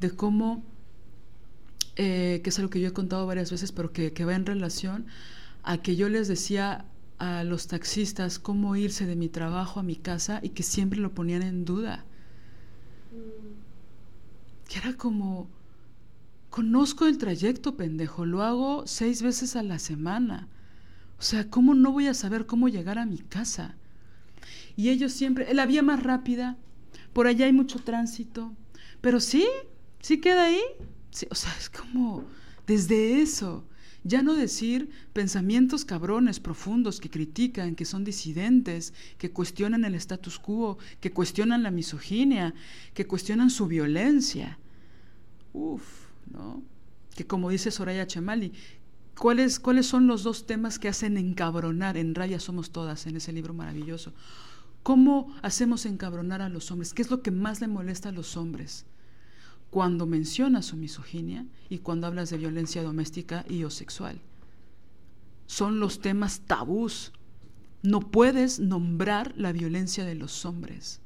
de cómo eh, que es algo que yo he contado varias veces, pero que, va en relación a que yo les decía a los taxistas cómo irse de mi trabajo a mi casa y que siempre lo ponían en duda. Que era como, conozco el trayecto, pendejo, lo hago seis veces a la semana. O sea, ¿cómo no voy a saber cómo llegar a mi casa? Y ellos siempre, la vía más rápida, por allá hay mucho tránsito, pero sí, sí queda ahí, o sea, es como desde eso. Ya no decir pensamientos cabrones, profundos, que critican, que son disidentes, que cuestionan el status quo, que cuestionan la misoginia, que cuestionan su violencia. Uf, ¿no? Que como dice Soraya Chamali, ¿cuáles, ¿cuáles son los dos temas que hacen encabronar? En Raya somos todas, en ese libro maravilloso. ¿Cómo hacemos encabronar a los hombres? ¿Qué es lo que más le molesta a los hombres? Cuando mencionas su misoginia y cuando hablas de violencia doméstica y o sexual. Son los temas tabús. No puedes nombrar la violencia de los hombres,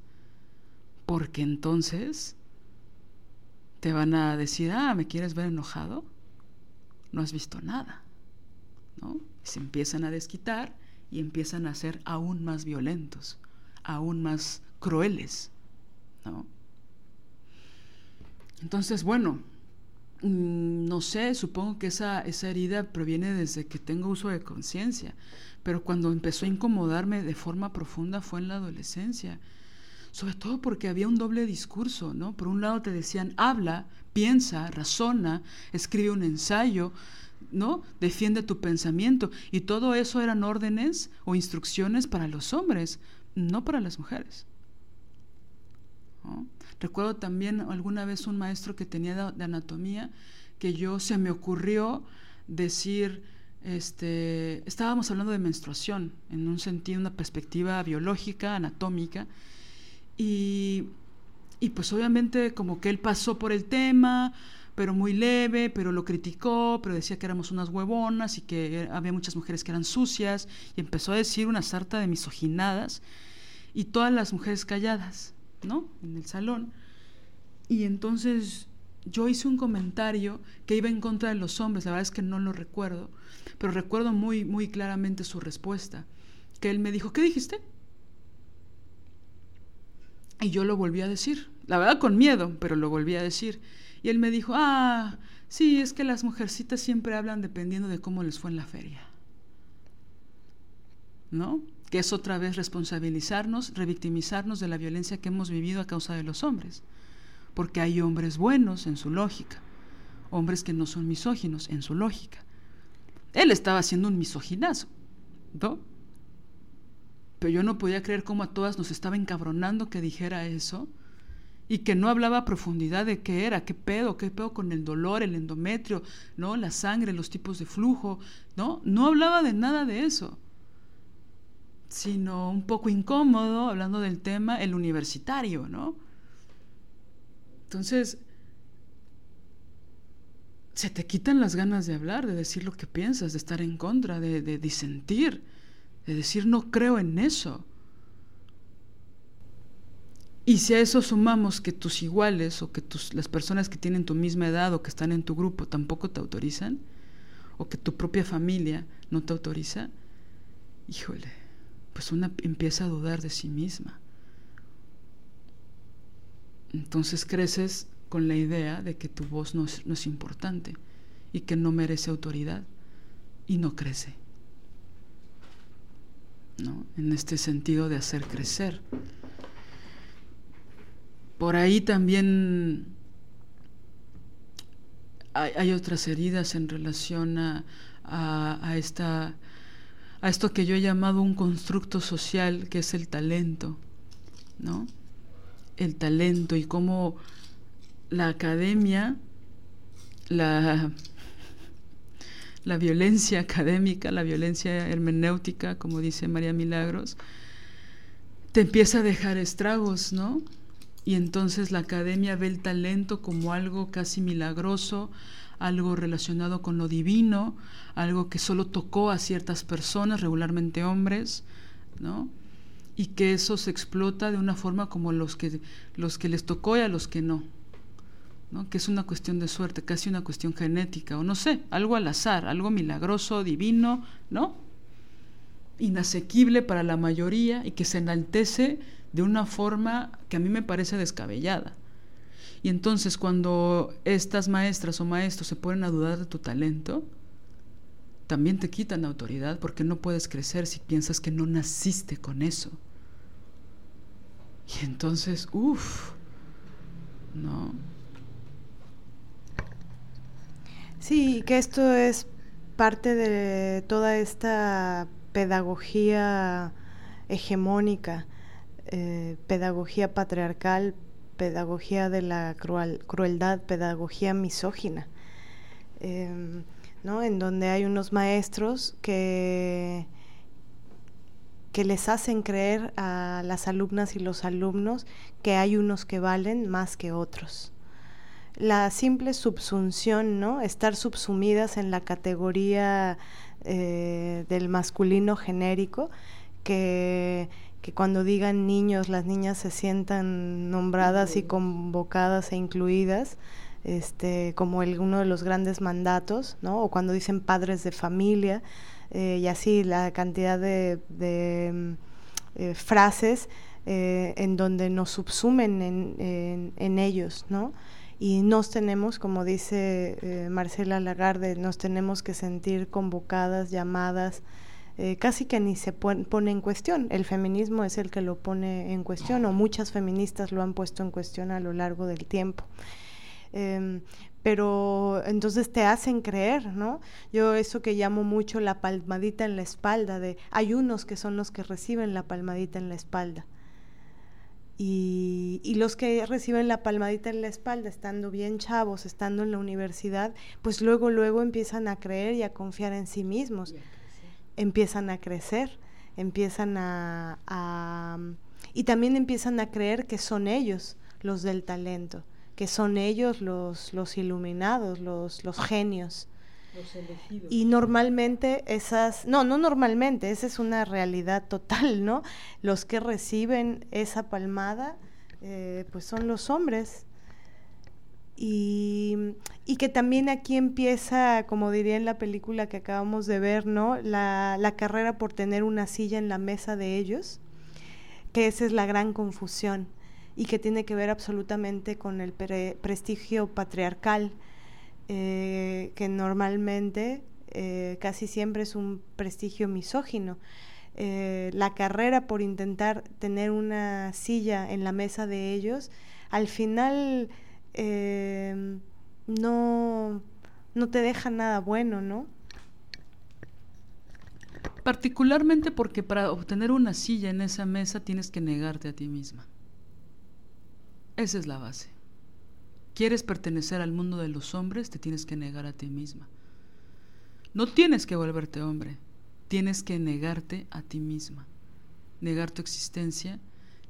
porque entonces te van a decir, ah, ¿me quieres ver enojado? No has visto nada. ¿No? Se empiezan a desquitar y empiezan a ser aún más violentos, aún más crueles. ¿no? Entonces, bueno, mm, no sé, supongo que esa, herida proviene desde que tengo uso de conciencia, pero cuando empezó a incomodarme de forma profunda fue en la adolescencia, sobre todo porque había un doble discurso, ¿no? Por un lado te decían, habla, piensa, razona, escribe un ensayo, ¿no? Defiende tu pensamiento, y todo eso eran órdenes o instrucciones para los hombres, no para las mujeres. ¿no? Recuerdo también alguna vez un maestro que tenía de, anatomía que yo se me ocurrió decir, este, estábamos hablando de menstruación en un sentido, una perspectiva biológica, anatómica, y, y pues obviamente como que él pasó por el tema, pero muy leve, pero lo criticó, pero decía que éramos unas huevonas y que había muchas mujeres que eran sucias, y empezó a decir una sarta de misoginadas, y todas las mujeres calladas. ¿No? En el salón. Y entonces yo hice un comentario que iba en contra de los hombres, la verdad es que no lo recuerdo, pero recuerdo muy, muy claramente su respuesta, que él me dijo, ¿qué dijiste? Y yo lo volví a decir, la verdad con miedo, pero lo volví a decir. Y él me dijo, ah, sí, es que las mujercitas siempre hablan dependiendo de cómo les fue en la feria. ¿No? Que es otra vez responsabilizarnos, revictimizarnos de la violencia que hemos vivido a causa de los hombres. Porque hay hombres buenos en su lógica, hombres que no son misóginos en su lógica. Él estaba haciendo un misoginazo, ¿no? Pero yo no podía creer cómo a todas nos estaba encabronando que dijera eso y que no hablaba a profundidad de qué era, qué pedo, qué pedo con el dolor, el endometrio, ¿no? La sangre, los tipos de flujo, ¿no? No hablaba de nada de eso sino un poco incómodo, hablando del tema, el universitario, ¿no? Entonces, se te quitan las ganas de hablar, de decir lo que piensas, de estar en contra, de, de disentir, de decir no creo en eso. Y si a eso sumamos que tus iguales o que tus, las personas que tienen tu misma edad o que están en tu grupo tampoco te autorizan, o que tu propia familia no te autoriza, híjole, pues una empieza a dudar de sí misma. Entonces creces con la idea de que tu voz no es, no es importante y que no merece autoridad y no crece. ¿no? En este sentido de hacer crecer. Por ahí también hay, otras heridas en relación a, a, esta, a esto que yo he llamado un constructo social, que es el talento, ¿no? El talento y cómo la academia, la, la violencia académica, la violencia hermenéutica, como dice María Milagros, te empieza a dejar estragos, ¿no? y entonces la academia ve el talento como algo casi milagroso, algo relacionado con lo divino, algo que solo tocó a ciertas personas, regularmente hombres, ¿no? Y que eso se explota de una forma como los que, los que les tocó y a los que no, ¿no? Que es una cuestión de suerte, casi una cuestión genética, o no sé, algo al azar, algo milagroso, divino, ¿no? Inasequible para la mayoría y que se enaltece de una forma que a mí me parece descabellada. Y entonces cuando estas maestras o maestros se ponen a dudar de tu talento, también te quitan autoridad porque no puedes crecer si piensas que no naciste con eso. Y entonces, uff, ¿no? Sí, que esto es parte de toda esta pedagogía hegemónica eh, pedagogía patriarcal, pedagogía de la crueldad, pedagogía misógina, em, ¿no? en donde hay unos maestros que, que les hacen creer a las alumnas y los alumnos que hay unos que valen más que otros. La simple subsunción, ¿no? estar subsumidas en la categoría eh, del masculino genérico, que que cuando digan niños, las niñas se sientan nombradas y convocadas e incluidas, este, como el, uno de los grandes mandatos, ¿no? O cuando dicen padres de familia, eh, y así la cantidad de, eh, frases eh, en donde nos subsumen en, ellos, ¿no? Y nos tenemos, como dice Marcela Lagarde, nos tenemos que sentir convocadas, llamadas, casi que ni se pone en cuestión. El feminismo es el que lo pone en cuestión, o muchas feministas lo han puesto en cuestión a lo largo del tiempo. Em, pero entonces te hacen creer, ¿no? Yo eso que llamo mucho la palmadita en la espalda, de hay unos que son los que reciben la palmadita en la espalda. Y, y, los que reciben la palmadita en la espalda, estando bien chavos, estando en la universidad, pues luego, luego empiezan a creer y a confiar en sí mismos empiezan a crecer, empiezan a, y también empiezan a creer que son ellos los del talento, que son ellos los, los iluminados, los, los genios. Los elegidos. Y normalmente esas, no, no normalmente, esa es una realidad total, ¿no? Los que reciben esa palmada, eh, pues son los hombres, y, que también aquí empieza, como diría en la película que acabamos de ver, ¿no? La, la, carrera por tener una silla en la mesa de ellos, que esa es la gran confusión y que tiene que ver absolutamente con el prestigio patriarcal, eh, que normalmente eh, casi siempre es un prestigio misógino. Eh, la carrera por intentar tener una silla en la mesa de ellos, al final no, no te deja nada bueno, ¿no? Particularmente porque para obtener una silla en esa mesa tienes que negarte a ti misma. Esa es la base. ¿Quieres pertenecer al mundo de los hombres? Te tienes que negar a ti misma. No tienes que volverte hombre, tienes que negarte a ti misma. Negar tu existencia,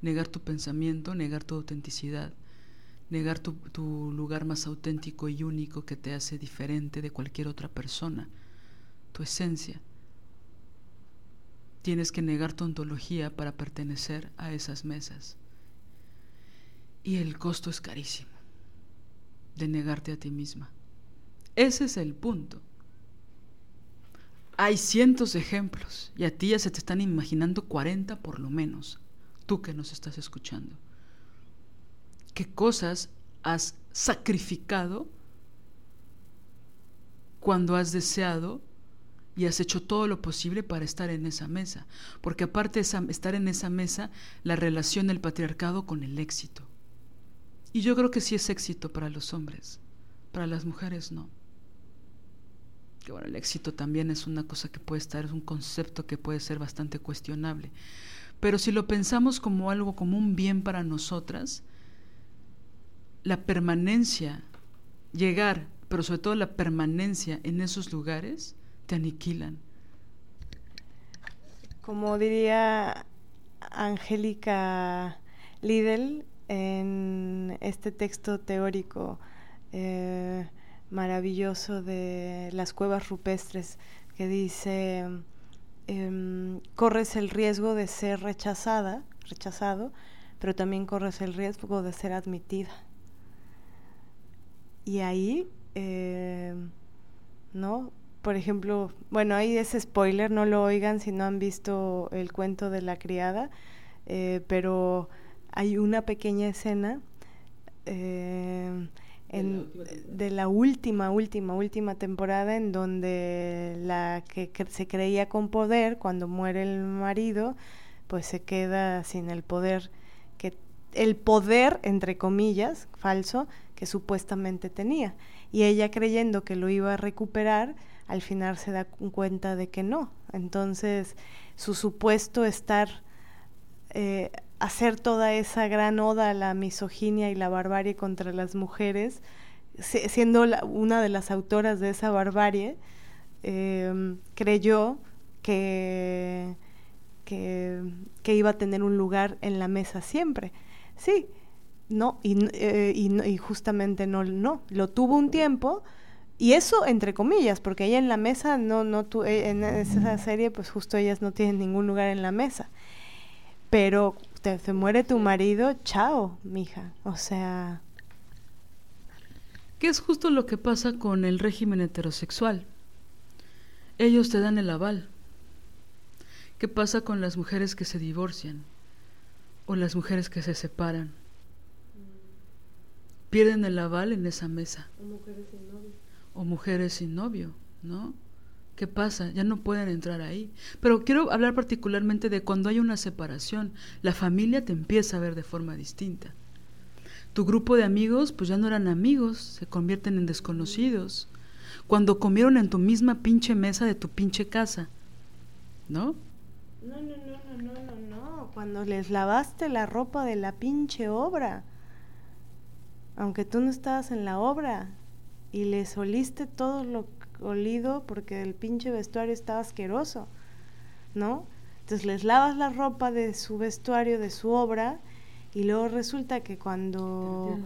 negar tu pensamiento, negar tu autenticidad, negar tu, lugar más auténtico y único que te hace diferente de cualquier otra persona, tu esencia. Tienes que negar tu ontología para pertenecer a esas mesas. Y el costo es carísimo de negarte a ti misma. Ese es el punto. Hay cientos de ejemplos y a ti ya se te están imaginando 40 por lo menos, tú que nos estás escuchando. ¿Qué cosas has sacrificado cuando has deseado y has hecho todo lo posible para estar en esa mesa? Porque aparte de estar en esa mesa, la relación del patriarcado con el éxito. Y yo creo que sí es éxito para los hombres, para las mujeres no que bueno, el éxito también es una cosa que puede estar, es un concepto que puede ser bastante cuestionable. Pero si lo pensamos como algo, como un bien para nosotras, la permanencia, llegar, pero sobre todo la permanencia en esos lugares, te aniquilan. Como diría Angélica Lidl en este texto teórico, eh, maravilloso de las cuevas rupestres que dice, em, corres el riesgo de ser rechazada, rechazado, pero también corres el riesgo de ser admitida. Y ahí, em, ¿no? Por ejemplo, bueno, ahí es spoiler, no lo oigan si no han visto el cuento de la criada, eh, pero hay una pequeña escena eh, de la última, última, última temporada en donde la que, se creía con poder, cuando muere el marido, pues se queda sin el poder que el poder entre comillas falso que supuestamente tenía. Y ella creyendo que lo iba a recuperar al final se da cuenta de que no. Entonces su supuesto estar eh, hacer toda esa gran oda a la misoginia y la barbarie contra las mujeres, siendo una de las autoras de esa barbarie, em, creyó que, que, iba a tener un lugar en la mesa siempre. Sí, no, y, eh, y, justamente no, no, lo tuvo un tiempo, y eso entre comillas, porque ella en la mesa no, no eh, en esa serie, pues justo ellas no tienen ningún lugar en la mesa. Pero te, se muere tu marido, chao, mija. O sea... Que es justo lo que pasa con el régimen heterosexual. Ellos te dan el aval. ¿Qué pasa con las mujeres que se divorcian? O las mujeres que se separan. Pierden el aval en esa mesa. O mujeres sin novio. O mujeres sin novio, ¿no? ¿Qué pasa? Ya no pueden entrar ahí. Pero quiero hablar particularmente de cuando hay una separación. La familia te empieza a ver de forma distinta. Tu grupo de amigos, pues ya no eran amigos, se convierten en desconocidos. Cuando comieron en tu misma pinche mesa de tu pinche casa. ¿No? No, no, no, no, no, no, no. Cuando les lavaste la ropa de la pinche obra. Aunque tú no estabas en la obra. Y les oliste todo lo olido porque el pinche vestuario estaba asqueroso, ¿no? Entonces les lavas la ropa de su vestuario, de su obra, y luego resulta que cuando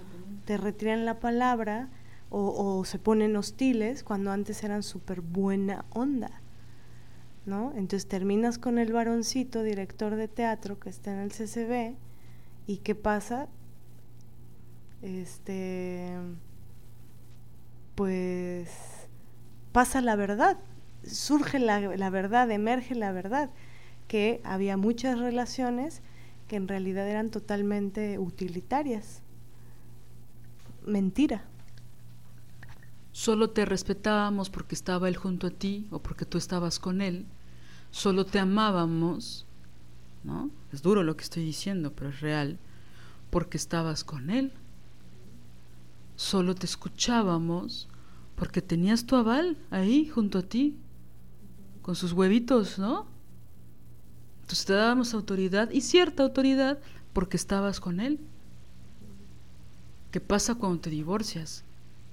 te retiran la palabra o, se ponen hostiles, cuando antes eran súper buena onda, ¿no? Entonces terminas con el varoncito, director de teatro que está en el CCB, y ¿qué pasa? Este, pues pasa la verdad, surge la, verdad, emerge la verdad, que había muchas relaciones que en realidad eran totalmente utilitarias. Mentira. Solo te respetábamos porque estaba él junto a ti o porque tú estabas con él. Solo te amábamos, ¿no? Es duro lo que estoy diciendo, pero es real, porque estabas con él. Solo te escuchábamos porque tenías tu aval ahí junto a ti, con sus huevitos, ¿no? Entonces te dábamos autoridad y cierta autoridad porque estabas con él. ¿Qué pasa cuando te divorcias?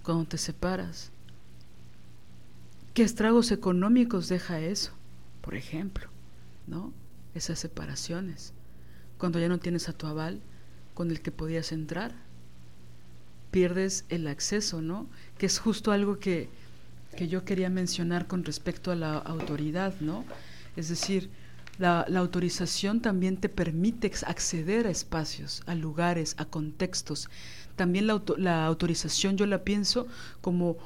Cuando te separas? ¿Qué estragos económicos deja eso? Por ejemplo, ¿no? Esas separaciones. Cuando ya no tienes a tu aval con el que podías entrar pierdes el acceso, ¿no? Que es justo algo que, que yo quería mencionar con respecto a la autoridad, ¿no? Es decir, La, autorización también te permite acceder a espacios, a lugares, a contextos. También la, la autorización yo la pienso como,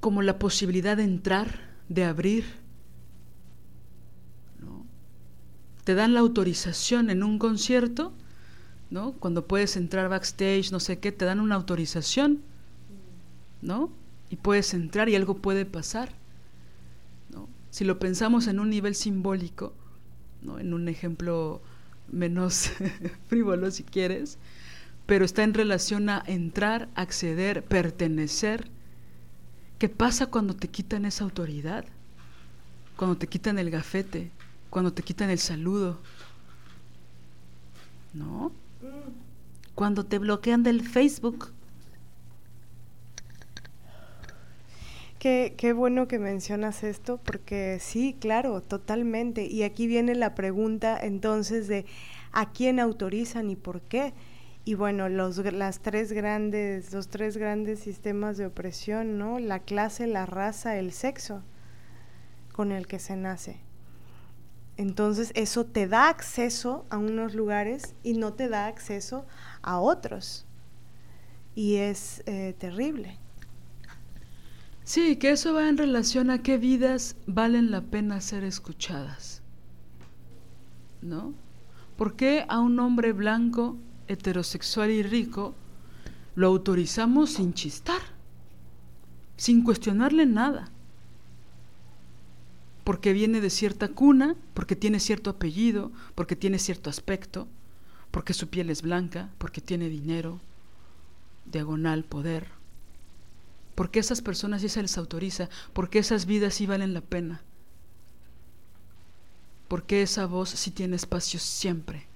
como la posibilidad de entrar, de abrir. Te dan la autorización en un concierto, ¿no? Cuando puedes entrar backstage, no sé qué, te dan una autorización, ¿no? Y puedes entrar y algo puede pasar. ¿no? Si lo pensamos en un nivel simbólico, en un ejemplo menos [LAUGHS] frívolo si quieres, pero está en relación a entrar, acceder, pertenecer. ¿Qué pasa cuando te quitan esa autoridad? Cuando te quitan el gafete, cuando te quitan el saludo. ¿No? Cuando te bloquean del Facebook. Qué, bueno que mencionas esto, porque sí, claro, totalmente. Y aquí viene la pregunta entonces de a quién autorizan y por qué. Y bueno, los, las tres grandes, los tres grandes sistemas de opresión, ¿no? La clase, la raza, el sexo con el que se nace. Entonces eso te da acceso a unos lugares y no te da acceso a otros. Y es eh, terrible. Sí, que eso va en relación a qué vidas valen la pena ser escuchadas. ¿No? ¿Por qué a un hombre blanco, heterosexual y rico lo autorizamos sin chistar? Sin cuestionarle nada. Porque viene de cierta cuna, porque tiene cierto apellido, porque tiene cierto aspecto, porque su piel es blanca, porque tiene dinero, diagonal, poder ¿Por qué esas personas sí se les autoriza? ¿Por qué esas vidas sí valen la pena? ¿Por qué esa voz sí tiene espacio siempre?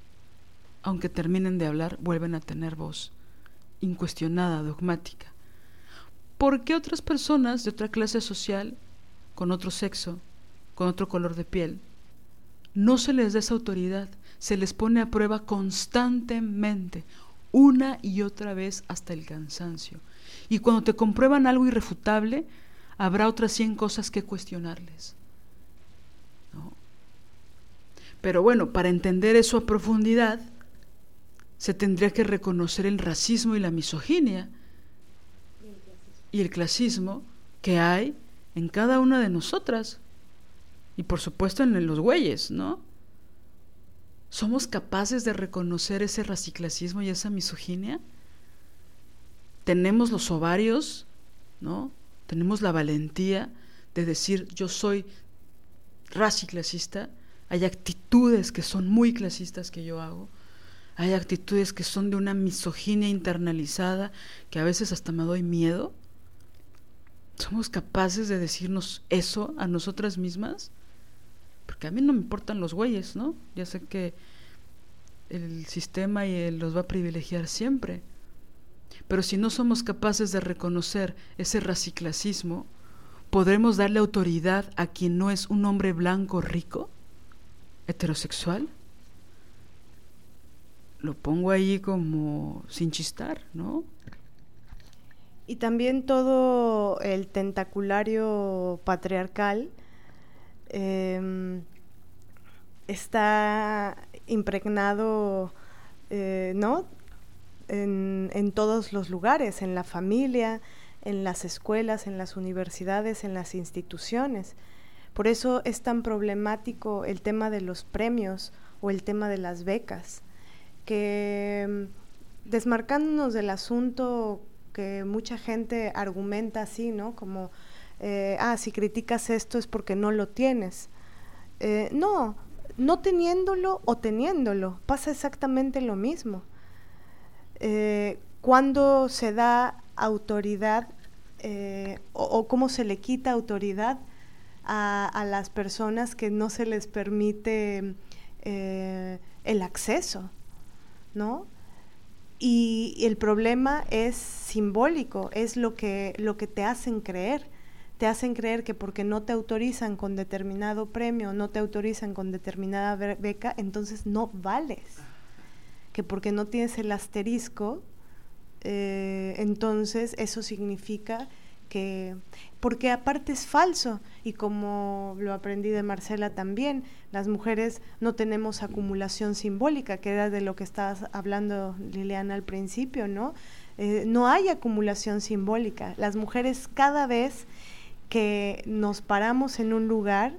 Aunque terminen de hablar, vuelven a tener voz, incuestionada, dogmática. ¿Por qué otras personas de otra clase social, con otro sexo, con otro color de piel, no se les da esa autoridad? Se les pone a prueba constantemente, una y otra vez hasta el cansancio. Y cuando te comprueban algo irrefutable, habrá otras 100 cosas que cuestionarles. Pero bueno, para entender eso a profundidad, se tendría que reconocer el racismo y la misoginia y el clasismo que hay en cada una de nosotras. Y por supuesto en los güeyes, ¿no? ¿Somos capaces de reconocer ese raciclasismo y esa misoginia? tenemos los ovarios, ¿no? Tenemos la valentía de decir yo soy raza clasista, hay actitudes que son muy clasistas que yo hago, hay actitudes que son de una misoginia internalizada que a veces hasta me doy miedo. ¿Somos capaces de decirnos eso a nosotras mismas? Porque a mí no me importan los güeyes, ¿no? Ya sé que el sistema y él los va a privilegiar siempre. Pero si no somos capaces de reconocer ese raciclasismo, ¿podremos darle autoridad a quien no es un hombre blanco rico, heterosexual? Lo pongo ahí como sin chistar, ¿no? Y también todo el tentaculario patriarcal em, está impregnado, eh, ¿no? en, todos los lugares, en la familia, en las escuelas, en las universidades, en las instituciones. Por eso es tan problemático el tema de los premios o el tema de las becas, que mm, desmarcándonos del asunto que mucha gente argumenta así, ¿no? Como, eh, ah, si criticas esto es porque no lo tienes. Eh, no, no teniéndolo o teniéndolo, pasa exactamente lo mismo eh, cuándo se da autoridad eh, o, cómo se le quita autoridad a, las personas que no se les permite el acceso, ¿no? Y, el problema es simbólico, es lo que, lo que te hacen creer. Te hacen creer que porque no te autorizan con determinado premio, no te autorizan con determinada beca, entonces no vales que porque no tienes el asterisco, eh, entonces eso significa que porque aparte es falso y como lo aprendí de Marcela también, las mujeres no tenemos acumulación simbólica, que era de lo que estabas hablando Liliana al principio, ¿no? Eh, no hay acumulación simbólica. Las mujeres cada vez que nos paramos en un lugar,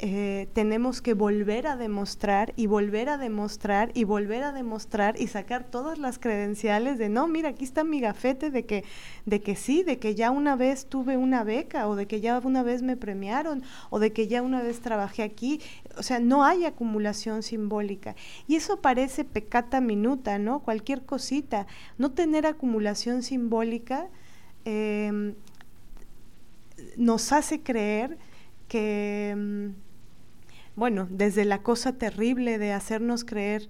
eh, tenemos que volver a demostrar y volver a demostrar y volver a demostrar y sacar todas las credenciales de no, mira, aquí está mi gafete de que, de que sí, de que ya una vez tuve una beca o de que ya una vez me premiaron o de que ya una vez trabajé aquí. O sea, no hay acumulación simbólica. Y eso parece pecata minuta, ¿no? Cualquier cosita. No tener acumulación simbólica em, nos hace creer que em, bueno, desde la cosa terrible de hacernos creer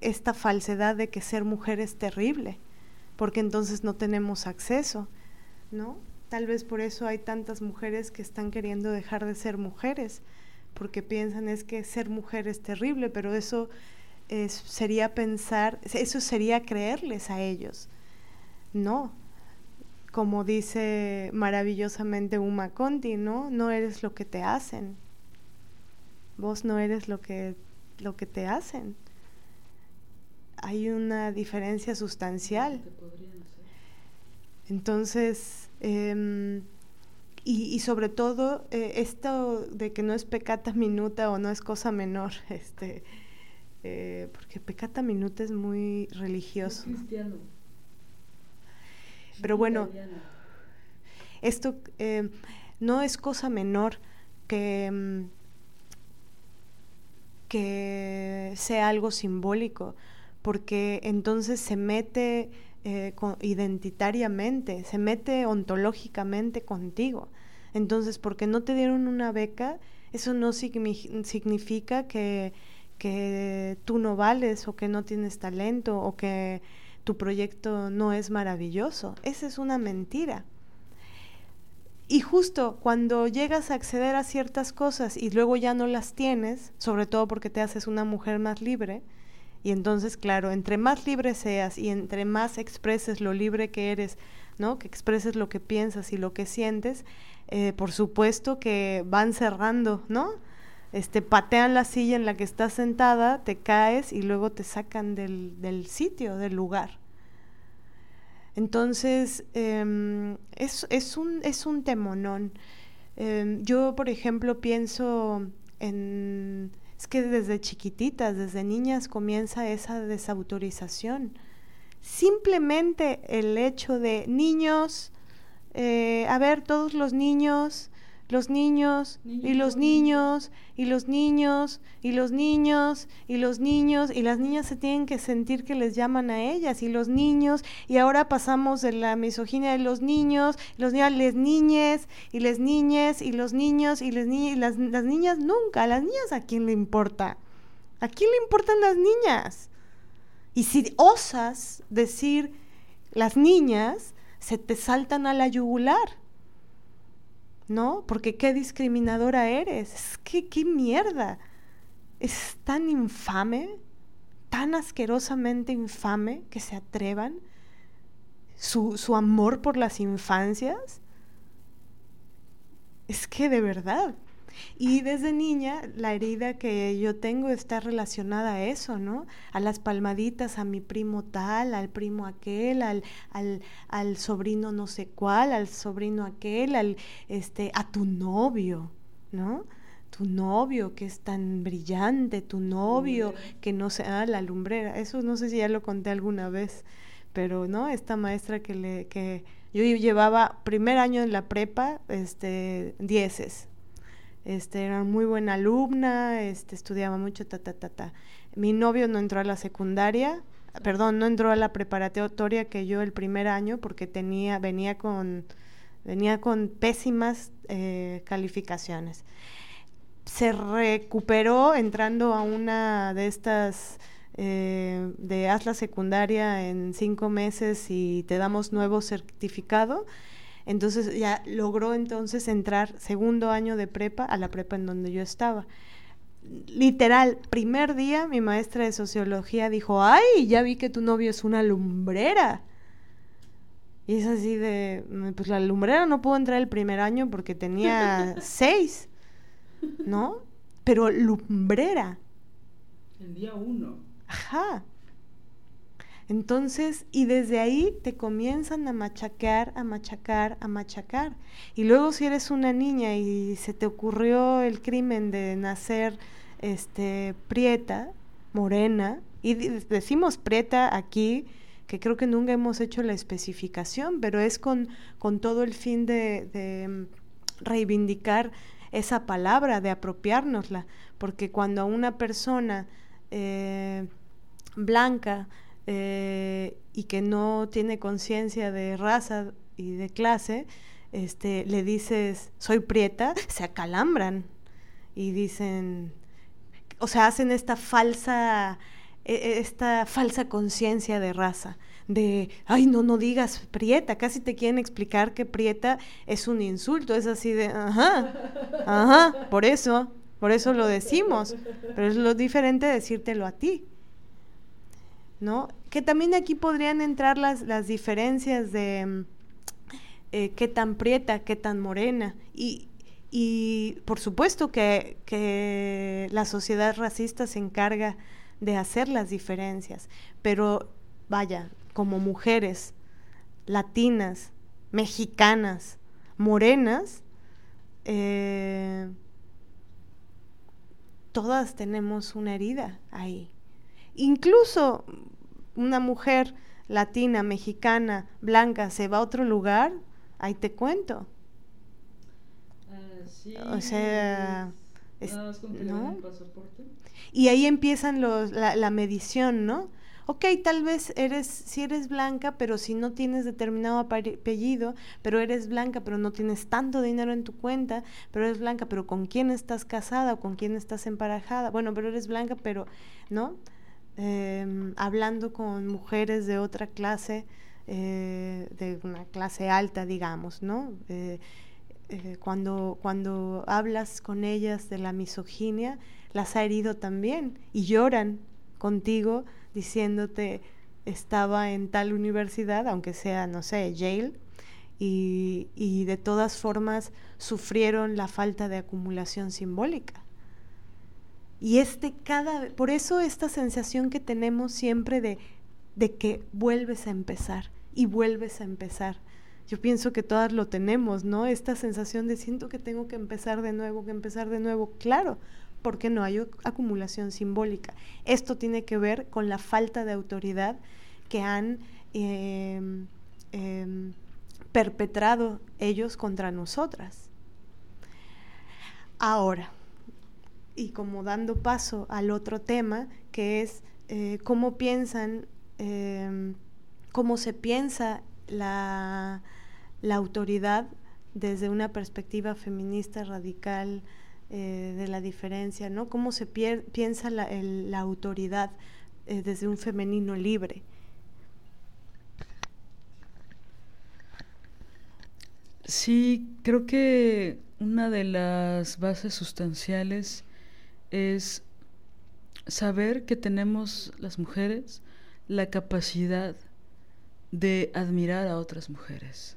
esta falsedad de que ser mujer es terrible, porque entonces no tenemos acceso, ¿no? Tal vez por eso hay tantas mujeres que están queriendo dejar de ser mujeres, porque piensan es que ser mujer es terrible, pero eso sería pensar, eso sería creerles a ellos. No, como dice maravillosamente Uma Conti, ¿no? No eres lo que te hacen, vos no eres lo que, lo que te hacen. Hay una diferencia sustancial. Entonces, em, y, sobre todo, eh, esto de que no es pecata minuta o no es cosa menor, [LAUGHS] este, eh, porque pecata minuta es muy religioso. cristiano. Pero bueno, esto em, no es cosa menor que em, que sea algo simbólico, porque entonces se mete eh, identitariamente, se mete ontológicamente contigo. Entonces, porque no te dieron una beca, eso no significa que, que tú no vales o que no tienes talento o que tu proyecto no es maravilloso. Esa es una mentira. Y justo cuando llegas a acceder a ciertas cosas y luego ya no las tienes, sobre todo porque te haces una mujer más libre, y entonces, claro, entre más libre seas y entre más expreses lo libre que eres, ¿no? Que expreses lo que piensas y lo que sientes, eh, por supuesto que van cerrando, ¿no? Este, patean la silla en la que estás sentada, te caes y luego te sacan del, del sitio, del lugar. Entonces, em, es, es, un, es un temonón. Em, yo, por ejemplo, pienso en... Es que desde chiquititas, desde niñas comienza esa desautorización. Simplemente el hecho de niños, eh, a ver, todos los niños los niños y los niños. y los niños y los niños y los niños y las niñas se tienen que sentir que les llaman a ellas y los niños y ahora pasamos de la misoginia de los niños, los niños, les niñes y les niñes y los niños y, les ni las, las niñas nunca, las niñas a quién le importa, a quién le importan las niñas. Y si osas decir las niñas, se te saltan a la yugular ¿no? Porque qué discriminadora eres, ¿Qué, qué mierda. Es tan infame, tan asquerosamente infame que se atrevan. Su, su amor por las infancias. Es que de verdad, y desde niña la herida que yo tengo está relacionada a eso, ¿no? A las palmaditas, a mi primo tal, al primo aquel, al, al, al sobrino no sé cuál, al sobrino aquel, al, este, a tu novio, ¿no? tu novio que es tan brillante, tu novio que no sé, ah, la lumbrera, eso no sé si ya lo conté alguna vez, pero no, esta maestra que le, que yo llevaba primer año en la prepa, este, dieces, este, era muy buena alumna, este, estudiaba mucho, ta, ta, ta, ta. Mi novio no entró a la secundaria, perdón, no entró a la preparatoria que yo el primer año porque tenía, venía con, venía con pésimas eh, calificaciones. Se recuperó entrando a una de estas eh, de haz la secundaria en cinco meses y te damos nuevo certificado entonces ya logró entonces entrar segundo año de prepa a la prepa en donde yo estaba. Literal, primer día mi maestra de sociología dijo, ay, ya vi que tu novio es una lumbrera. Y es así de, mm, pues la lumbrera no pudo entrar el primer año porque tenía [LAUGHS] seis, ¿no? Pero lumbrera. El día uno. Ajá. Entonces, y desde ahí te comienzan a machacar, a machacar, a machacar. Y luego si eres una niña y se te ocurrió el crimen de nacer este prieta, morena, y decimos prieta aquí, que creo que nunca hemos hecho la especificación, pero es con, con todo el fin de, mm, reivindicar esa palabra, de apropiárnosla, porque cuando a una persona eh, blanca eh, y que no tiene conciencia de raza y de clase, este, le dices, soy prieta, [LAUGHS] se acalambran y dicen, o sea, hacen esta falsa, e, e, esta falsa conciencia de raza, de, ay, no, no digas prieta, casi te quieren explicar que prieta es un insulto, es así de, ajá, ajá, por eso, por eso lo decimos, pero es lo diferente decírtelo a ti. ¿No? Que también aquí podrían entrar las, las diferencias de mm, eh, qué tan prieta, qué tan morena. Y, y por supuesto que, que, la sociedad racista se encarga de hacer las diferencias, pero vaya, como mujeres latinas, mexicanas, morenas, eh, todas tenemos una herida ahí. Incluso una mujer latina, mexicana, blanca, se va a otro lugar, ahí te cuento. o sea, ¿no? Y ahí empiezan los, la, la medición, ¿no? ok, tal vez eres, si eres blanca, pero si no tienes determinado apellido, pero eres blanca, pero no tienes tanto dinero en tu cuenta, pero eres blanca, pero con quién estás casada o con quién estás emparejada, bueno, pero eres blanca, pero, ¿no? Em, hablando con mujeres de otra clase, eh, de una clase alta, digamos, ¿no? Eh, eh, cuando, cuando hablas con ellas de la misoginia, las ha herido también y lloran contigo diciéndote estaba en tal universidad, aunque sea, no sé, Yale, y, y de todas formas sufrieron la falta de acumulación simbólica. Y este cada por eso esta sensación que tenemos siempre de, de que vuelves a empezar y vuelves a empezar. Yo pienso que todas lo tenemos, ¿no? Esta sensación de siento que tengo que empezar de nuevo, que empezar de nuevo. Claro, porque no hay acumulación simbólica. Esto tiene que ver con la falta de autoridad que han em, em, perpetrado ellos contra nosotras. Ahora, y como dando paso al otro tema, que es eh, cómo piensan, em, cómo se piensa la, la, autoridad desde una perspectiva feminista radical eh, de la diferencia, ¿no? Cómo se piensa la, la autoridad eh, desde un femenino libre. Sí, creo que una de las bases sustanciales es saber que tenemos las mujeres la capacidad de admirar a otras mujeres.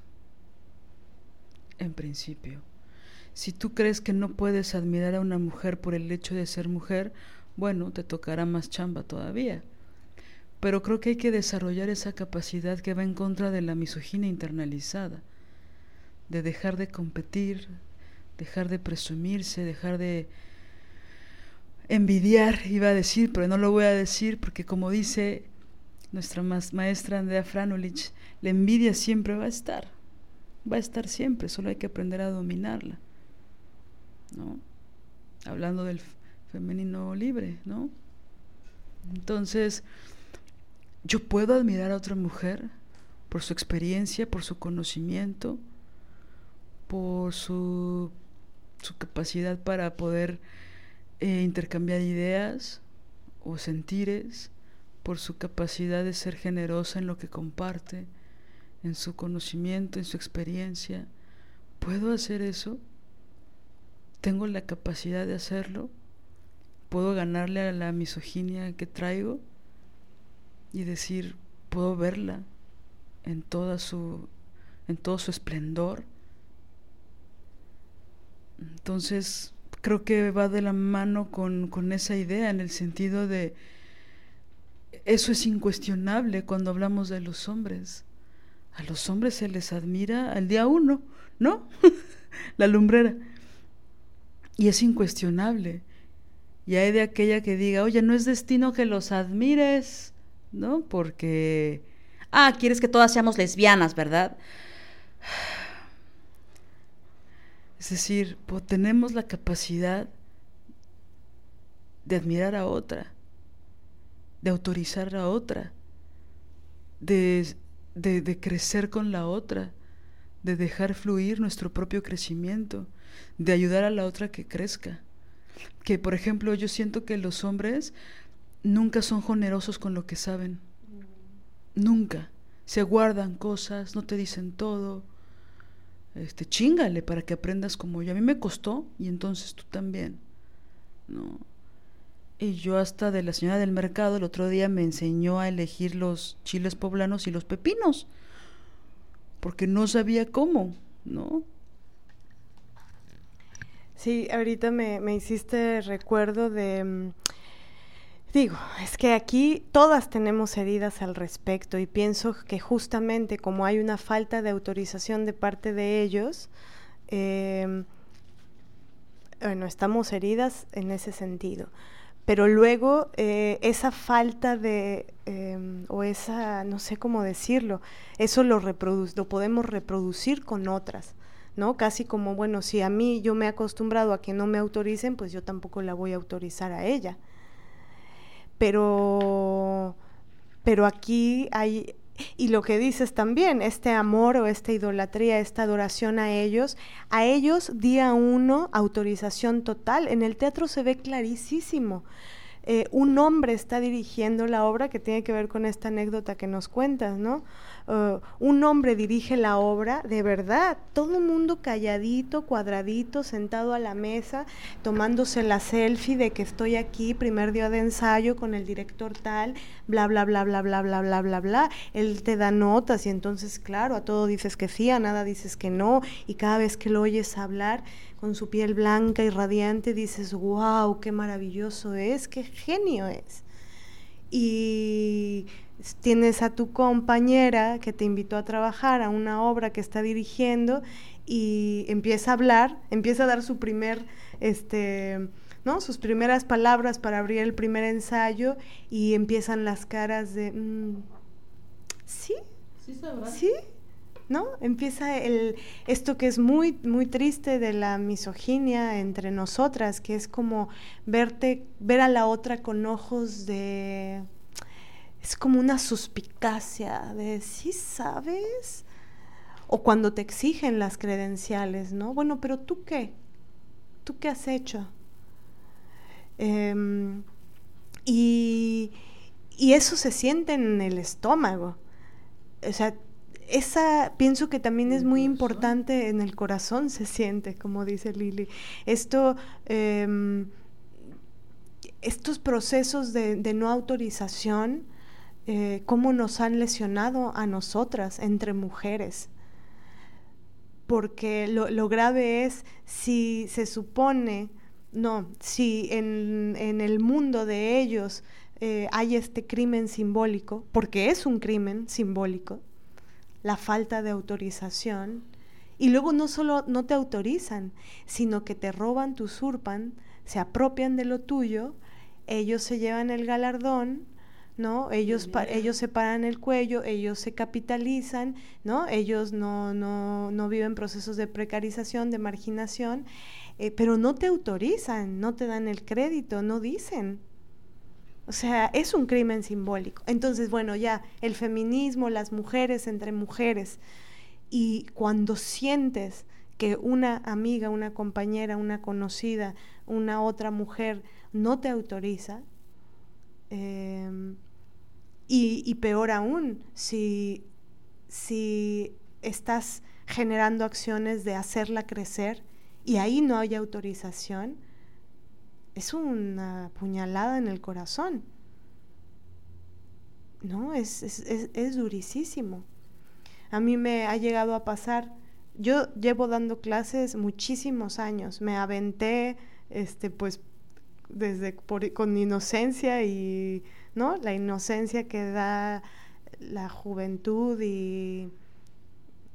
En principio. Si tú crees que no puedes admirar a una mujer por el hecho de ser mujer, bueno, te tocará más chamba todavía. Pero creo que hay que desarrollar esa capacidad que va en contra de la misoginia internalizada, de dejar de competir, dejar de presumirse, dejar de envidiar, iba a decir, pero no lo voy a decir porque como dice nuestra maestra Andrea Franulich, la envidia siempre va a estar, va a estar siempre, solo hay que aprender a dominarla, ¿no? Hablando del femenino libre, ¿no? Entonces, yo puedo admirar a otra mujer por su experiencia, por su conocimiento, por su, su capacidad para poder eh, intercambiar ideas o sentires por su capacidad de ser generosa en lo que comparte, en su conocimiento, en su experiencia. ¿Puedo hacer eso? ¿Tengo la capacidad de hacerlo? ¿Puedo ganarle a la misoginia que traigo? Y decir, puedo verla en toda su en todo su esplendor. Entonces, creo que va de la mano con, con esa idea, en el sentido de, eso es incuestionable cuando hablamos de los hombres. A los hombres se les admira al día uno, ¿no? [LAUGHS] la lumbrera. Y es incuestionable. Y hay de aquella que diga, oye, no es destino que los admires, ¿no? Porque, ah, quieres que todas seamos lesbianas, ¿verdad? Es decir, tenemos la capacidad de admirar a otra, de autorizar a otra, de, de, de crecer con la otra, de dejar fluir nuestro propio crecimiento, de ayudar a la otra que crezca. Que, por ejemplo, yo siento que los hombres nunca son generosos con lo que saben. Nunca. Se guardan cosas, no te dicen todo. Este, chingale para que aprendas como yo. A mí me costó y entonces tú también. No. Y yo hasta de la señora del mercado el otro día me enseñó a elegir los chiles poblanos y los pepinos. Porque no sabía cómo, ¿no? Sí, ahorita me, me hiciste recuerdo de... Digo, es que aquí todas tenemos heridas al respecto y pienso que justamente como hay una falta de autorización de parte de ellos, em, bueno, estamos heridas en ese sentido. Pero luego eh, esa falta de, em, o esa, no sé cómo decirlo, eso lo, lo podemos reproducir con otras. ¿no? Casi como, bueno, si a mí yo me he acostumbrado a que no me autoricen, pues yo tampoco la voy a autorizar a ella. Pero, pero aquí hay, y lo que dices también, este amor o esta idolatría, esta adoración a ellos, a ellos día uno, autorización total. En el teatro se ve clarísimo. Eh, un hombre está dirigiendo la obra que tiene que ver con esta anécdota que nos cuentas, ¿no? Uh, un hombre dirige la obra, de verdad, todo el mundo calladito, cuadradito, sentado a la mesa, tomándose la selfie de que estoy aquí, primer día de ensayo con el director tal, bla, bla, bla, bla, bla, bla, bla, bla, bla. Él te da notas y entonces, claro, a todo dices que sí, a nada dices que no, y cada vez que lo oyes hablar con su piel blanca y radiante, dices, wow, qué maravilloso es, qué genio es. Y tienes a tu compañera que te invitó a trabajar a una obra que está dirigiendo y empieza a hablar, empieza a dar su primer, este, ¿no? Sus primeras palabras para abrir el primer ensayo y empiezan las caras de, mm, ¿sí? Sí, ¿Sí? ¿No? Empieza el, esto que es muy, muy triste de la misoginia entre nosotras, que es como verte, ver a la otra con ojos de es como una suspicacia de, ¿sí sabes? O cuando te exigen las credenciales, ¿no? Bueno, pero tú qué? ¿Tú qué has hecho? Em, y, y eso se siente en el estómago. O sea, esa pienso que también es muy importante en el corazón se siente, como dice Lili. Esto, em, estos procesos de, de, no autorización eh, cómo nos han lesionado a nosotras entre mujeres. Porque lo, grave es si se supone, no, si en, el mundo de ellos eh, hay este crimen simbólico, porque es un crimen simbólico, la falta de autorización, y luego no solo no te autorizan, sino que te roban, te usurpan, se apropian de lo tuyo, ellos se llevan el galardón, ¿no? Ellos, ellos se paran el cuello, ellos se capitalizan, ¿no? Ellos no, no, no viven procesos de precarización, de marginación, eh, pero no te autorizan, no te dan el crédito, no dicen. O sea, es un crimen simbólico. Entonces, bueno, ya, el feminismo, las mujeres entre mujeres, y cuando sientes que una amiga, una compañera, una conocida, una otra mujer no te autoriza, eh, y, peor aún, si, si estás generando acciones de hacerla crecer y ahí no hay autorización, es una puñalada en el corazón. ¿No? Es, es, es, durísimo. A mí me ha llegado a pasar, yo llevo dando clases muchísimos años, me aventé, este, pues, desde con inocencia y, ¿no? La inocencia que da la juventud y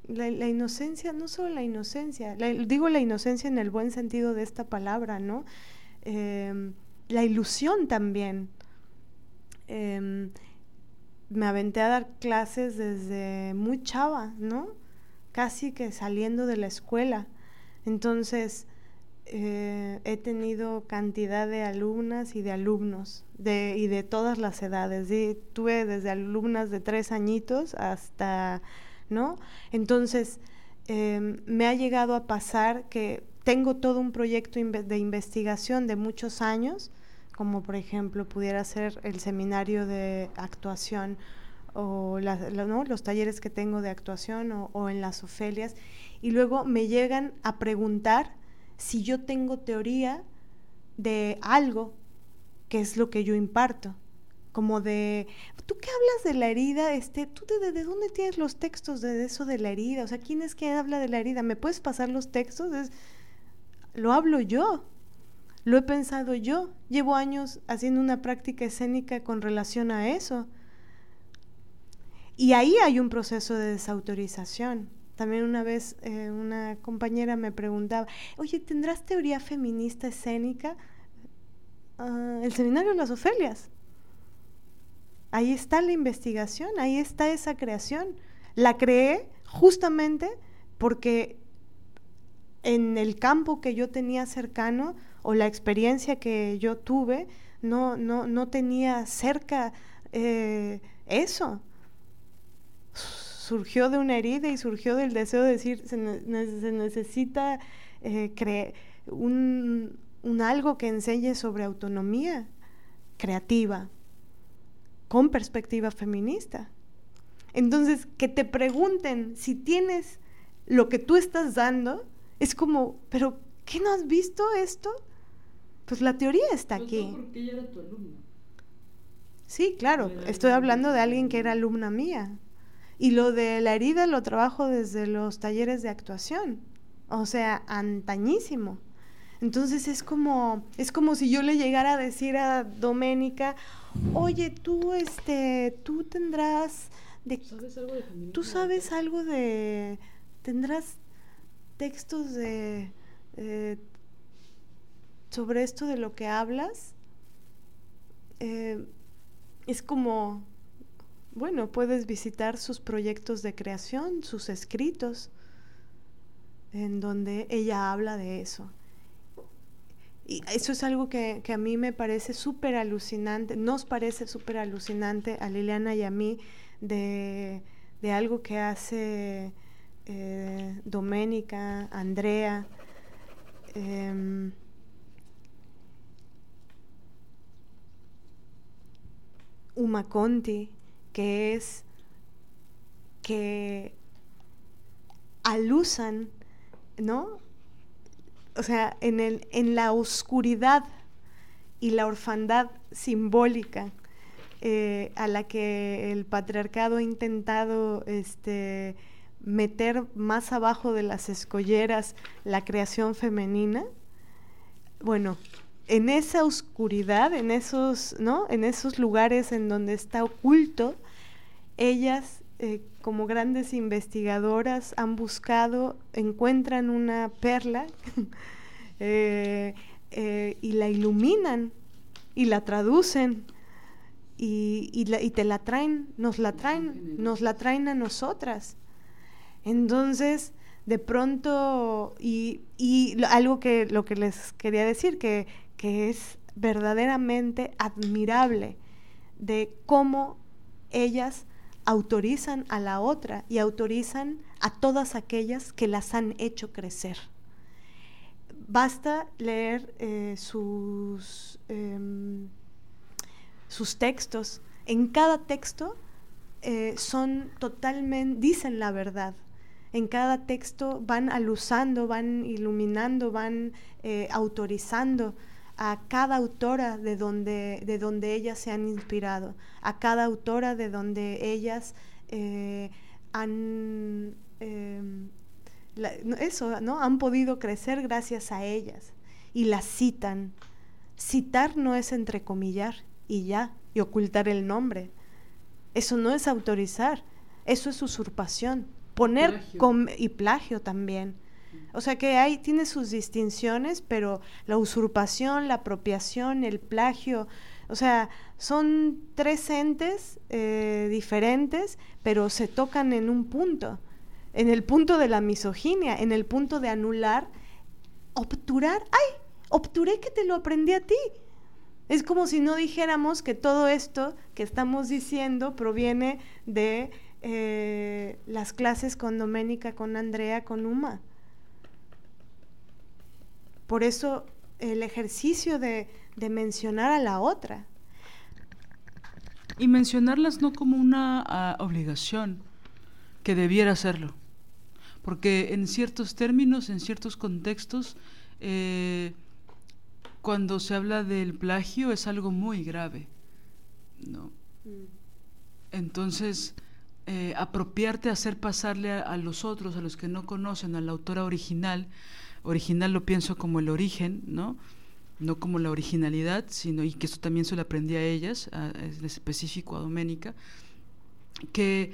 la, inocencia, no solo la inocencia, digo la inocencia en el buen sentido de esta palabra, ¿no? Em, la ilusión también. Em, me aventé a dar clases desde muy chava, ¿no? Casi que saliendo de la escuela. Entonces, eh, he tenido cantidad de alumnas y de alumnos y de todas las edades. tuve desde alumnas de tres añitos hasta, ¿no? Entonces, em, me ha llegado a pasar que tengo todo un proyecto de investigación de muchos años, como por ejemplo pudiera ser el seminario de actuación o los talleres que tengo de actuación o en las Ofelias, y luego me llegan a preguntar si yo tengo teoría de algo que es lo que yo imparto como de, ¿tú qué hablas de la herida? Este, ¿Tú de, de, dónde tienes los textos de eso de la herida? O sea, ¿quién es que habla de la herida? ¿Me puedes pasar los textos? Es, lo hablo yo, lo he pensado yo, llevo años haciendo una práctica escénica con relación a eso. Y ahí hay un proceso de desautorización. También una vez eh, una compañera me preguntaba, oye, ¿tendrás teoría feminista escénica? Ah, el seminario de las Ofelias. Ahí está la investigación, ahí está esa creación. La creé justamente porque en el campo que yo tenía cercano o la experiencia que yo tuve, no, no, no tenía cerca eh, eso. Surgió de una herida y surgió del deseo de decir, se, necesita eh, un, un algo que enseñe sobre autonomía creativa, con perspectiva feminista. Entonces, que te pregunten si tienes lo que tú estás dando, es como, pero ¿qué no has visto esto? Pues la teoría está pues aquí. porque ella era tu alumna. Sí, claro, estoy hablando de alguien que era alumna mía. Y lo de la herida lo trabajo desde los talleres de actuación, o sea, antañísimo. Entonces es como, es como si yo le llegara a decir a Doménica, oye, tú, este, tú tendrás de, ¿Sabes algo de tú sabes algo de, tendrás textos de eh, sobre esto de lo que hablas, eh, es como, bueno, puedes visitar sus proyectos de creación, sus escritos, en donde ella habla de eso. Y eso es algo que, a mí me parece súper alucinante, nos parece súper alucinante a Liliana y a mí de, de algo que hace eh, Doménica, Andrea, em, Uma Conti, que es que alusan, ¿no? O sea, en, el, en la oscuridad y la orfandad simbólica eh, a la que el patriarcado ha intentado este, meter más abajo de las escolleras la creación femenina, bueno, en esa oscuridad, en esos, ¿no? En esos lugares en donde está oculto, ellas eh, como grandes investigadoras han buscado, encuentran una perla [LAUGHS] eh, eh, y la iluminan y la traducen y, y, te la traen, nos la traen, nos la traen a nosotras. Entonces, de pronto, y, algo que lo que les quería decir, que, que es verdaderamente admirable de cómo ellas autorizan a la otra y autorizan a todas aquellas que las han hecho crecer. Basta leer eh, sus, em, sus textos. En cada texto eh, son totalmente, dicen la verdad, en cada texto van alusando, van iluminando, van eh, autorizando a cada autora de donde, de donde ellas se han inspirado, a cada autora de donde ellas eh, han em, eso, ¿no? Han podido crecer gracias a ellas y las citan. Citar no es entrecomillar y ya, y ocultar el nombre. Eso no es autorizar, eso es usurpación. Poner y plagio también. O sea que hay, tiene sus distinciones, pero la usurpación, la apropiación, el plagio, o sea, son tres entes eh, diferentes, pero se tocan en un punto, en el punto de la misoginia, en el punto de anular, obturar, ¡ay! Obturé que te lo aprendí a ti. Es como si no dijéramos que todo esto que estamos diciendo proviene de eh, las clases con Doménica, con Andrea, con Uma. Por eso el ejercicio de, mencionar a la otra. Y mencionarlas no como una ah, obligación, que debiera hacerlo. Porque en ciertos términos, en ciertos contextos, eh, cuando se habla del plagio es algo muy grave. ¿no? Mm. Entonces, eh, apropiarte, hacer pasarle a, los otros, a los que no conocen a la autora original, original lo pienso como el origen, ¿no? No como la originalidad, sino, y que eso también se lo aprendí a ellas, en específico a Doménica, que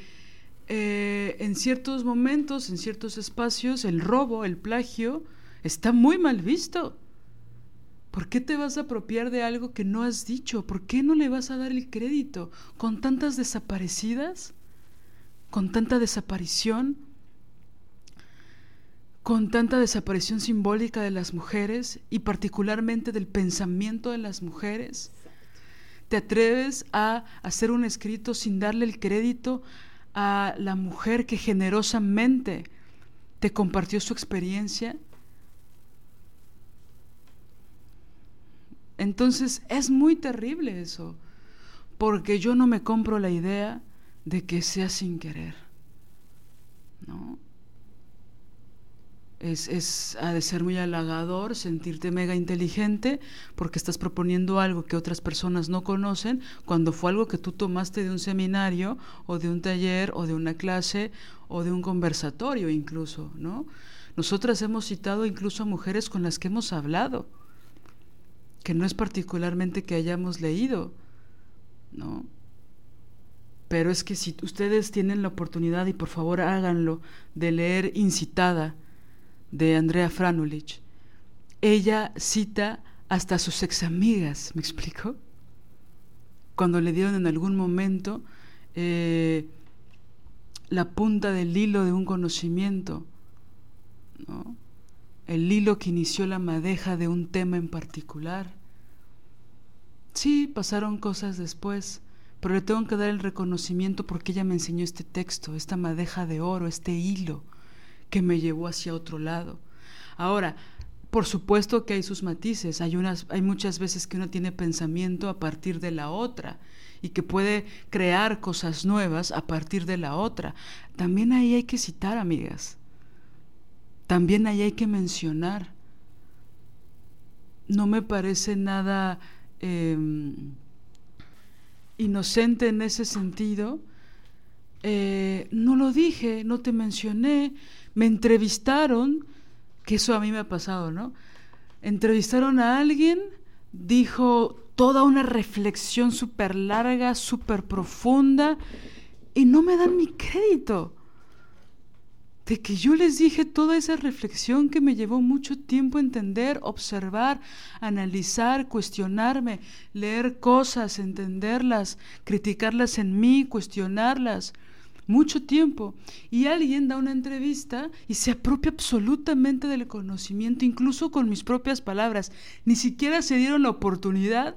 eh, en ciertos momentos, en ciertos espacios, el robo, el plagio, está muy mal visto. ¿Por qué te vas a apropiar de algo que no has dicho? ¿Por qué no le vas a dar el crédito? Con tantas desaparecidas, con tanta desaparición, con tanta desaparición simbólica de las mujeres y particularmente del pensamiento de las mujeres? ¿Te atreves a hacer un escrito sin darle el crédito a la mujer que generosamente te compartió su experiencia? Entonces es muy terrible eso, porque yo no me compro la idea de que sea sin querer. ¿No? Es, ha de ser muy halagador sentirte mega inteligente porque estás proponiendo algo que otras personas no conocen cuando fue algo que tú tomaste de un seminario o de un taller o de una clase o de un conversatorio incluso, ¿no? Nosotras hemos citado incluso a mujeres con las que hemos hablado, que no es particularmente que hayamos leído, ¿no? Pero es que si ustedes tienen la oportunidad, y por favor háganlo, de leer Incitada, de Andrea Franulich, ella cita hasta sus ex amigas, ¿me explico? Cuando le dieron en algún momento eh, la punta del hilo de un conocimiento, el hilo que inició la madeja de un tema en particular. Sí, pasaron cosas después, pero le tengo que dar el reconocimiento porque ella me enseñó este texto, esta madeja de oro, este hilo que me llevó hacia otro lado. Ahora, por supuesto que hay sus matices, hay, unas, hay muchas veces que uno tiene pensamiento a partir de la otra y que puede crear cosas nuevas a partir de la otra. También ahí hay que citar, amigas. También ahí hay que mencionar. No me parece nada em, inocente en ese sentido. Eh, no lo dije, no te mencioné, me entrevistaron, que eso a mí me ha pasado, ¿no? Entrevistaron a alguien, dijo toda una reflexión súper larga, súper profunda, y no me dan mi crédito. De que yo les dije toda esa reflexión que me llevó mucho tiempo entender, observar, analizar, cuestionarme, leer cosas, entenderlas, criticarlas en mí, cuestionarlas mucho tiempo y alguien da una entrevista y se apropia absolutamente del conocimiento, incluso con mis propias palabras. Ni siquiera se dieron la oportunidad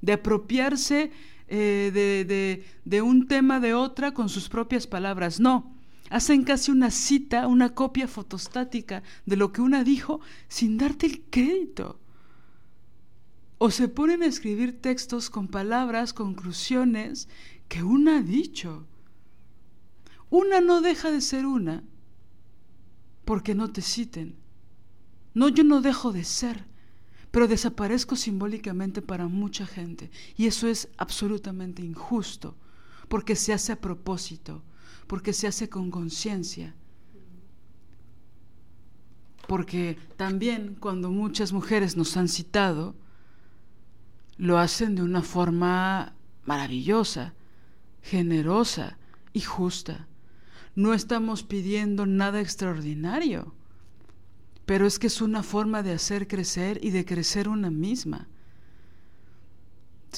de apropiarse eh, de, de un tema de otra con sus propias palabras. No, hacen casi una cita, una copia fotostática de lo que una dijo sin darte el crédito. O se ponen a escribir textos con palabras, conclusiones que una ha dicho. Una no deja de ser una porque no te citen. No, yo no dejo de ser, pero desaparezco simbólicamente para mucha gente. Y eso es absolutamente injusto, porque se hace a propósito, porque se hace con conciencia. Porque también cuando muchas mujeres nos han citado, lo hacen de una forma maravillosa, generosa y justa. No estamos pidiendo nada extraordinario, pero es que es una forma de hacer crecer y de crecer una misma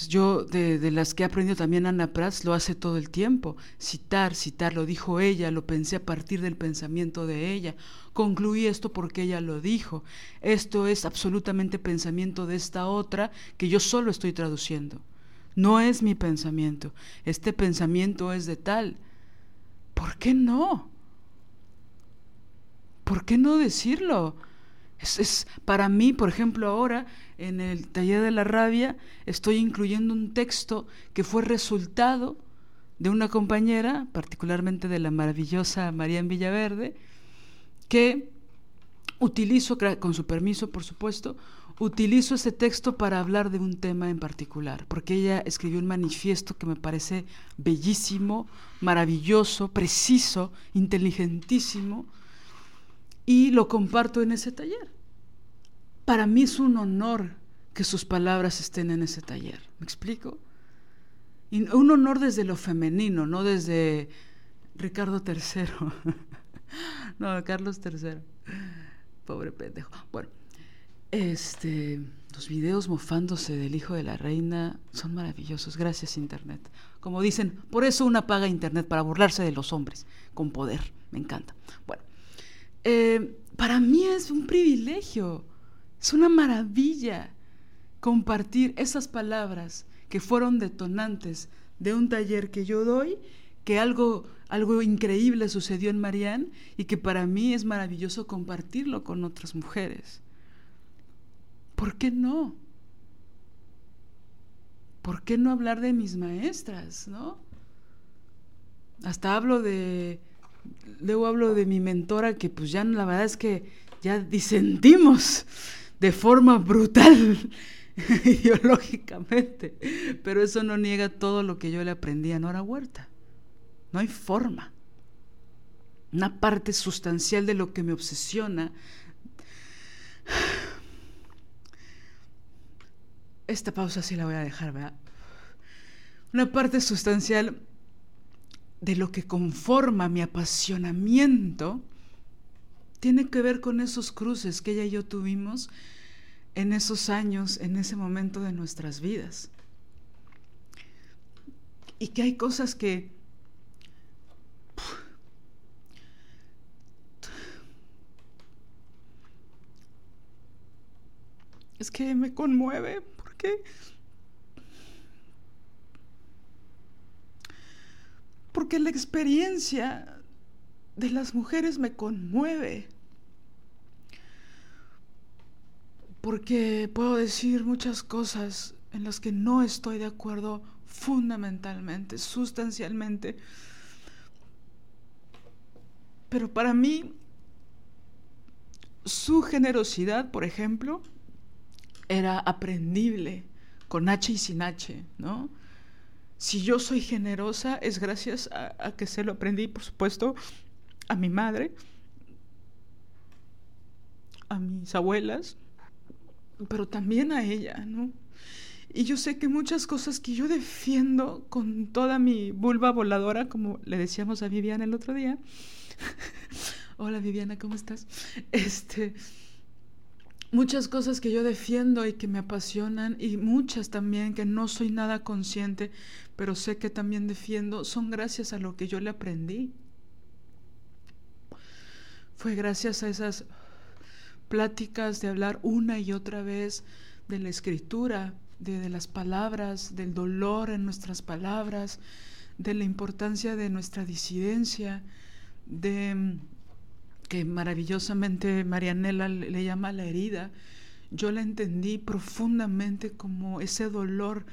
yo, de, las que he aprendido también Ana Prats, lo hace todo el tiempo. Citar, citar, lo dijo ella, lo pensé a partir del pensamiento de ella. Concluí esto porque ella lo dijo. Esto es absolutamente pensamiento de esta otra que yo solo estoy traduciendo. No es mi pensamiento. Este pensamiento es de tal. ¿Por qué no? ¿Por qué no decirlo? Es, para mí, por ejemplo, ahora en el taller de la rabia estoy incluyendo un texto que fue resultado de una compañera, particularmente de la maravillosa María Villaverde, que utilizo, con su permiso por supuesto, utilizo ese texto para hablar de un tema en particular, porque ella escribió un manifiesto que me parece bellísimo, maravilloso, preciso, inteligentísimo, y lo comparto en ese taller. Para mí es un honor que sus palabras estén en ese taller. ¿Me explico? Y un honor desde lo femenino, no desde Ricardo III. [LAUGHS] no, Carlos III. Pobre pendejo. Bueno, este, los videos mofándose del hijo de la reina son maravillosos. Gracias, Internet. Como dicen, por eso una paga Internet, para burlarse de los hombres, con poder. Me encanta. Bueno, eh, para mí es un privilegio, es una maravilla compartir esas palabras que fueron detonantes de un taller que yo doy, que algo, algo increíble sucedió en Marianne y que para mí es maravilloso compartirlo con otras mujeres. ¿Por qué no? ¿Por qué no hablar de mis maestras, no? Hasta hablo de luego hablo de mi mentora que pues ya la verdad es que ya disentimos de forma brutal [LAUGHS] ideológicamente, pero eso no niega todo lo que yo le aprendí a Nora Huerta. No hay forma. Una parte sustancial de lo que me obsesiona. Esta pausa sí la voy a dejar, ¿verdad? Una parte sustancial de lo que conforma mi apasionamiento tiene que ver con esos cruces que ella y yo tuvimos en esos años, en ese momento de nuestras vidas. Y que hay cosas que... Es que me conmueve porque la experiencia de las mujeres me conmueve. Porque puedo decir muchas cosas en las que no estoy de acuerdo fundamentalmente, sustancialmente. Pero para mí, su generosidad, por ejemplo, era aprendible, con H y sin H, ¿no? Si yo soy generosa es gracias a, que se lo aprendí, por supuesto, a mi madre, a mis abuelas, pero también a ella, ¿no? Y yo sé que muchas cosas que yo defiendo con toda mi vulva voladora, como le decíamos a Viviana el otro día. [LAUGHS] Hola Viviana, ¿cómo estás? Este, muchas cosas que yo defiendo y que me apasionan y muchas también que no soy nada consciente, pero sé que también defiendo, son gracias a lo que yo le aprendí. Fue gracias a esas pláticas de hablar una y otra vez de la escritura, de, de las palabras, del dolor en nuestras palabras, de la importancia de nuestra disidencia, de que maravillosamente Marianela le llama la herida, yo la entendí profundamente como ese dolor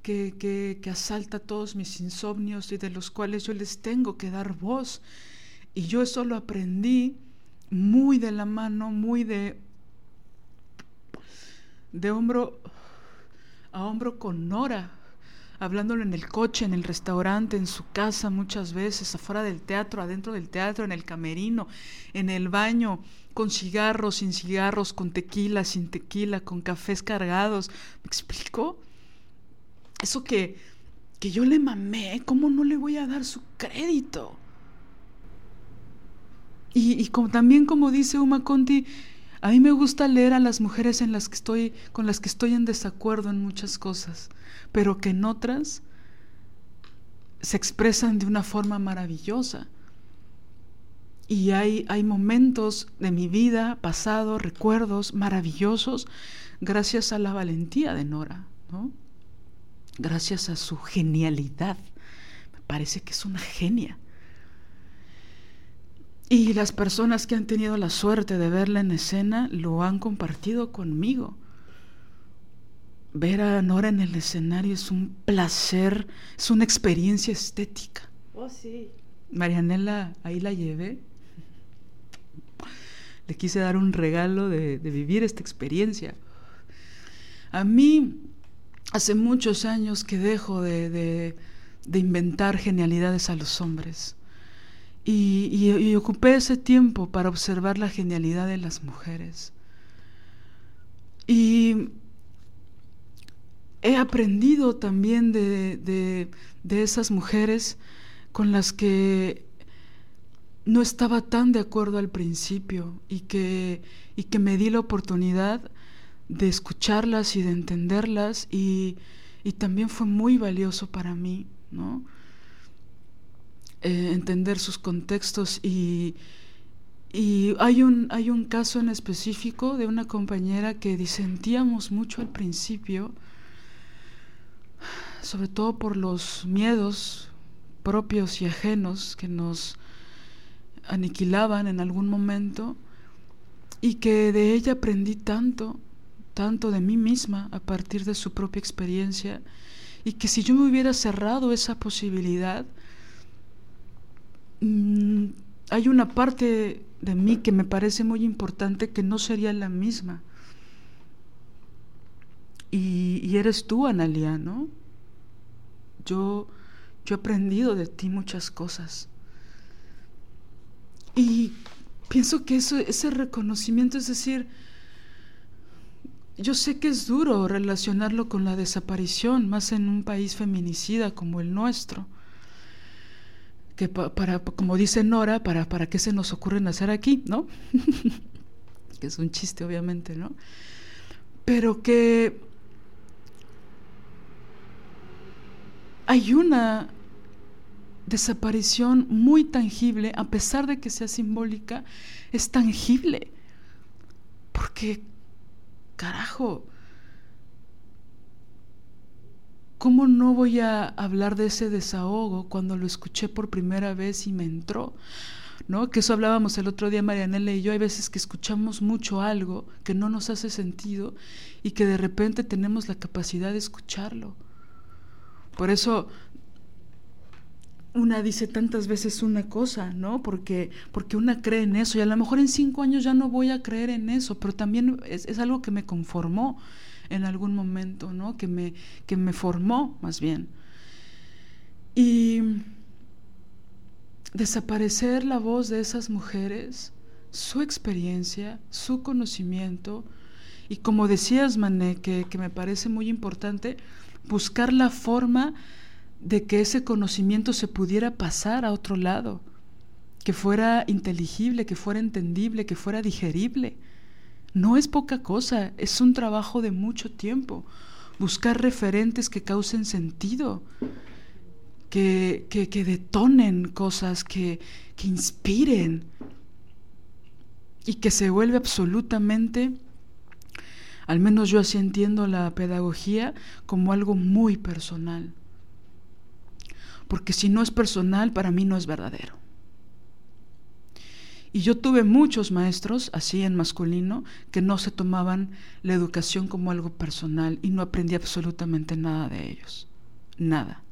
que, que, que, asalta todos mis insomnios y de los cuales yo les tengo que dar voz. Y yo eso lo aprendí muy de la mano, muy de, de hombro a hombro con Nora, hablándolo en el coche, en el restaurante, en su casa muchas veces, afuera del teatro, adentro del teatro, en el camerino, en el baño, con cigarros, sin cigarros, con tequila, sin tequila, con cafés cargados. ¿Me explico? Eso que, que yo le mamé, ¿cómo no le voy a dar su crédito? Y, como, también como dice Uma Conti, a mí me gusta leer a las mujeres en las que estoy, con las que estoy en desacuerdo en muchas cosas, pero que en otras se expresan de una forma maravillosa. Y hay, hay momentos de mi vida, pasado, recuerdos maravillosos, gracias a la valentía de Nora, ¿no? gracias a su genialidad. Me parece que es una genia. Y las personas que han tenido la suerte de verla en escena lo han compartido conmigo. Ver a Nora en el escenario es un placer, es una experiencia estética. Oh, sí. Marianela, ahí la llevé. Le quise dar un regalo de, vivir esta experiencia. A mí, hace muchos años que dejo de inventar genialidades a los hombres y, ocupé ese tiempo para observar la genialidad de las mujeres. Y he aprendido también de, esas mujeres con las que no estaba tan de acuerdo al principio y que, y que me di la oportunidad de escucharlas y de entenderlas y, y también fue muy valioso para mí, ¿no? Eh, entender sus contextos y, y hay, un, hay un caso en específico de una compañera que disentíamos mucho al principio, sobre todo por los miedos propios y ajenos que nos aniquilaban en algún momento y que de ella aprendí tanto, tanto de mí misma a partir de su propia experiencia y que si yo me hubiera cerrado esa posibilidad, Mm, hay una parte de mí que me parece muy importante que no sería la misma. Y, eres tú, Analia, ¿no? Yo, yo he aprendido de ti muchas cosas. Y pienso que ese reconocimiento, es decir, yo sé que es duro relacionarlo con la desaparición, más en un país feminicida como el nuestro que para, como dice Nora, para, para qué se nos ocurre nacer aquí, ¿no? [LAUGHS] que es un chiste, obviamente, ¿no? Pero que hay una desaparición muy tangible, a pesar de que sea simbólica, es tangible. Porque, carajo, ¿Cómo no voy a hablar de ese desahogo cuando lo escuché por primera vez y me entró? ¿No? Que eso hablábamos el otro día Marianela y yo, hay veces que escuchamos mucho algo que no nos hace sentido y que de repente tenemos la capacidad de escucharlo. Por eso una dice tantas veces una cosa, ¿no? Porque, porque una cree en eso y a lo mejor en cinco años ya no voy a creer en eso, pero también es, es algo que me conformó en algún momento, ¿no? Que me, que me formó más bien. Y desaparecer la voz de esas mujeres, su experiencia, su conocimiento, y como decías, Mané, que, que me parece muy importante, buscar la forma de que ese conocimiento se pudiera pasar a otro lado, que fuera inteligible, que fuera entendible, que fuera digerible. No es poca cosa, es un trabajo de mucho tiempo. Buscar referentes que causen sentido, que, que, detonen cosas, que, que inspiren y que se vuelve absolutamente, al menos yo así entiendo la pedagogía, como algo muy personal. Porque si no es personal, para mí no es verdadero. Y yo tuve muchos maestros, así en masculino, que no se tomaban la educación como algo personal y no aprendí absolutamente nada de ellos. Nada.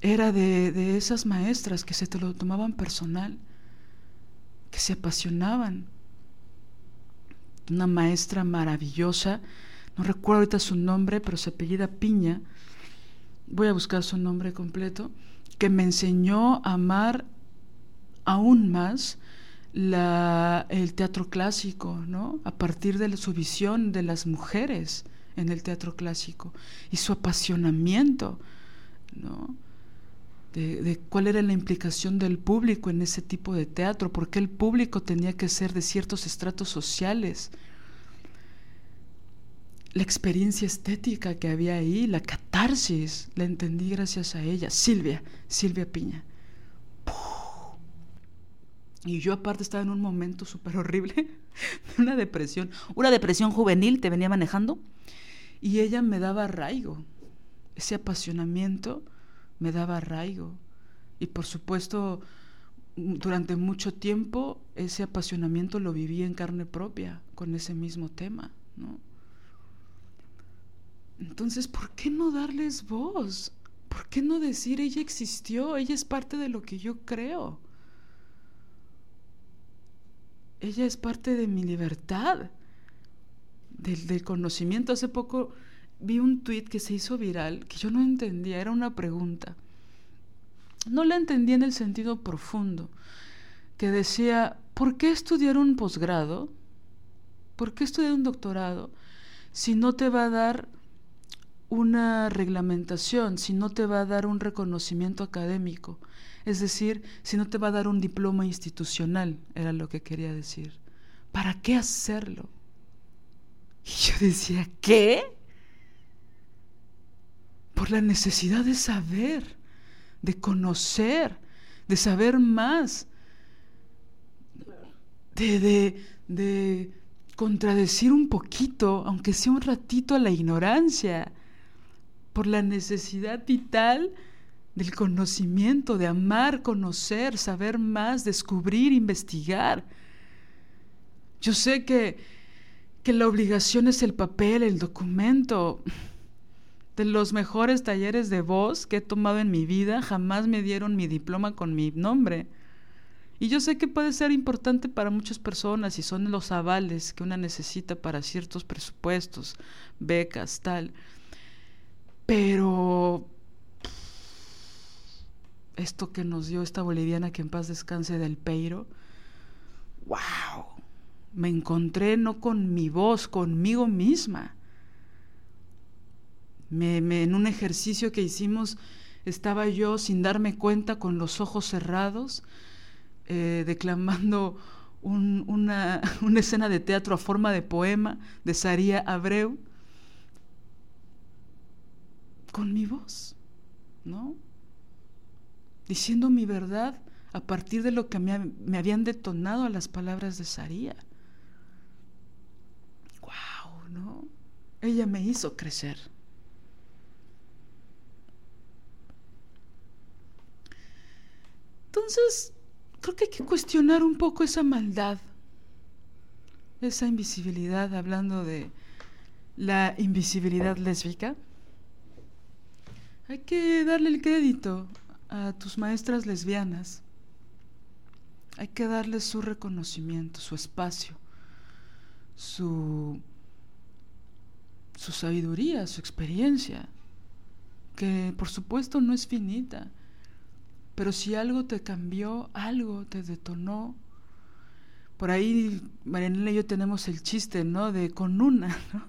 Era de, de esas maestras que se te lo tomaban personal, que se apasionaban. Una maestra maravillosa no recuerdo ahorita su nombre, pero se apellida Piña, voy a buscar su nombre completo, que me enseñó a amar aún más el teatro clásico, ¿no? A partir de su visión de las mujeres en el teatro clásico y su apasionamiento, ¿no? De, de, cuál era la implicación del público en ese tipo de teatro, por qué el público tenía que ser de ciertos estratos sociales, la experiencia estética que había ahí, la catarsis, la entendí gracias a ella, Silvia, Silvia Piña. Y yo aparte estaba en un momento súper horrible, [LAUGHS] una depresión, una depresión juvenil te venía manejando, y ella me daba arraigo, ese apasionamiento me daba arraigo. Y por supuesto, durante mucho tiempo ese apasionamiento lo viví en carne propia con ese mismo tema, ¿no? Entonces, ¿por qué no darles voz? ¿Por qué no decir ella existió? Ella es parte de lo que yo creo. Ella es parte de mi libertad, del, conocimiento. Hace poco vi un tuit que se hizo viral que yo no entendía, era una pregunta. No la entendí en el sentido profundo, que decía, ¿por qué estudiar un posgrado? ¿Por qué estudiar un doctorado si no te va a dar una reglamentación, si no te va a dar un reconocimiento académico, es decir, si no te va a dar un diploma institucional, era lo que quería decir. ¿Para qué hacerlo? Y yo decía, ¿qué? Por la necesidad de saber, de conocer, de saber más, de, de, de contradecir un poquito, aunque sea un ratito, a la ignorancia por la necesidad vital del conocimiento, de amar, conocer, saber más, descubrir, investigar. Yo sé que, que la obligación es el papel, el documento. De los mejores talleres de voz que he tomado en mi vida, jamás me dieron mi diploma con mi nombre. Y yo sé que puede ser importante para muchas personas y son los avales que una necesita para ciertos presupuestos, becas, tal. Pero esto que nos dio esta boliviana que en paz descanse del Peiro, wow, me encontré no con mi voz, conmigo misma. Me, en un ejercicio que hicimos estaba yo sin darme cuenta con los ojos cerrados, eh, declamando una, [LAUGHS] una escena de teatro a forma de poema de Saría Abreu con mi voz, ¿no? Diciendo mi verdad a partir de lo que me, me habían detonado a las palabras de Saría. ¡Wow! ¿No? Ella me hizo crecer. Entonces, creo que hay que cuestionar un poco esa maldad, esa invisibilidad, hablando de la invisibilidad lésbica. Hay que darle el crédito a tus maestras lesbianas. Hay que darles su reconocimiento, su espacio, su, su sabiduría, su experiencia, que por supuesto no es finita, pero si algo te cambió, algo te detonó, por ahí Marianela y yo tenemos el chiste, ¿no? De con una, [LAUGHS] ¿no?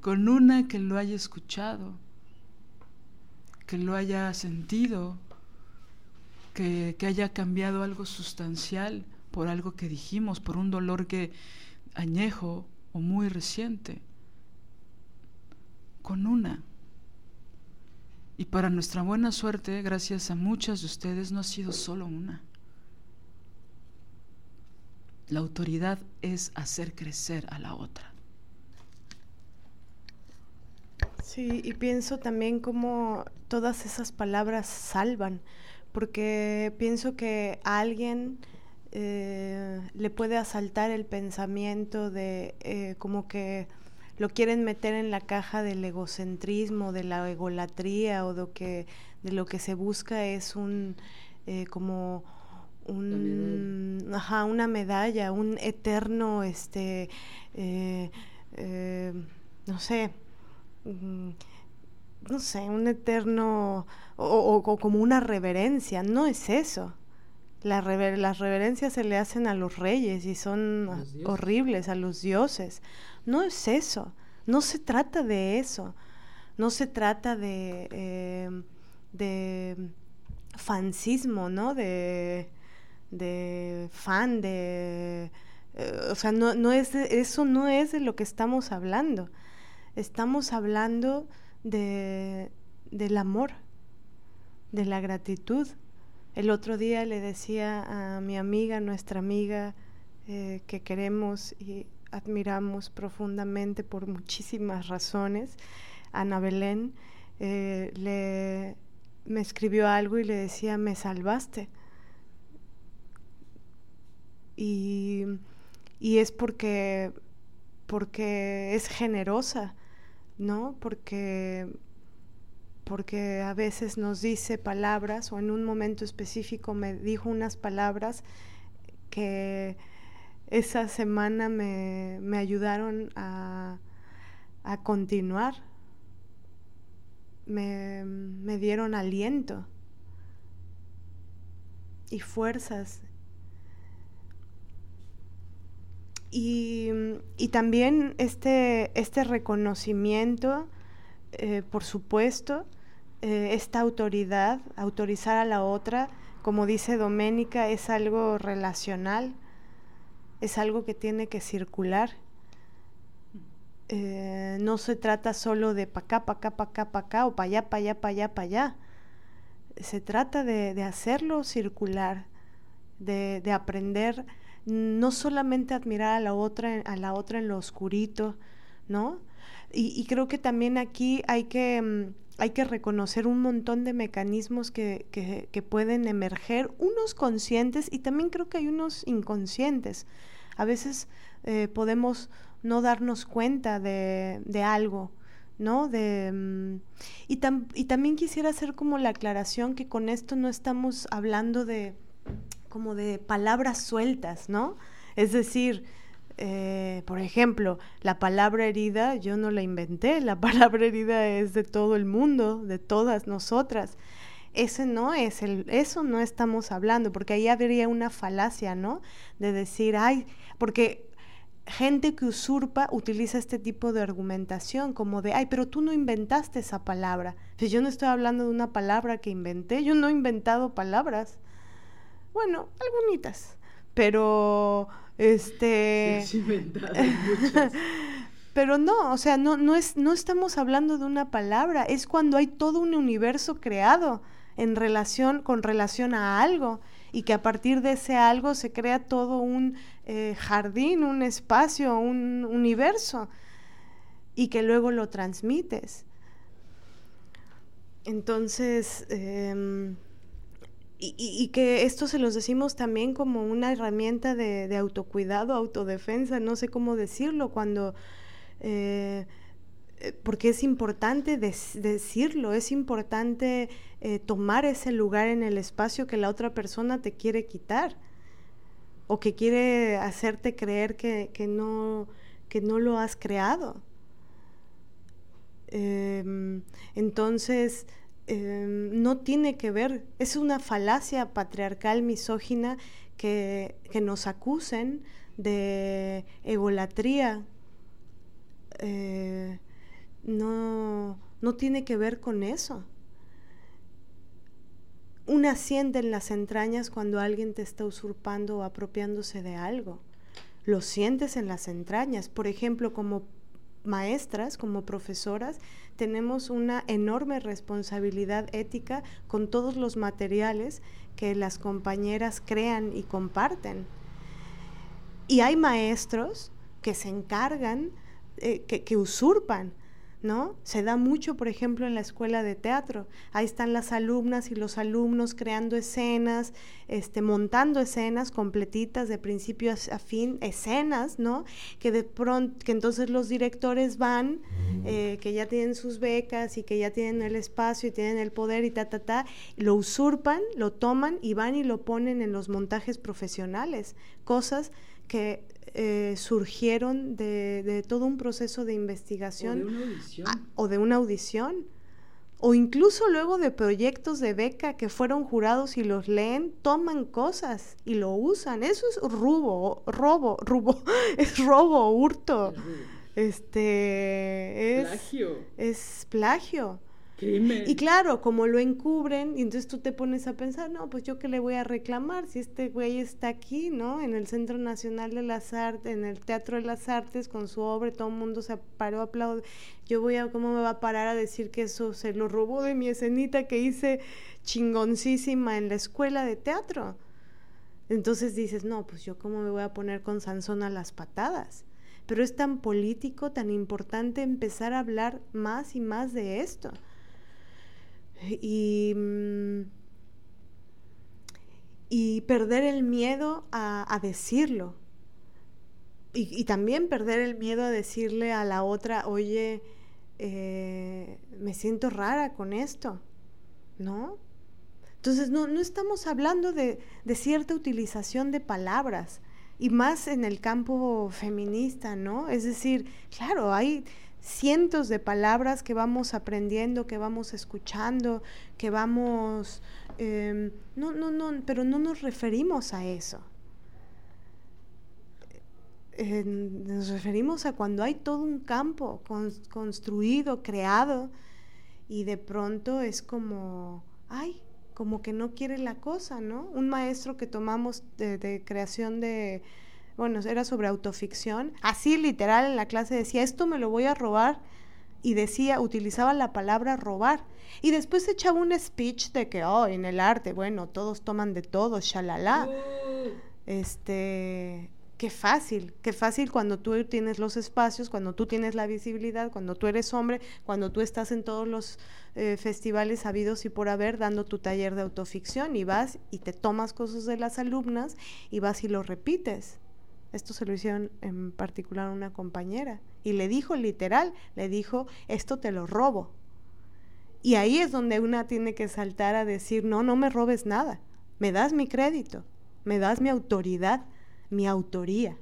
Con una que lo haya escuchado, que lo haya sentido, que, haya cambiado algo sustancial por algo que dijimos, por un dolor que añejo o muy reciente, con una. Y para nuestra buena suerte, gracias a muchas de ustedes, no ha sido solo una. La autoridad es hacer crecer a la otra. Sí, y pienso también cómo todas esas palabras salvan, porque pienso que a alguien eh, le puede asaltar el pensamiento de eh, como que lo quieren meter en la caja del egocentrismo, de la egolatría o de, que, de lo que se busca es un eh, como un, una medalla, un eterno este no sé, mm, no sé, un eterno o, como una reverencia, no es eso. las reverencias se le hacen a los reyes y son horribles, a los dioses. No es eso, no se trata de eso, no se trata de, eh, de fansismo, ¿no? De, de fan, de... Eh, o sea, no, no es eso no es de lo que estamos hablando. Estamos hablando de, del amor, de la gratitud. El otro día le decía a mi amiga, nuestra amiga, eh, que queremos y admiramos profundamente por muchísimas razones, Ana Belén, eh, le, me escribió algo y le decía, me salvaste. Y, y es porque, porque es generosa, ¿no? Porque, porque a veces nos dice palabras o en un momento específico me dijo unas palabras que esa semana me, me ayudaron a, a continuar, me, me dieron aliento y fuerzas Y, también este, este reconocimiento, eh, por supuesto, eh, esta autoridad, autorizar a la otra, como dice Doménica, es algo relacional, es algo que tiene que circular. Eh, no se trata solo de pa' acá, pa' acá, pa' acá, pa' acá, o pa' allá, pa' allá, pa' allá, pa' allá. Se trata de, hacerlo circular, de, de aprender no solamente admirar a la otra, a la otra en lo oscurito, ¿no? Y, creo que también aquí hay que, mm, hay que reconocer un montón de mecanismos que, que, pueden emerger, unos conscientes y también creo que hay unos inconscientes. A veces eh, podemos no darnos cuenta de, de algo, ¿no? De, mm, y, y también quisiera hacer como la aclaración que con esto no estamos hablando de como de palabras sueltas, ¿no? Es decir, eh, por ejemplo, la palabra herida yo no la inventé, [LAUGHS] la palabra herida es de todo el mundo, de todas nosotras. Ese no es el, eso no estamos hablando, porque ahí habría una falacia, ¿no? De decir, ay, porque gente que usurpa utiliza este tipo de argumentación, como de, ay, pero tú no inventaste esa palabra. Pues yo no estoy hablando de una palabra que inventé, yo no he inventado palabras. Bueno, algunitas, pero este... [LAUGHS] pero no, o sea, no, no, es, no estamos hablando de una palabra, es cuando hay todo un universo creado en relación, con relación a algo y que a partir de ese algo se crea todo un eh, jardín, un espacio, un universo y que luego lo transmites. Entonces, em, y, que esto se los decimos también como una herramienta de, autocuidado, autodefensa, no sé cómo decirlo, cuando... Eh, eh, porque es importante decirlo, es importante eh, tomar ese lugar en el espacio que la otra persona te quiere quitar o que quiere hacerte creer que, no, que no lo has creado. Em, entonces, Em, no tiene que ver, es una falacia patriarcal misógina que, nos acusen de egolatría. Eh, no, no tiene que ver con eso. Una siente en las entrañas cuando alguien te está usurpando o apropiándose de algo. Lo sientes en las entrañas. Por ejemplo, como maestras, como profesoras, tenemos una enorme responsabilidad ética con todos los materiales que las compañeras crean y comparten. Y hay maestros que se encargan, eh, que usurpan ¿no? Se da mucho, por ejemplo, en la escuela de teatro. Ahí están las alumnas y los alumnos creando escenas, este, montando escenas completitas de principio a, fin, escenas, ¿no? Que de pronto, que entonces los directores van, eh, que ya tienen sus becas y que ya tienen el espacio y tienen el poder y ta, ta, ta, lo usurpan, lo toman y van y lo ponen en los montajes profesionales, cosas que eh, surgieron de, todo un proceso de investigación. O de una audición. o de una audición. O incluso luego de proyectos de beca que fueron jurados y los leen, toman cosas y lo usan. Eso es robo, robo, robo, [LAUGHS] es robo, hurto. Este es plagio. Es plagio. Y claro, como lo encubren, y entonces tú te pones a pensar, no, pues yo qué le voy a reclamar si este güey está aquí, ¿no? En el Centro Nacional de las Artes, en el Teatro de las Artes, con su obra, todo el mundo se paró a aplaudir. Yo voy a, ¿cómo me va a parar a decir que eso se lo robó de mi escenita que hice chingoncísima en la escuela de teatro? Entonces dices, no, pues yo cómo me voy a poner con Sansón a las patadas. Pero es tan político, tan importante empezar a hablar más y más de esto. Mm, y, perder el miedo a, decirlo. Y, también perder el miedo a decirle a la otra, oye, eh, me siento rara con esto, ¿no? Entonces no, estamos hablando de, de, cierta utilización de palabras, y más en el campo feminista, ¿no? Es decir, claro, hay cientos de palabras que vamos aprendiendo, que vamos escuchando, que vamos... Em, no, no, no, pero no nos referimos a eso. nos referimos a cuando hay todo un campo construido, creado, y de pronto es como, ay, como que no quiere la cosa, ¿no? Un maestro que tomamos de creación de, bueno, era sobre autoficción, así literal en la clase decía, esto me lo voy a robar, y decía, utilizaba la palabra robar, y después echaba un speech de que, oh, en el arte, bueno, todos toman de todo, shalala. Uh. Este, qué fácil, qué fácil cuando tú tienes los espacios, cuando tú tienes la visibilidad, cuando tú eres hombre, cuando tú estás en todos los eh, festivales habidos y por haber dando tu taller de autoficción y vas y te tomas cosas de las alumnas y vas y lo repites. Esto se lo hicieron en particular a una compañera. Y le dijo literal, le dijo, esto te lo robo. Y ahí es donde una tiene que saltar a decir, no, no me robes nada. Me das mi crédito, me das mi autoridad, mi autoría.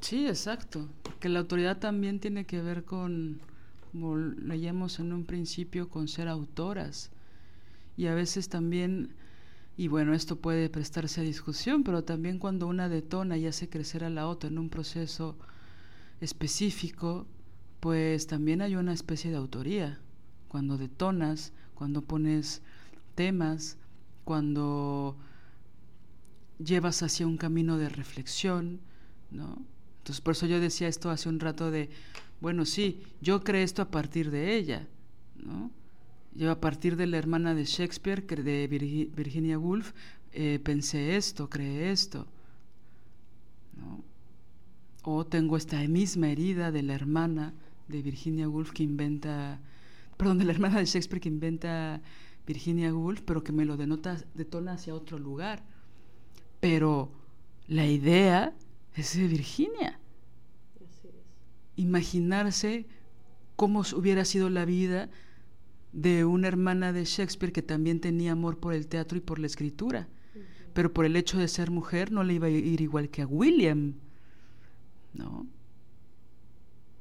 Sí, exacto. Porque la autoridad también tiene que ver con, como leíamos en un principio, con ser autoras. Y a veces también y bueno, esto puede prestarse a discusión, pero también cuando una detona y hace crecer a la otra en un proceso específico, pues también hay una especie de autoría. Cuando detonas, cuando pones temas, cuando llevas hacia un camino de reflexión, ¿no? Entonces, por eso yo decía esto hace un rato de, bueno, sí, yo creé esto a partir de ella, ¿no? Yo a partir de la hermana de Shakespeare, de Virginia Woolf, eh, pensé esto, creé esto. O tengo esta misma herida de la hermana de Virginia Woolf que inventa, perdón, de la hermana de Shakespeare que inventa Virginia Woolf, pero que me lo denota, detona hacia otro lugar. Pero la idea es de Virginia. Imaginarse cómo hubiera sido la vida de una hermana de Shakespeare que también tenía amor por el teatro y por la escritura, pero por el hecho de ser mujer no le iba a ir igual que a William, ¿no?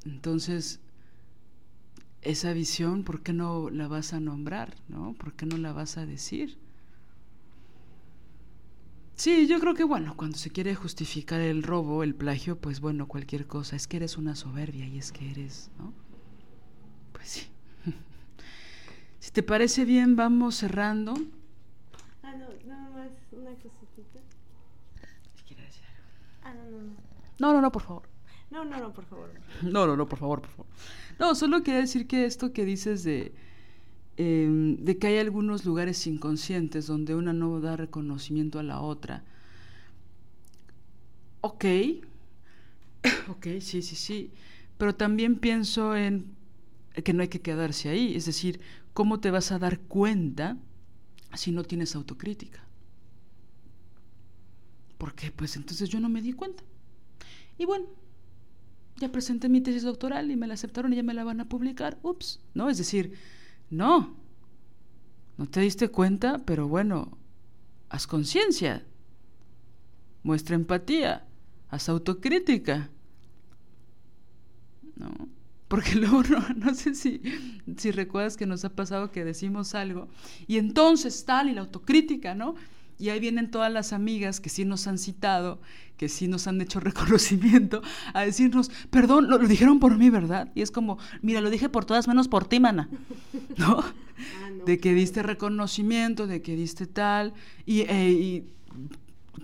Entonces, esa visión, ¿por qué no la vas a nombrar, no? ¿Por qué no la vas a decir? Sí, yo creo que bueno, cuando se quiere justificar el robo, el plagio, pues bueno, cualquier cosa, es que eres una soberbia y es que eres, ¿no? Pues sí. [LAUGHS] Si te parece bien, vamos cerrando. Ah, no, nada más una cosita. decir Ah, no, no, no. No, no, no, por favor. No, no, no, por favor. No, no, no, por favor, por favor. No, solo quería decir que esto que dices de, em, de que hay algunos lugares inconscientes donde una no da reconocimiento a la otra. Ok, [COUGHS] ok, sí, sí, sí. Pero también pienso en que no hay que quedarse ahí. Es decir, ¿cómo te vas a dar cuenta si no tienes autocrítica? Porque pues entonces yo no me di cuenta. Y bueno, ya presenté mi tesis doctoral y me la aceptaron y ya me la van a publicar. Ups, ¿no? Es decir, no, no te diste cuenta, pero bueno, haz conciencia, muestra empatía, haz autocrítica. ¿No? Porque [LAUGHS] luego no, sé si, si recuerdas que nos ha pasado que decimos algo y entonces tal y la autocrítica, ¿no? Y ahí vienen todas las amigas que sí nos han citado, que sí nos han hecho [LAUGHS] reconocimiento, a decirnos, perdón, lo, dijeron por mí, ¿verdad? Y es como, mira, lo dije por todas menos por ti, mana, [LAUGHS] ¿no? Ah, de que diste reconocimiento, de que diste tal, y, eh, y,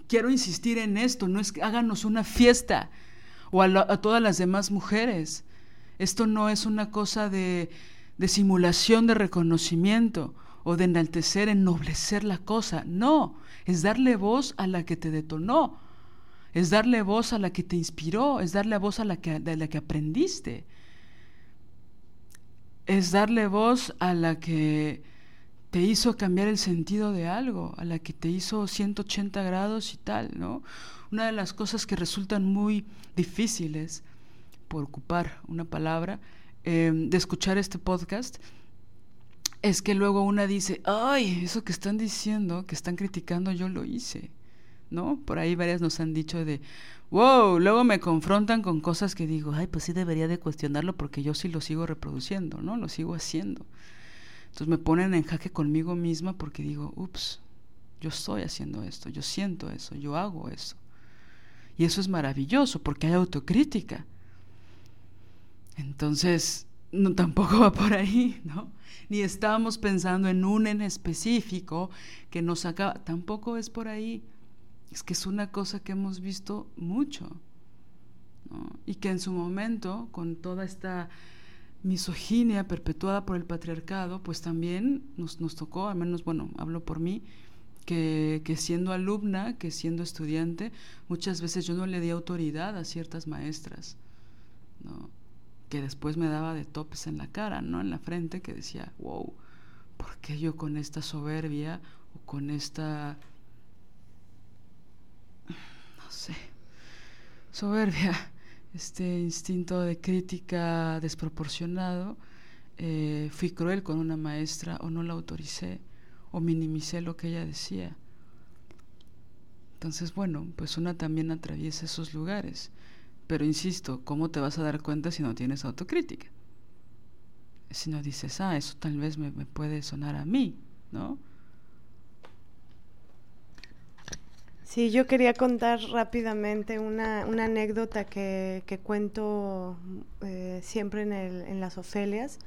quiero insistir en esto, no es que háganos una fiesta, o a, todas las demás mujeres. Esto no es una cosa de, de simulación de reconocimiento o de enaltecer, ennoblecer la cosa, no es darle voz a la que te detonó, es darle voz a la que te inspiró, es darle voz a la que, de la que aprendiste, es darle voz a la que te hizo cambiar el sentido de algo, a la que te hizo 180 grados y tal, ¿no? Una de las cosas que resultan muy difíciles, por ocupar una palabra, eh, de escuchar este podcast, es que luego una dice, ay, eso que están diciendo, que están criticando, yo lo hice, ¿no? Por ahí varias nos han dicho de, wow, luego me confrontan con cosas que digo, ay, pues sí debería de cuestionarlo porque yo sí lo sigo reproduciendo, ¿no? Lo sigo haciendo. Entonces me ponen en jaque conmigo misma porque digo, ups, yo estoy haciendo esto, yo siento eso, yo hago eso. Y eso es maravilloso porque hay autocrítica. Entonces, no, tampoco va por ahí, ¿no? Ni estábamos pensando en un en específico que nos acaba, tampoco es por ahí. Es que es una cosa que hemos visto mucho, ¿no? Y que en su momento, con toda esta misoginia perpetuada por el patriarcado, pues también nos, nos tocó, al menos, bueno, hablo por mí, que, que, siendo alumna, que siendo estudiante, muchas veces yo no le di autoridad a ciertas maestras, ¿no? Que después me daba de topes en la cara, ¿no? En la frente, que decía, wow, ¿por qué yo con esta soberbia o con esta, no sé, soberbia, [LAUGHS] este instinto de crítica desproporcionado, eh, fui cruel con una maestra o no la autoricé o minimicé lo que ella decía? Entonces, bueno, pues una también atraviesa esos lugares. Pero insisto, ¿cómo te vas a dar cuenta si no tienes autocrítica? Si no dices, ah, eso tal vez me, puede sonar a mí, ¿no? Sí, yo quería contar rápidamente una, anécdota que, cuento eh, siempre en, el, en, las Ofelias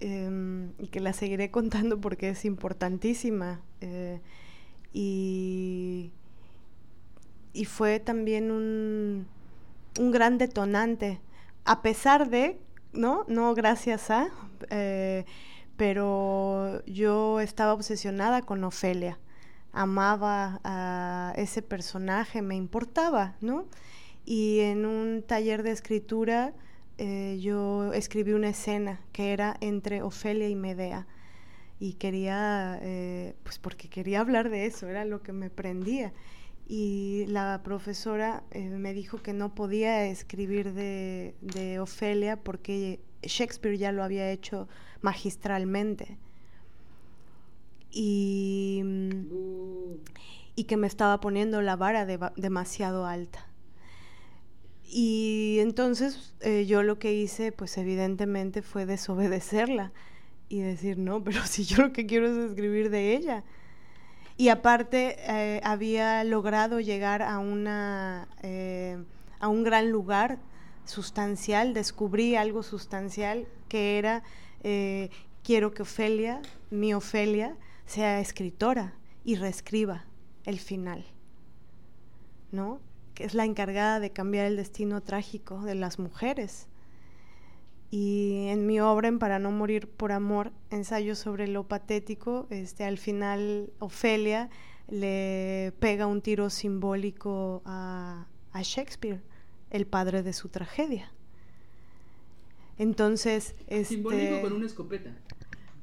em, y que la seguiré [LAUGHS] contando porque es importantísima. Eh, y, y fue también un, un gran detonante, a pesar de, ¿no? No gracias a, eh, pero yo estaba obsesionada con Ofelia, amaba a ese personaje, me importaba, ¿no? Y en un taller de escritura eh, yo escribí una escena que era entre Ofelia y Medea y quería, eh, pues porque quería hablar de eso, era lo que me prendía y la profesora eh, me dijo que no podía escribir de, Ofelia porque Shakespeare ya lo había hecho magistralmente. Y, y que me estaba poniendo la vara demasiado alta. Y entonces eh, yo lo que hice, pues evidentemente fue desobedecerla y decir, no, pero [LAUGHS] si yo lo que quiero es escribir de ella y aparte eh, había logrado llegar a, una, eh, a un gran lugar sustancial, descubrí algo sustancial que era, eh, quiero que Ofelia, mi Ofelia, sea escritora y reescriba el final, ¿no? Que es la encargada de cambiar el destino trágico de las mujeres y en mi obra, en Para no morir por amor, ensayo sobre lo patético, este, al final Ofelia le pega un tiro simbólico a, Shakespeare, el padre de su tragedia. Entonces, este... simbólico con una escopeta. ¿Eh?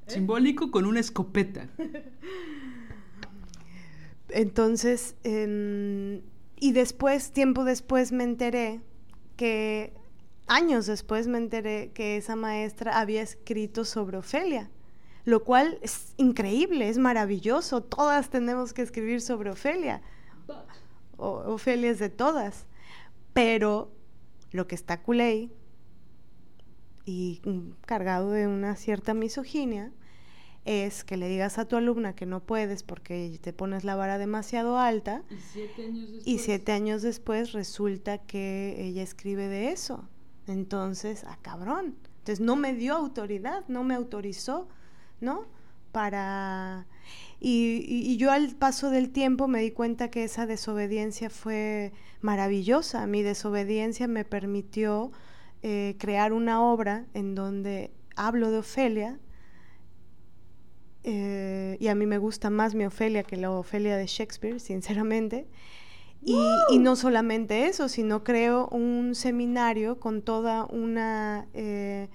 Simbólico con una escopeta. [LAUGHS] Entonces, y después, tiempo después, me enteré que años después me enteré que esa maestra había escrito sobre Ofelia, lo cual es increíble, es maravilloso. Todas tenemos que escribir sobre Ofelia. Ofelia es de todas. Pero lo que está culé y cargado de una cierta misoginia es que le digas a tu alumna que no puedes porque te pones la vara demasiado alta y siete años después, resulta que ella escribe de eso. Entonces, a ah, cabrón. Entonces no me dio autoridad, no me autorizó, ¿no? Para... Y, y, yo al paso del tiempo me di cuenta que esa desobediencia fue maravillosa. Mi desobediencia me permitió eh, crear una obra en donde hablo de Ofelia, eh, y a mí me gusta más mi Ofelia que la Ofelia de Shakespeare, sinceramente. Y, no solamente eso, sino creo un seminario con toda una, eh,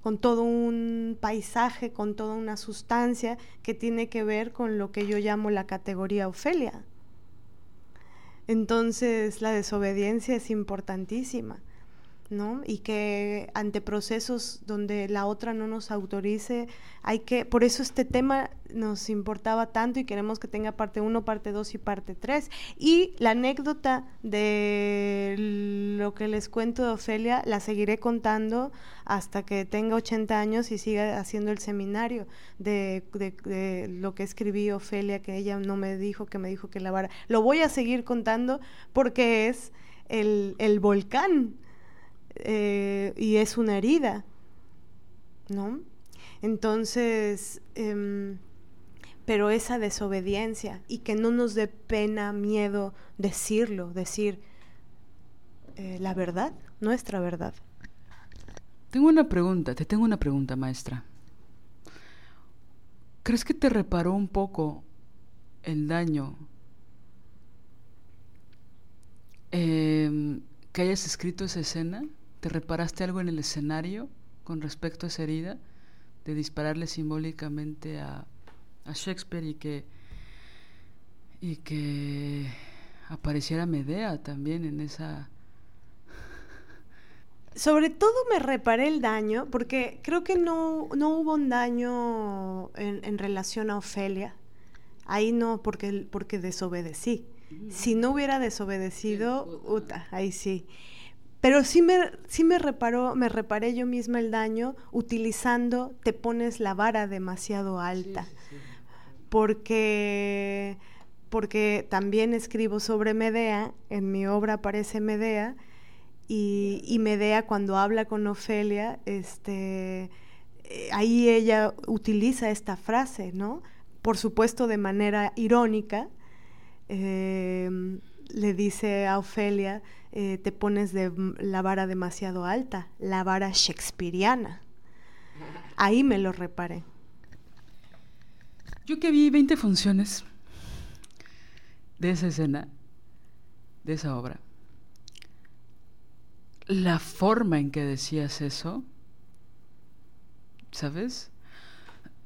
con todo un paisaje, con toda una sustancia que tiene que ver con lo que yo llamo la categoría Ofelia. Entonces la desobediencia es importantísima. ¿No? Y que ante procesos donde la otra no nos autorice, hay que, por eso este tema nos importaba tanto y queremos que tenga parte 1, parte 2 y parte 3. Y la anécdota de lo que les cuento de Ofelia la seguiré contando hasta que tenga 80 años y siga haciendo el seminario de, de, lo que escribí Ofelia, que ella no me dijo, que me dijo que lavara. Lo voy a seguir contando porque es el, el volcán eh, y es una herida, ¿no? Entonces, em, pero esa desobediencia y que no nos dé pena, miedo decirlo, decir eh, la verdad, nuestra verdad. Tengo una pregunta, te tengo una pregunta, maestra. ¿Crees que te reparó un poco el daño em, que hayas escrito esa escena? ¿Te reparaste algo en el escenario con respecto a esa herida? De dispararle simbólicamente a, Shakespeare y que, y que apareciera Medea también en esa... [LAUGHS] Sobre todo me reparé el daño, porque creo que no, no hubo un daño en, relación a Ofelia. Ahí no, porque, porque desobedecí. Si no hubiera desobedecido, uta, ahí sí. Pero sí me, sí me reparó, me reparé yo misma el daño utilizando, te pones la vara demasiado alta. Porque, porque también escribo sobre Medea, en mi obra aparece Medea, y, y Medea cuando habla con Ofelia, este, eh, ahí ella utiliza esta frase, ¿no? Por supuesto de manera irónica, eh, le dice a Ofelia, eh, te pones de la vara demasiado alta, la vara shakespeariana. Ahí me lo reparé. Yo que vi 20 funciones de esa escena, de esa obra, la forma en que decías eso, ¿sabes?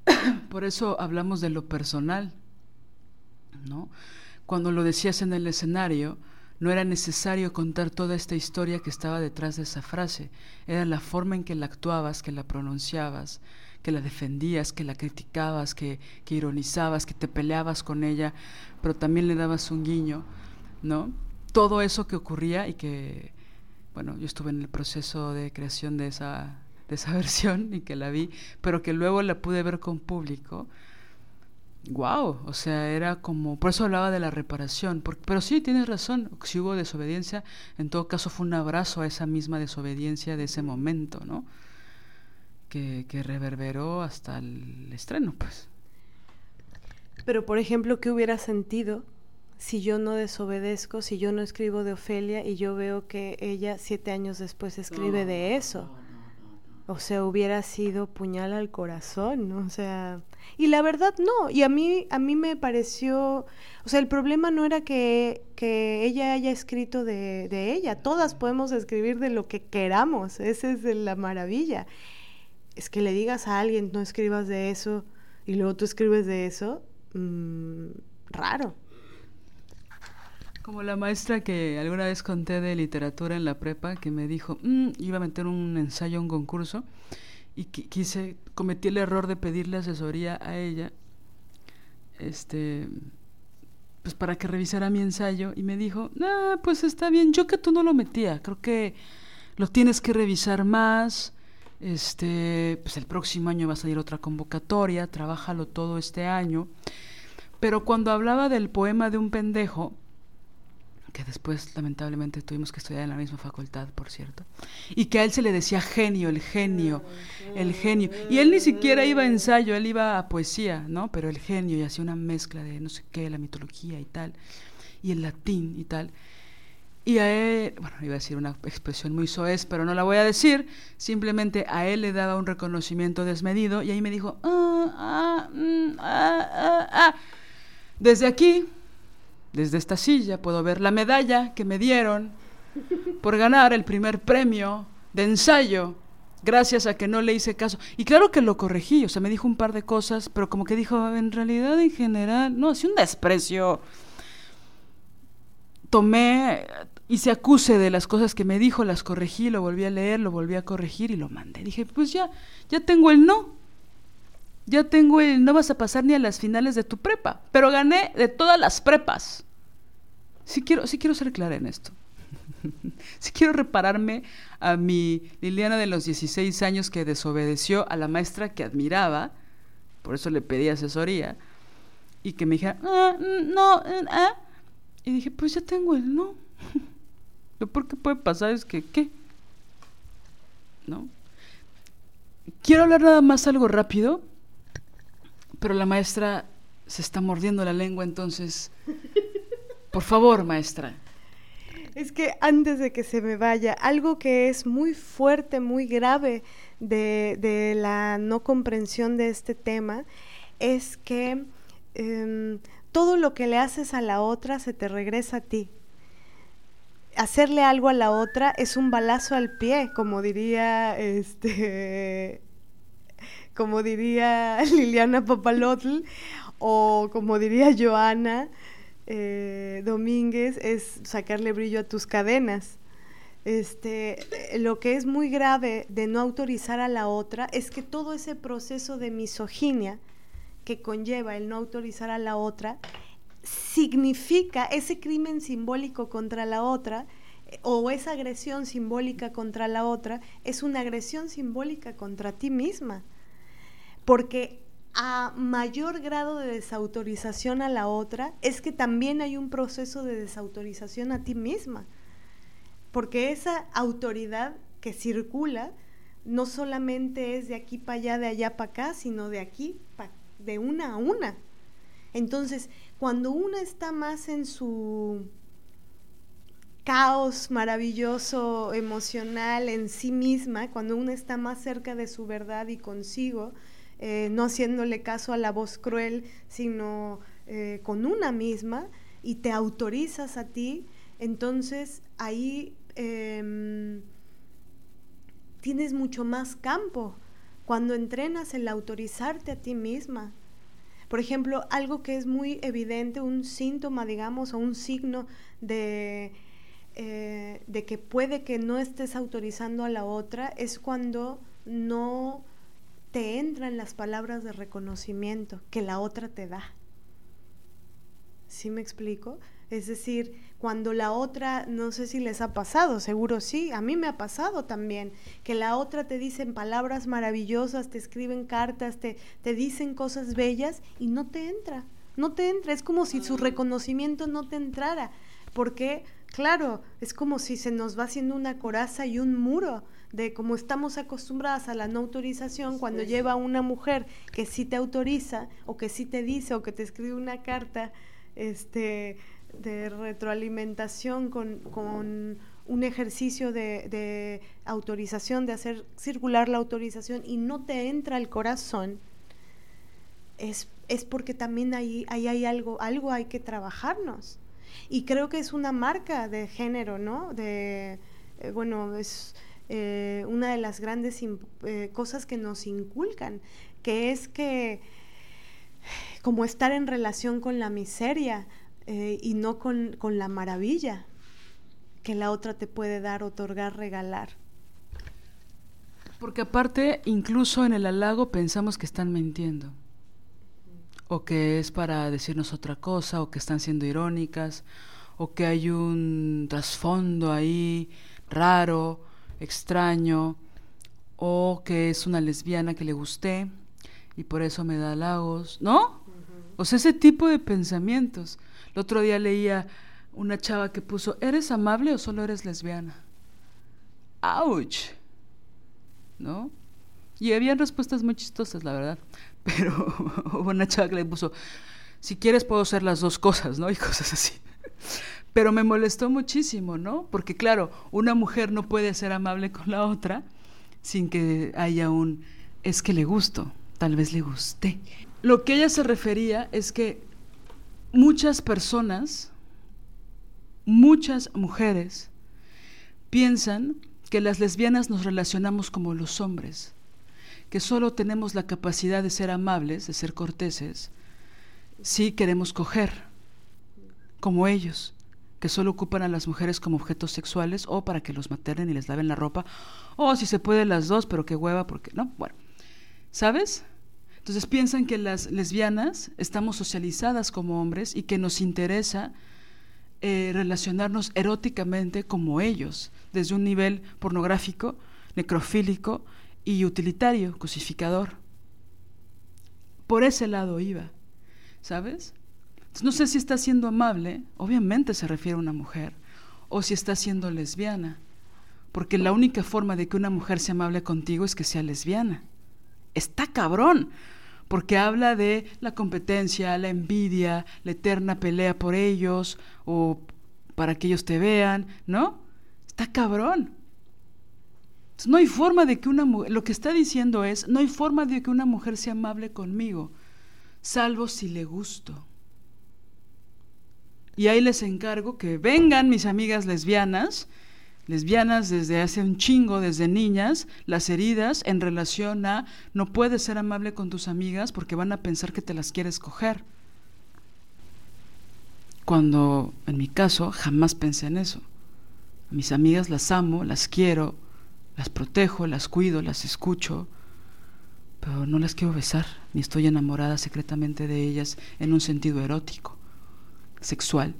[COUGHS] Por eso hablamos de lo personal, ¿no? Cuando lo decías en el escenario, no era necesario contar toda esta historia que estaba detrás de esa frase, era la forma en que la actuabas, que la pronunciabas, que la defendías, que la criticabas, que, que ironizabas, que te peleabas con ella, pero también le dabas un guiño, ¿no? Todo eso que ocurría y que, bueno, yo estuve en el proceso de creación de esa, de esa [LAUGHS] versión y que la vi, pero que luego la pude ver con público, Wow, o sea, era como, por eso hablaba de la reparación, pero sí, tienes razón, si hubo desobediencia, en todo caso fue un abrazo a esa misma desobediencia de ese momento, ¿no? Que, que reverberó hasta el estreno, pues. Pero, por ejemplo, ¿qué hubiera sentido si yo no desobedezco, si yo no escribo de Ofelia y yo veo que ella siete años después escribe de eso? O sea, hubiera sido puñal al corazón, ¿no? O sea, y la verdad no, y a mí a mí me pareció, o sea, el problema no era que, que ella haya escrito de, de, ella, todas podemos escribir de lo que queramos, esa es la maravilla. Es que le digas a alguien, no escribas de eso, y luego tú escribes de eso, mmm, raro. Como la maestra que alguna vez conté de literatura en la prepa, que me dijo, mm", iba a meter un ensayo, un concurso, y quise, cometí el error de pedirle asesoría a ella, este, pues para que revisara mi ensayo y me dijo, ah, pues está bien, yo que tú no lo metía, creo que lo tienes que revisar más, este, pues el próximo año va a salir otra convocatoria, trabájalo todo este año. Pero cuando hablaba del poema de un pendejo, que después lamentablemente tuvimos que estudiar en la misma facultad, por cierto, y que a él se le decía genio, el genio, el genio. Y él ni siquiera iba a ensayo, él iba a poesía, ¿no? Pero el genio y hacía una mezcla de no sé qué, la mitología y tal, y el latín y tal. Y a él, bueno, iba a decir una expresión muy soez, pero no la voy a decir, simplemente a él le daba un reconocimiento desmedido y ahí me dijo, ah, ah, mm, ah, ah, ah. desde aquí desde esta silla puedo ver la medalla que me dieron por ganar el primer premio de ensayo, gracias a que no le hice caso. Y claro que lo corregí, o sea, me dijo un par de cosas, pero como que dijo, en realidad, en general, no, así un desprecio. Tomé, y se acuse de las cosas que me dijo, las corregí, lo volví a leer, lo volví a corregir y lo mandé. Dije, pues ya, ya tengo el no. Ya tengo el no vas a pasar ni a las finales de tu prepa, pero gané de todas las prepas. Sí quiero, sí quiero ser clara en esto. [LAUGHS] sí quiero repararme a mi Liliana de los 16 años que desobedeció a la maestra que admiraba, por eso le pedí asesoría, y que me dijera, ah, no, ah. Y dije, pues ya tengo el no. [LAUGHS] Lo peor que puede pasar es que, ¿qué? ¿No? Quiero hablar nada más algo rápido pero la maestra se está mordiendo la lengua, entonces, por favor, maestra. Es que antes de que se me vaya, algo que es muy fuerte, muy grave de, la no comprensión de este tema, es que em, todo lo que le haces a la otra se te regresa a ti. Hacerle algo a la otra es un balazo al pie, como diría este como diría [LAUGHS] Liliana Papalotl, o como diría Joana eh, Domínguez, es sacarle brillo a tus cadenas. Este, lo que es muy grave de no autorizar a la otra es que todo ese proceso de misoginia que conlleva el no autorizar a la otra significa ese crimen simbólico contra la otra eh, o esa agresión simbólica contra la otra es una agresión simbólica contra ti misma porque a mayor grado de desautorización a la otra, es que también hay un proceso de desautorización a ti misma. Porque esa autoridad que circula no solamente es de aquí para allá, de allá para acá, sino de aquí, de una a una. Entonces, cuando una está más en su caos maravilloso emocional en sí misma, cuando una está más cerca de su verdad y consigo, eh, no haciéndole caso a la voz cruel, sino eh, con una misma, y te autorizas a ti, entonces ahí em, tienes mucho más campo cuando entrenas el autorizarte a ti misma. Por ejemplo, algo que es muy evidente, un síntoma, digamos, o un signo de, eh, de que puede que no estés autorizando a la otra, es cuando no te entran las palabras de reconocimiento que la otra te da. ¿Sí me explico? Es decir, cuando la otra, no sé si les ha pasado, seguro sí, a mí me ha pasado también, que la otra te dicen palabras maravillosas, te escriben cartas, te, te dicen cosas bellas y no te entra, no te entra, es como si su reconocimiento no te entrara, porque, claro, es como si se nos va haciendo una coraza y un muro de cómo estamos acostumbradas a la no autorización, cuando lleva una mujer que sí te autoriza o que sí te dice o que te escribe una carta este, de retroalimentación con, un ejercicio de, autorización, de hacer circular la autorización y no te entra al corazón, es, es porque también ahí, ahí hay algo, algo hay que trabajarnos. Y creo que es una marca de género, ¿no? De, eh, bueno, es eh, una de las grandes eh, cosas que nos inculcan, que es que como estar en relación con la miseria eh, y no con, con la maravilla que la otra te puede dar, otorgar, regalar. Porque aparte, incluso en el halago pensamos que están mintiendo. O que es para decirnos otra cosa, o que están siendo irónicas, o que hay un trasfondo ahí raro, extraño, o que es una lesbiana que le gusté y por eso me da halagos, ¿no? O sea, ese tipo de pensamientos. El otro día leía una chava que puso, ¿eres amable o solo eres lesbiana? ¡Auch! ¿No? Y habían respuestas muy chistosas, la verdad. [LAUGHS] Pero hubo [LAUGHS] una chava que le puso, si quieres puedo ser las dos cosas, ¿no? [LAUGHS] Y cosas así. Pero me molestó muchísimo, ¿no? Porque claro, una mujer no puede ser amable con la otra sin que haya un, es que le gusto, tal vez le guste. Lo que ella se refería es que muchas personas, muchas mujeres, piensan que las lesbianas nos relacionamos como los hombres, que solo tenemos la capacidad de ser amables, de ser corteses, si queremos coger, como ellos, que solo ocupan a las mujeres como objetos sexuales o para que los maternen y les laven la ropa, o si se puede las dos, pero qué hueva, porque no, bueno, ¿sabes? Entonces piensan que las lesbianas estamos socializadas como hombres y que nos interesa eh, relacionarnos eróticamente como ellos, desde un nivel pornográfico, necrofílico y utilitario, cosificador. Por ese lado iba, ¿sabes? No sé si está siendo amable, obviamente se refiere a una mujer, o si está siendo lesbiana, porque la única forma de que una mujer sea amable contigo es que sea lesbiana. Está cabrón, porque habla de la competencia, la envidia, la eterna pelea por ellos o para que ellos te vean, ¿no? Está cabrón. no hay forma de que una mujer, lo que está diciendo es, no hay forma de que una mujer sea amable conmigo, salvo si le gusto. Y ahí les encargo que vengan mis amigas lesbianas lesbianas desde hace un chingo, desde niñas, las heridas en relación a no puedes ser amable con tus amigas porque van a pensar que te las quieres coger. Cuando en mi caso jamás pensé en eso. mis amigas las amo, las quiero, las protejo, las cuido, las escucho, pero no las quiero besar, ni estoy enamorada secretamente de ellas en un sentido erótico, sexual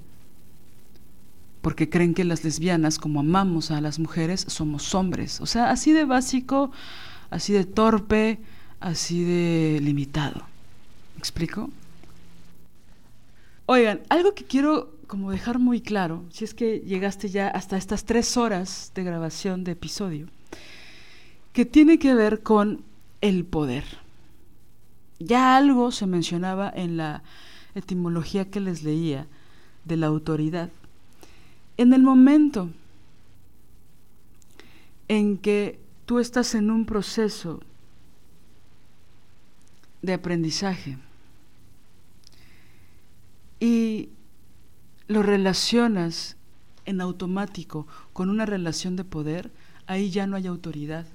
porque creen que las lesbianas, como amamos a las mujeres, somos hombres. O sea, así de básico, así de torpe, así de limitado. ¿Me explico? Oigan, algo que quiero como dejar muy claro, si es que llegaste ya hasta estas tres horas de grabación de episodio, que tiene que ver con el poder. Ya algo se mencionaba en la etimología que les leía de la autoridad en el momento en que tú estás en un proceso de aprendizaje y lo relacionas en automático con una relación de poder, ahí ya no hay autoridad.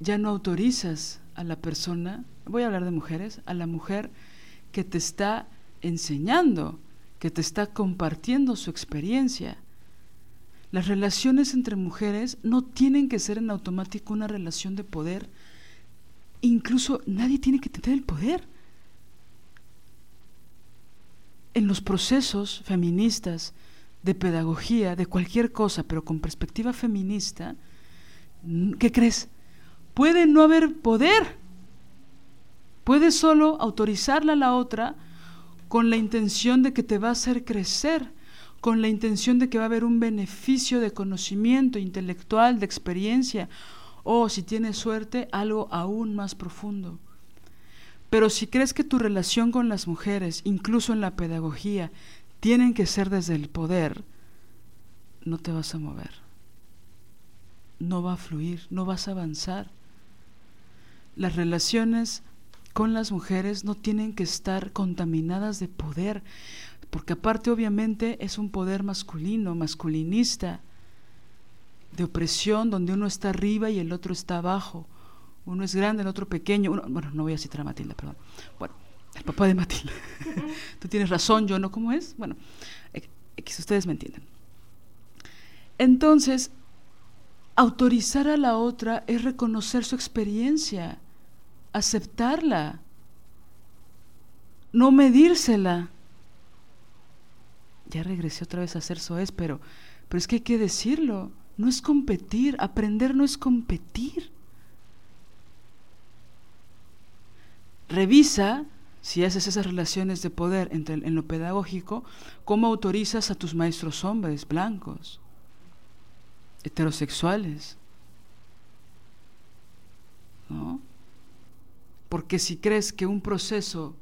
Ya no autorizas a la persona, voy a hablar de mujeres, a la mujer que te está enseñando que te está compartiendo su experiencia. Las relaciones entre mujeres no tienen que ser en automático una relación de poder. Incluso nadie tiene que tener el poder. En los procesos feministas de pedagogía, de cualquier cosa, pero con perspectiva feminista, ¿qué crees? Puede no haber poder. Puede solo autorizarla a la otra con la intención de que te va a hacer crecer, con la intención de que va a haber un beneficio de conocimiento intelectual, de experiencia, o si tienes suerte, algo aún más profundo. Pero si crees que tu relación con las mujeres, incluso en la pedagogía, tienen que ser desde el poder, no te vas a mover. No va a fluir, no vas a avanzar. Las relaciones con las mujeres no tienen que estar contaminadas de poder, porque aparte obviamente es un poder masculino, masculinista, de opresión, donde uno está arriba y el otro está abajo. Uno es grande, el otro pequeño. bueno, no voy a citar a Matilda, perdón. Bueno, el papá de Matilda. [LAUGHS] Tú tienes razón, yo no, ¿cómo es? Bueno, X, ustedes me entienden. Entonces, autorizar a la otra es reconocer su experiencia, aceptarla, no medírsela. Ya regresé otra vez a hacer soez, pero, pero es que hay que decirlo, no es competir, aprender no es competir. Revisa si haces esas relaciones de poder entre, en lo pedagógico, cómo autorizas a tus maestros hombres blancos, heterosexuales. ¿No? Porque si crees que un proceso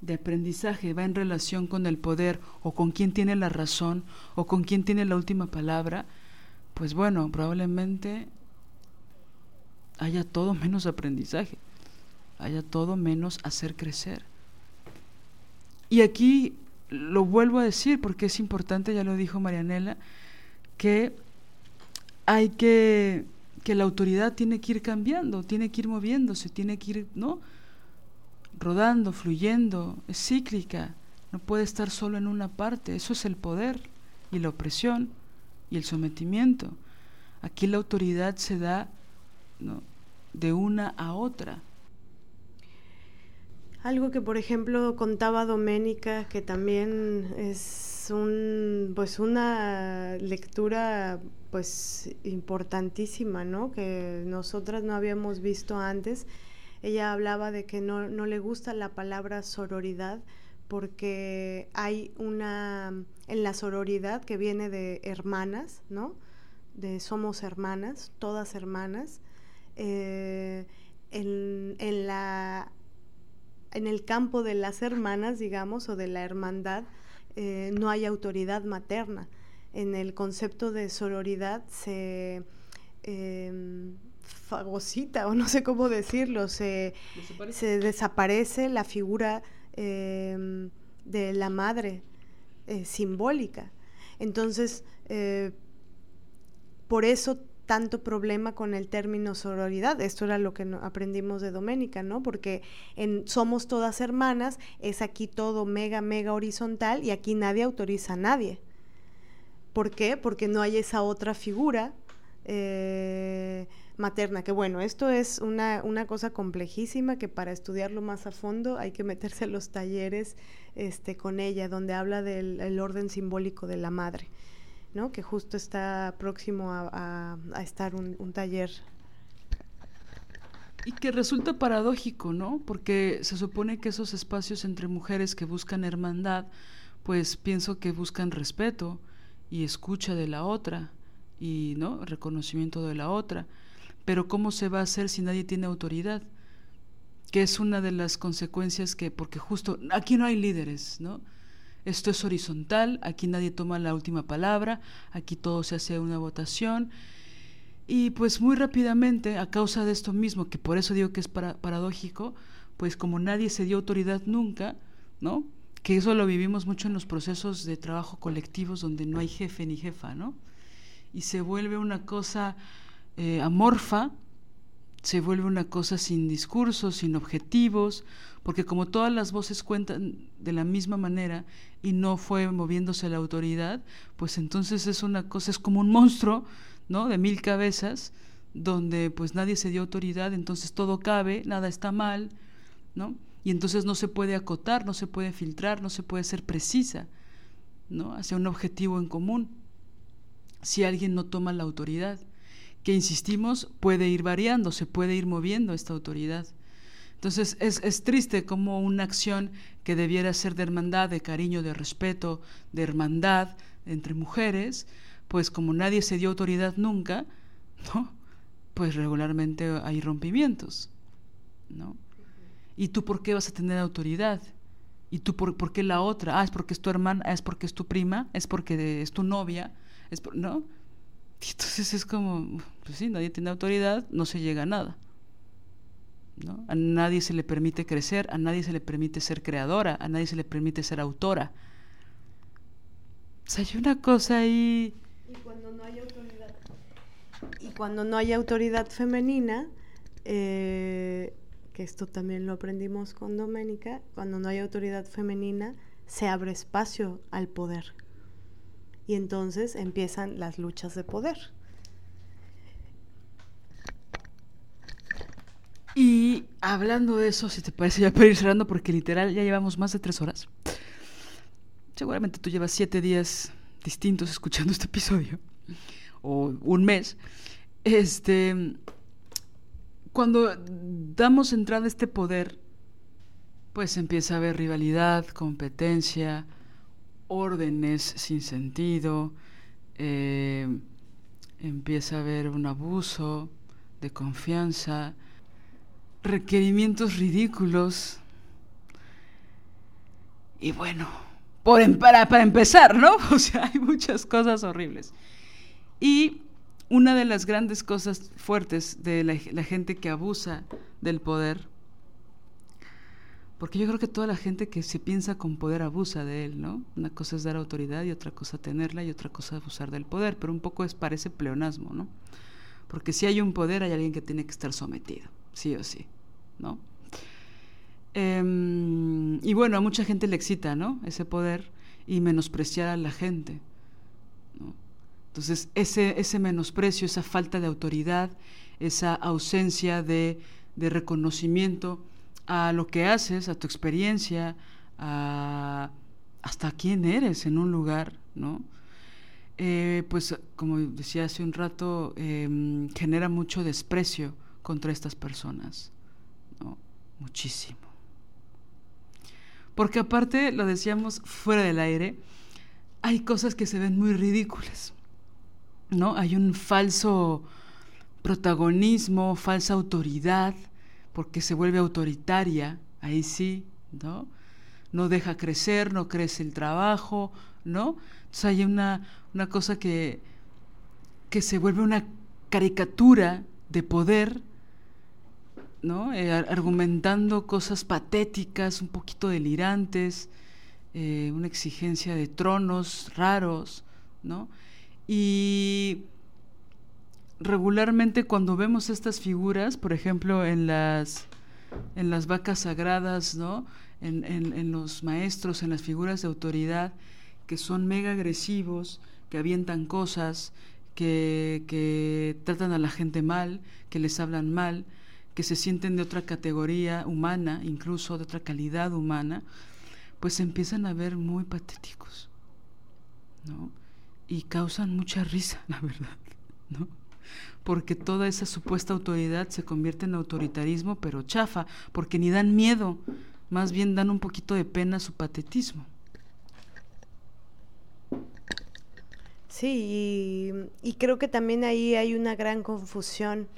de aprendizaje va en relación con el poder o con quién tiene la razón o con quién tiene la última palabra, pues bueno, probablemente haya todo menos aprendizaje, haya todo menos hacer crecer. Y aquí lo vuelvo a decir porque es importante, ya lo dijo Marianela, que hay que, que la autoridad tiene que ir cambiando, tiene que ir moviéndose, tiene que ir, ¿no? rodando, fluyendo, es cíclica, no puede estar solo en una parte, eso es el poder y la opresión y el sometimiento. Aquí la autoridad se da de una a otra. Algo que por ejemplo contaba Doménica, que también es un, pues una lectura pues importantísima, ¿no? Que nosotras no habíamos visto antes ella hablaba de que no, le gusta la palabra sororidad porque hay una, en la sororidad que viene de hermanas, ¿no? De somos hermanas, todas hermanas. Eh, en, la, en el campo de las hermanas, digamos, o de la hermandad, eh, no hay autoridad materna. En el concepto de sororidad se... Em, fagocita o no sé cómo decirlo, se desaparece, la figura em, de la madre eh, simbólica. Entonces, eh, por eso tanto problema con el término sororidad. Esto era lo que aprendimos de Doménica, ¿no? Porque en Somos todas hermanas es aquí todo mega, mega horizontal y aquí nadie autoriza a nadie. ¿Por qué? Porque no hay esa otra figura eh, materna, que bueno, esto es una, cosa complejísima que para estudiarlo más a fondo hay que meterse en los talleres este, con ella, donde habla del orden simbólico de la madre, ¿no? que justo está próximo a, estar un, un taller y que resulta paradójico, ¿no? Porque se supone que esos espacios entre mujeres que buscan hermandad, pues pienso que buscan respeto y escucha de la otra y no reconocimiento de la otra pero ¿cómo se va a hacer si nadie tiene autoridad? Que es una de las consecuencias que, porque justo aquí no hay líderes, ¿no? Esto es horizontal, aquí nadie toma la última palabra, aquí todo se hace una votación. Y pues muy rápidamente, a causa de esto mismo, que por eso digo que es paradójico, pues como nadie se dio autoridad nunca, ¿no? Que eso lo vivimos mucho en los procesos de trabajo colectivos donde no hay jefe ni jefa, ¿no? Y se vuelve una cosa eh, amorfa, se vuelve una cosa sin discursos, sin objetivos, porque como todas las voces cuentan de la misma manera y no fue moviéndose la autoridad, pues entonces es una cosa, es como un monstruo, ¿no? De mil cabezas, donde pues nadie se dio autoridad, entonces todo cabe, nada está mal, ¿no? Y entonces no se puede acotar, no se puede filtrar, no se puede ser precisa, ¿no? Hacia un objetivo en común, si alguien no toma la autoridad que insistimos puede ir variando, se puede ir moviendo esta autoridad. Entonces es, es, triste como una acción que debiera ser de hermandad, de cariño, de respeto, de hermandad entre mujeres, pues como nadie se dio autoridad nunca, [LAUGHS] ¿no? pues regularmente hay rompimientos. ¿no? ¿Y tú por qué vas a tener autoridad? ¿Y tú por, por qué la otra? Ah, es porque es tu hermana, ah, es porque es tu prima, es porque es tu novia, es ¿no? entonces es como, pues sí, nadie tiene autoridad, no se llega a nada. ¿no? A nadie se le permite crecer, a nadie se le permite ser creadora, a nadie se le permite ser autora. O sea, hay una cosa ahí... Y cuando no hay autoridad, y cuando no hay autoridad femenina, eh, esto también lo aprendimos con Doménica, cuando no hay autoridad femenina, se abre espacio al poder. Y entonces empiezan las luchas de poder. Y hablando de eso, si te parece, ya para ir cerrando, porque literal ya llevamos más de tres horas. Seguramente tú llevas siete días distintos escuchando este episodio, o un mes. Este, cuando damos entrada a este poder, pues empieza a haber rivalidad, competencia, órdenes sin sentido, eh, empieza a haber un abuso de confianza, requerimientos ridículos. Y bueno, em, para, para empezar, ¿no? [LAUGHS] O sea, hay muchas cosas horribles. Y una de las grandes cosas fuertes de la, gente que abusa del poder, porque yo creo que toda la gente que se piensa con poder abusa de él, ¿no? Una cosa es dar autoridad y otra cosa tenerla y otra cosa abusar del poder, pero un poco es parece pleonasmo, ¿no? Porque si hay un poder hay alguien que tiene que estar sometido, sí o sí, ¿no? Em, y bueno, a mucha gente le excita, ¿no? Ese poder y menospreciar a la gente. Entonces, ese, ese menosprecio, esa falta de autoridad, esa ausencia de, reconocimiento a lo que haces, a tu experiencia, a hasta quién eres en un lugar, ¿no? Eh, pues como decía hace un rato, em, genera mucho desprecio contra estas personas. Muchísimo. Porque aparte, lo decíamos fuera del aire, hay cosas que se ven muy ridículas. ¿No? Hay un falso protagonismo, falsa autoridad, porque se vuelve autoritaria, ahí sí, ¿no? No deja crecer, no crece el trabajo, ¿no? Entonces hay una, una cosa que, que se vuelve una caricatura de poder, ¿no? Eh, argumentando cosas patéticas, un poquito delirantes, eh, una exigencia de tronos raros, ¿no? Y regularmente cuando vemos estas figuras, por ejemplo, en las, en las vacas sagradas, ¿no? En, en, los maestros, en las figuras de autoridad, que son mega agresivos, que avientan cosas, que, que tratan a la gente mal, que les hablan mal, que se sienten de otra categoría humana, incluso de otra calidad humana, pues empiezan a ver muy patéticos, ¿no? Y causan mucha risa, [LAUGHS] la verdad, ¿no? Porque toda esa supuesta autoridad se convierte en autoritarismo, pero chafa, porque ni dan miedo, más bien dan un poquito de pena su patetismo. Sí, y, creo que también ahí hay una gran confusión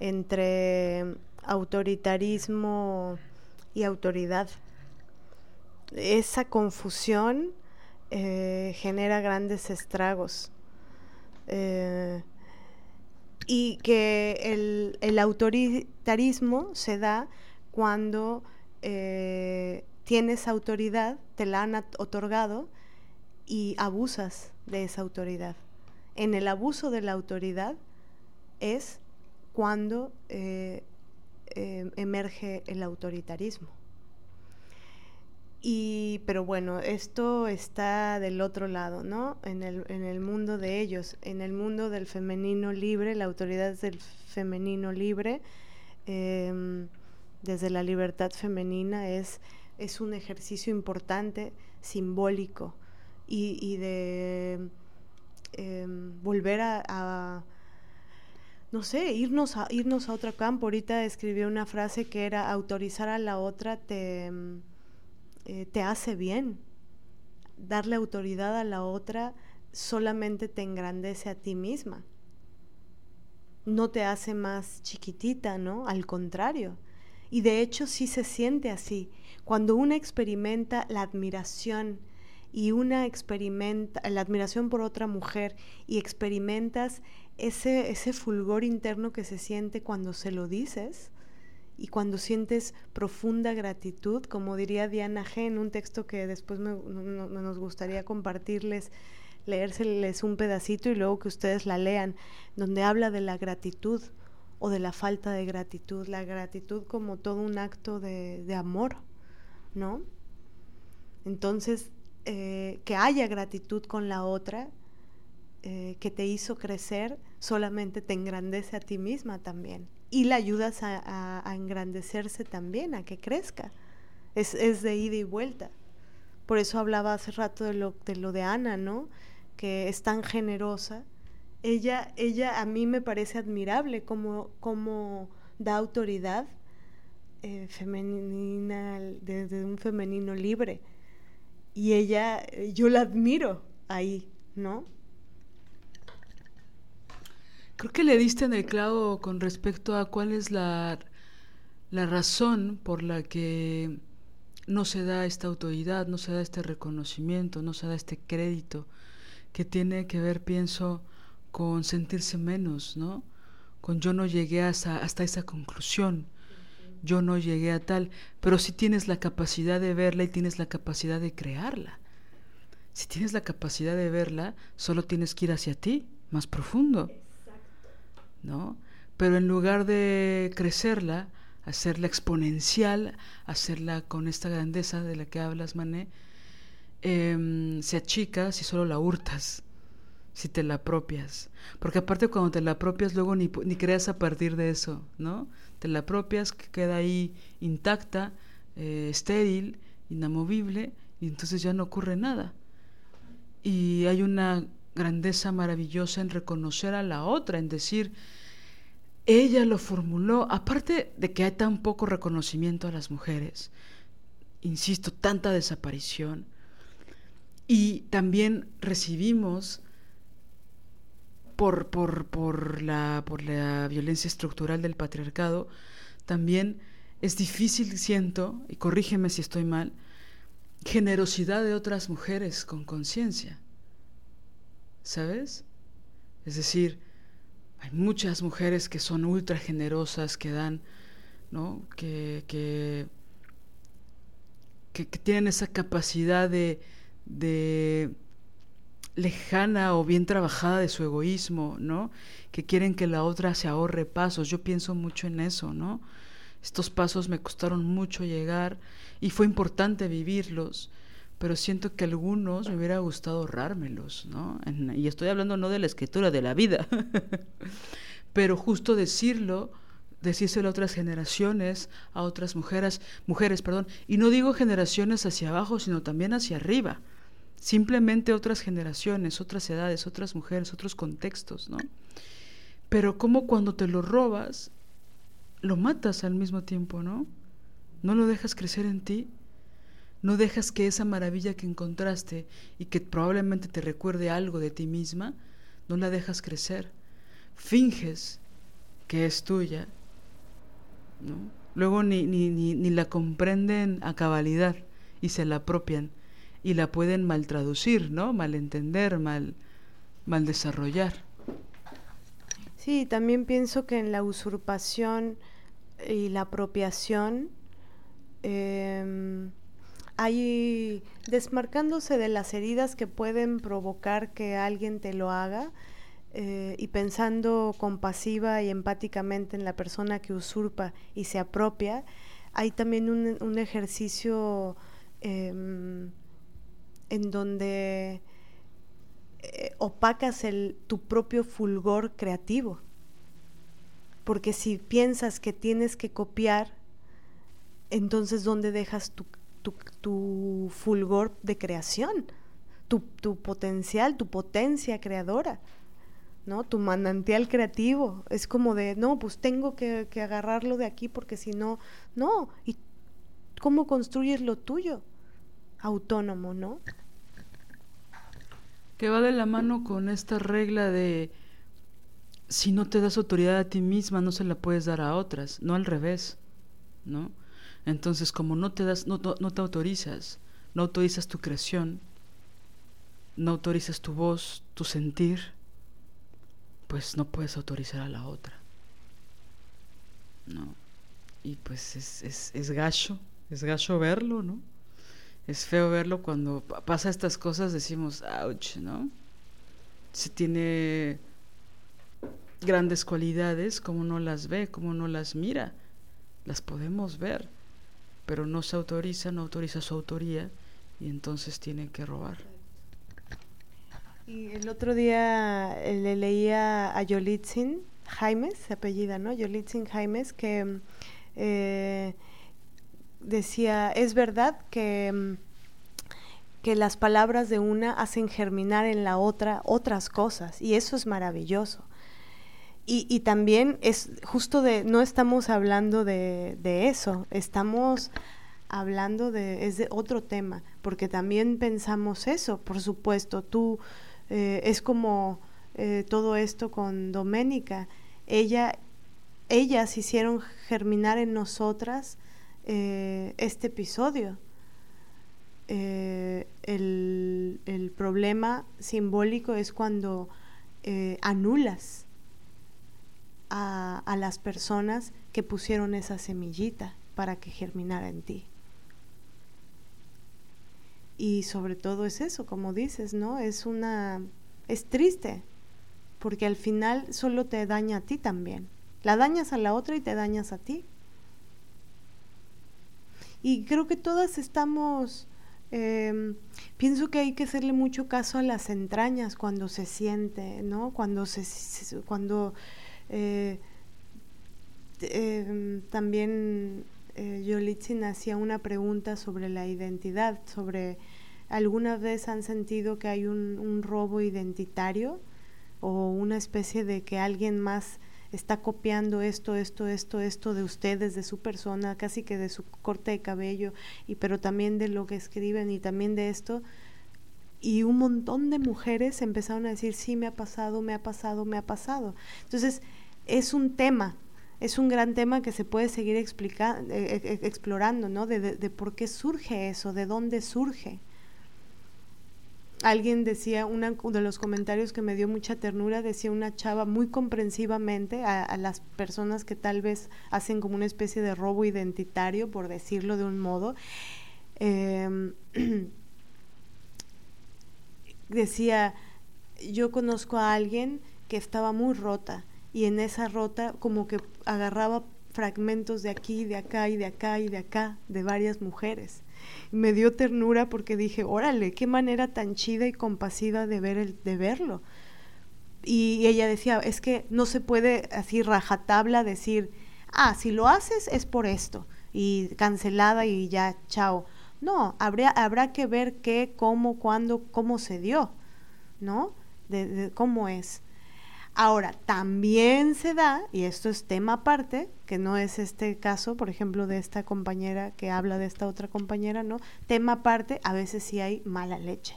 entre autoritarismo y autoridad. Esa confusión eh, genera grandes estragos. Eh, y que el, autoritarismo se da cuando eh, tienes autoridad, te la han otorgado y abusas de esa autoridad. En el abuso de la autoridad es cuando emerge el autoritarismo. Y, pero bueno, esto está del otro lado, ¿no? En el, en el mundo de ellos, en el mundo del femenino libre, la autoridad del femenino libre, em, desde la libertad femenina, es, es un ejercicio importante, simbólico, y, de em, volver a, no sé, irnos a, irnos a otro campo. Ahorita escribí una frase que era autorizar a la otra te em, eh, te hace bien. Darle autoridad a la otra solamente te engrandece a ti misma. No te hace más chiquitita, ¿no? Al contrario. Y de hecho sí se siente así. Cuando una experimenta la admiración y una experimenta la admiración por otra mujer y experimentas ese, ese fulgor interno que se siente cuando se lo dices, y cuando sientes profunda gratitud, como diría Diana G en un texto que después me, nos gustaría compartirles, leérseles un pedacito y luego que ustedes la lean, donde habla de la gratitud o de la falta de gratitud, la gratitud como todo un acto de, amor, ¿no? Entonces, eh, que haya gratitud con la otra, eh, que te hizo crecer, solamente te engrandece a ti misma también. Y la ayudas a, engrandecerse también, a que crezca. Es, es, de ida y vuelta. Por eso hablaba hace rato de lo de, lo de Ana, ¿no? Que es tan generosa. Ella, ella a mí me parece admirable como, como da autoridad eh, femenina, desde un femenino libre. Y ella, yo la admiro ahí, ¿no? Creo que le diste en el clavo con respecto a cuál es la, la razón por la que no se da esta autoridad, no se da este reconocimiento, no se da este crédito, que tiene que ver, pienso, con sentirse menos, ¿no? Con yo no llegué hasta, hasta esa conclusión, yo no llegué a tal, pero si tienes la capacidad de verla y tienes la capacidad de crearla. Si tienes la capacidad de verla, solo tienes que ir hacia ti, más profundo. ¿No? Pero en lugar de crecerla, hacerla exponencial, hacerla con esta grandeza de la que hablas, Mané, em, se achica si solo la hurtas, si te la apropias. Porque aparte cuando te la apropias, luego ni, ni creas a partir de eso, ¿no? Te la apropias, queda ahí intacta, eh, estéril, inamovible, y entonces ya no ocurre nada. Y hay una grandeza maravillosa en reconocer a la otra, en decir, ella lo formuló, aparte de que hay tan poco reconocimiento a las mujeres, insisto, tanta desaparición, y también recibimos por, por, por, la, por la violencia estructural del patriarcado, también es difícil, siento, y corrígeme si estoy mal, generosidad de otras mujeres con conciencia. ¿Sabes? Es decir, hay muchas mujeres que son ultra generosas, que dan, ¿no? Que, que, que, tienen esa capacidad de, de lejana o bien trabajada de su egoísmo, ¿no? Que quieren que la otra se ahorre pasos. Yo pienso mucho en eso, ¿no? Estos pasos me costaron mucho llegar y fue importante vivirlos pero siento que algunos me hubiera gustado ahorrármelos, ¿no? y estoy hablando no de la escritura, de la vida, [LAUGHS] pero justo decirlo, decírselo a otras generaciones, a otras mujeres, mujeres, perdón, y no digo generaciones hacia abajo, sino también hacia arriba, simplemente otras generaciones, otras edades, otras mujeres, otros contextos, ¿no? Pero como cuando te lo robas, lo matas al mismo tiempo, ¿no? No lo dejas crecer en ti no dejas que esa maravilla que encontraste y que probablemente te recuerde algo de ti misma, no la dejas crecer. Finges que es tuya. ¿no? Luego ni, ni, ni, ni la comprenden a cabalidad y se la apropian y la pueden mal traducir, ¿no? Mal entender, mal, mal desarrollar. Sí, también pienso que en la usurpación y la apropiación eh, hay desmarcándose de las heridas que pueden provocar que alguien te lo haga eh, y pensando compasiva y empáticamente en la persona que usurpa y se apropia, hay también un, ejercicio em, en donde eh, opacas el, tu propio fulgor creativo. Porque si piensas que tienes que copiar, entonces ¿dónde dejas tu, tu, fulgor de creación, tu, potencial, tu potencia creadora. ¿no? Tu manantial creativo. Es como de, no, pues tengo que, que, agarrarlo de aquí porque si no, no. ¿Y cómo construyes lo tuyo? Autónomo, ¿no? Que va de la mano con esta regla de, si no te das autoridad a ti misma, no se la puedes dar a otras, no al revés, ¿no? Entonces, como no te das, no, no, te autorizas, no autorizas tu creación, no autorizas tu voz, tu sentir, pues no puedes autorizar a la otra. ¿No? Y pues es, es, es gacho, es gacho verlo, ¿no? Es feo verlo cuando pasa estas cosas, decimos, ouch, ¿no? Si tiene grandes cualidades, como no las ve, como no las mira, las podemos ver pero no se autoriza, no autoriza su autoría y entonces tiene que robar. Y el otro día eh, le leía a Yolitzin Jaimes, se apellida, ¿no? Yolitzin Jaimes, que eh, decía, es verdad que, mm, que las palabras de una hacen germinar en la otra otras cosas, y eso es maravilloso. Y, también es justo de, no estamos hablando de, de eso, estamos hablando de, es de otro tema, porque también pensamos eso, por supuesto, tú, eh, es como eh, todo esto con Doménica, ella, ellas hicieron germinar en nosotras eh, este episodio. El, el, problema simbólico es cuando anulas a, las personas que pusieron esa semillita para que germinara en ti y sobre todo es eso, como dices, ¿no? Es una es triste porque al final solo te daña a ti también. La dañas a la otra y te dañas a ti. Y creo que todas estamos em, pienso que hay que hacerle mucho caso a las entrañas cuando se siente, ¿no? Cuando se, cuando eh, em, también eh, Yolitzin hacía una pregunta sobre la identidad, sobre alguna vez han sentido que hay un, robo identitario o una especie de que alguien más está copiando esto, esto, esto, esto de ustedes, de su persona, casi que de su corte de cabello, y pero también de lo que escriben y también de esto. Y un montón de mujeres empezaron a decir, sí, me ha pasado, me ha pasado, me ha pasado. Entonces, es un tema es un gran tema que se puede seguir explicando, eh, eh, explorando, ¿no? De, de, por qué surge eso, de dónde surge. Alguien decía, uno de los comentarios que me dio mucha ternura, decía una chava muy comprensivamente a, las personas que tal vez hacen como una especie de robo identitario, por decirlo de un modo. Em, [CLEARS THROAT] decía, yo conozco a alguien que estaba muy rota y en esa rota como que agarraba fragmentos de aquí, de acá y de acá y de acá, de varias mujeres. me dio ternura porque dije, órale, qué manera tan chida y compasiva de, ver el, de verlo. Y ella decía, es que no se puede así rajatabla decir, ah, si lo haces es por esto, y cancelada y ya, chao. No, habría, habrá que ver qué, cómo, cuándo, cómo se dio, ¿no? de cómo es. Ahora, también se da, y esto es tema aparte, que no es este caso, por ejemplo, de esta compañera que habla de esta otra compañera, ¿no? Tema aparte, a veces sí hay mala leche.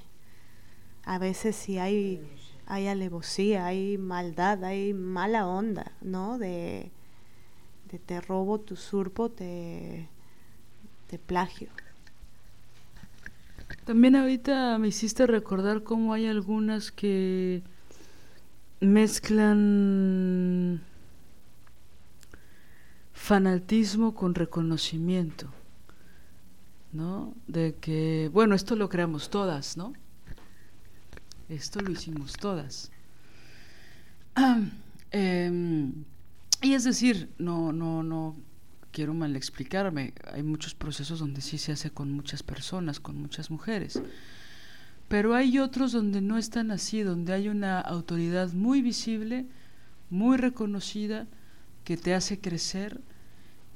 A veces sí hay, hay alevosía, hay maldad, hay mala onda, ¿no? De, te robo, tu surpo, te, te plagio. También ahorita me hiciste recordar cómo hay algunas que mezclan fanatismo con reconocimiento, ¿no? De que, bueno, esto lo creamos todas, ¿no? Esto lo hicimos todas. [CLEARS THROAT] Em, y es decir, no, no, no quiero mal explicarme, hay muchos procesos donde sí se hace con muchas personas, con muchas mujeres. Pero hay otros donde no están así, donde hay una autoridad muy visible, muy reconocida, que te hace crecer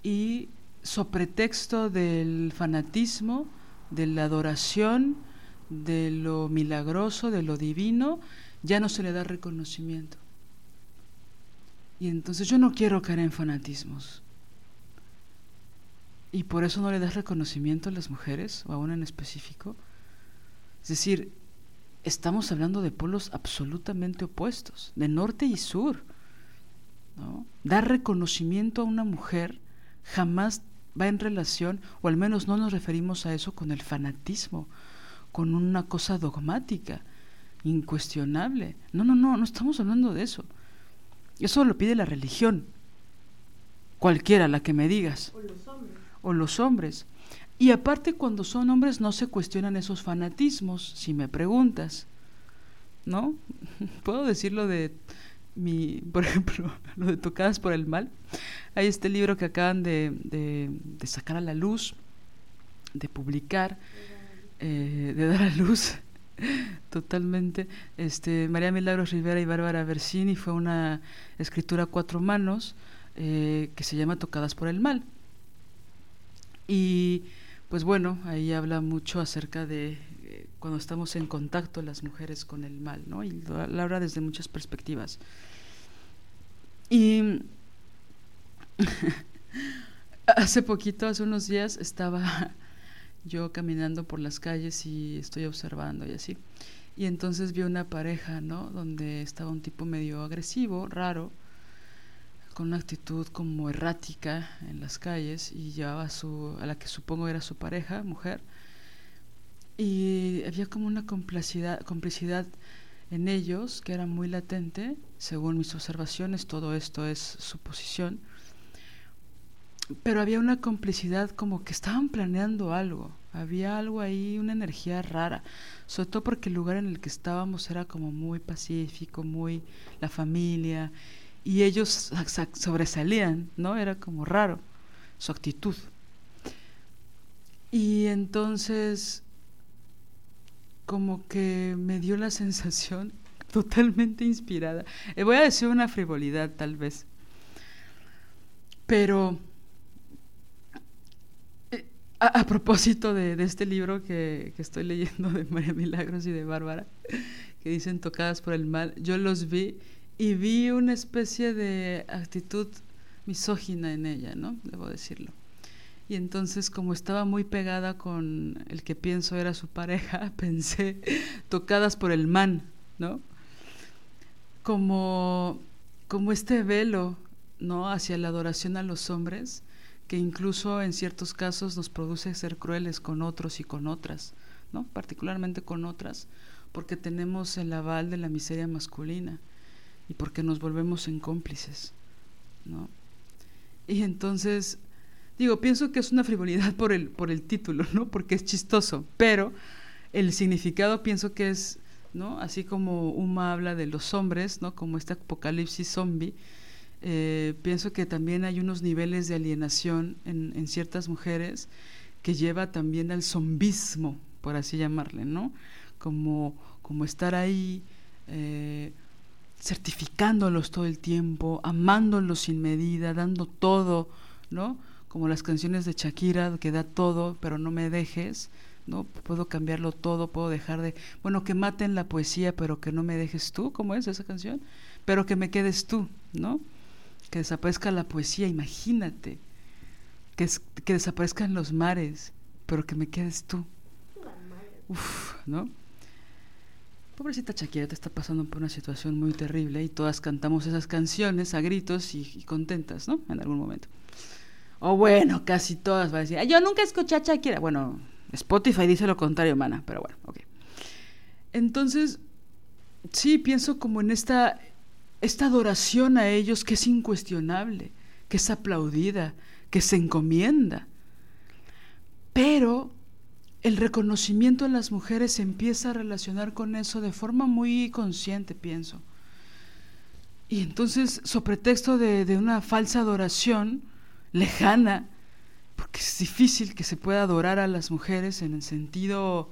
y sobre texto del fanatismo, de la adoración, de lo milagroso, de lo divino, ya no se le da reconocimiento. Y entonces yo no quiero caer en fanatismos. Y por eso no le das reconocimiento a las mujeres, o a una en específico. Es decir, estamos hablando de polos absolutamente opuestos, de norte y sur. ¿no? Dar reconocimiento a una mujer jamás va en relación, o al menos no nos referimos a eso con el fanatismo, con una cosa dogmática, incuestionable. No, no, no, no estamos hablando de eso. Eso lo pide la religión, cualquiera, la que me digas. O los hombres. Y aparte cuando son hombres no se cuestionan esos fanatismos, si me preguntas. ¿No? [LAUGHS] Puedo decirlo de mi, por [LAUGHS] ejemplo, lo de Tocadas por el Mal. Hay este libro que acaban de, sacar a la luz, de publicar, eh, de dar a luz, [LAUGHS] Totalmente. Este, María Milagros Rivera y Bárbara Bersini fue una escritura a cuatro manos eh, que se llama Tocadas por el Mal. Y pues bueno, ahí habla mucho acerca de eh, cuando estamos en contacto las mujeres con el mal, ¿no? Y lo, habla desde muchas perspectivas. Y [LAUGHS] hace poquito, hace unos días, estaba [LAUGHS] yo caminando por las calles y estoy observando y así. Y entonces vi una pareja, ¿no? Donde estaba un tipo medio agresivo, raro, con una actitud como errática en las calles y llevaba a, su, a la que supongo era su pareja, mujer. Y había como una complicidad, complicidad en ellos que era muy latente, según mis observaciones, todo esto es suposición pero había una complicidad como que estaban planeando algo, había algo ahí, una energía rara, sobre todo porque el lugar en el que estábamos era como muy pacífico, muy la familia, y ellos sobresalían, ¿no? Era como raro su actitud. Y entonces, como que me dio la sensación [LAUGHS] totalmente inspirada. Eh, voy a decir una frivolidad tal vez, pero a, propósito de, este libro que, estoy leyendo de María Milagros y de Bárbara, que dicen tocadas por el mal, yo los vi y vi una especie de actitud misógina en ella, ¿no? Debo decirlo. Y entonces, como estaba muy pegada con el que pienso era su pareja, [LAUGHS] pensé tocadas por el man, ¿no? Como, como este velo, ¿no? Hacia la adoración a los hombres que incluso en ciertos casos nos produce ser crueles con otros y con otras, ¿no? particularmente con otras, porque tenemos el aval de la miseria masculina y porque nos volvemos en cómplices. ¿no? Y entonces, digo, pienso que es una frivolidad por el, por el título, ¿no? porque es chistoso, pero el significado pienso que es, ¿no? así como Uma habla de los hombres, ¿no? como este apocalipsis zombie, eh, pienso que también hay unos niveles de alienación en, ciertas mujeres que lleva también al zombismo, por así llamarle, ¿no? Como, como estar ahí eh, certificándolos todo el tiempo, amándolos sin medida, dando todo, ¿no? Como las canciones de Shakira, que da todo, pero no me dejes, ¿no? Puedo cambiarlo todo, puedo dejar de, bueno, que maten la poesía, pero que no me dejes tú, ¿cómo es esa canción? Pero que me quedes tú, ¿no? que desaparezca la poesía, imagínate, que, que desaparezcan los mares, pero que me quedes tú. Uf, ¿no? Pobrecita Shakira te está pasando por una situación muy terrible y todas cantamos esas canciones a gritos y, contentas, ¿no? En algún momento. O bueno, casi todas va a decir, yo nunca escuché a Shakira. Bueno, Spotify dice lo contrario, mana, pero bueno, ok. Entonces, sí, pienso como en esta esta adoración a ellos que es incuestionable, que es aplaudida, que se encomienda. Pero el reconocimiento en las mujeres se empieza a relacionar con eso de forma muy consciente, pienso. Y entonces, sobre pretexto de, de una falsa adoración lejana, porque es difícil que se pueda adorar a las mujeres en el sentido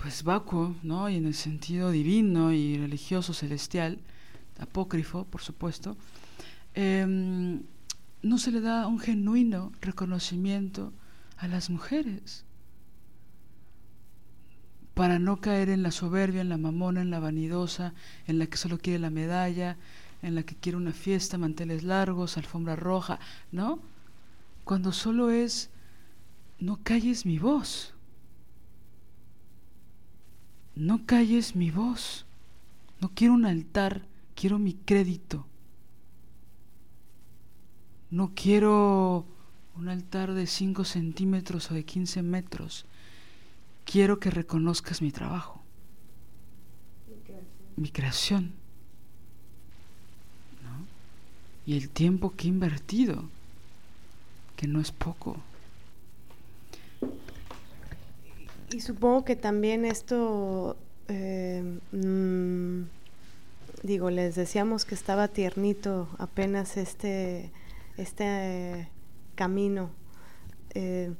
pues vacuo, ¿no? Y en el sentido divino y religioso celestial, apócrifo, por supuesto, em, no se le da un genuino reconocimiento a las mujeres para no caer en la soberbia, en la mamona, en la vanidosa, en la que solo quiere la medalla, en la que quiere una fiesta, manteles largos, alfombra roja, ¿no? Cuando solo es, no calles mi voz, no calles mi voz, no quiero un altar quiero mi crédito. No quiero un altar de 5 centímetros o de 15 metros. Quiero que reconozcas mi trabajo, mi creación. Y el tiempo que he invertido, que no es poco. Y supongo que también esto eh, mm, digo, les decíamos que estaba tiernito apenas este, este camino. Eh,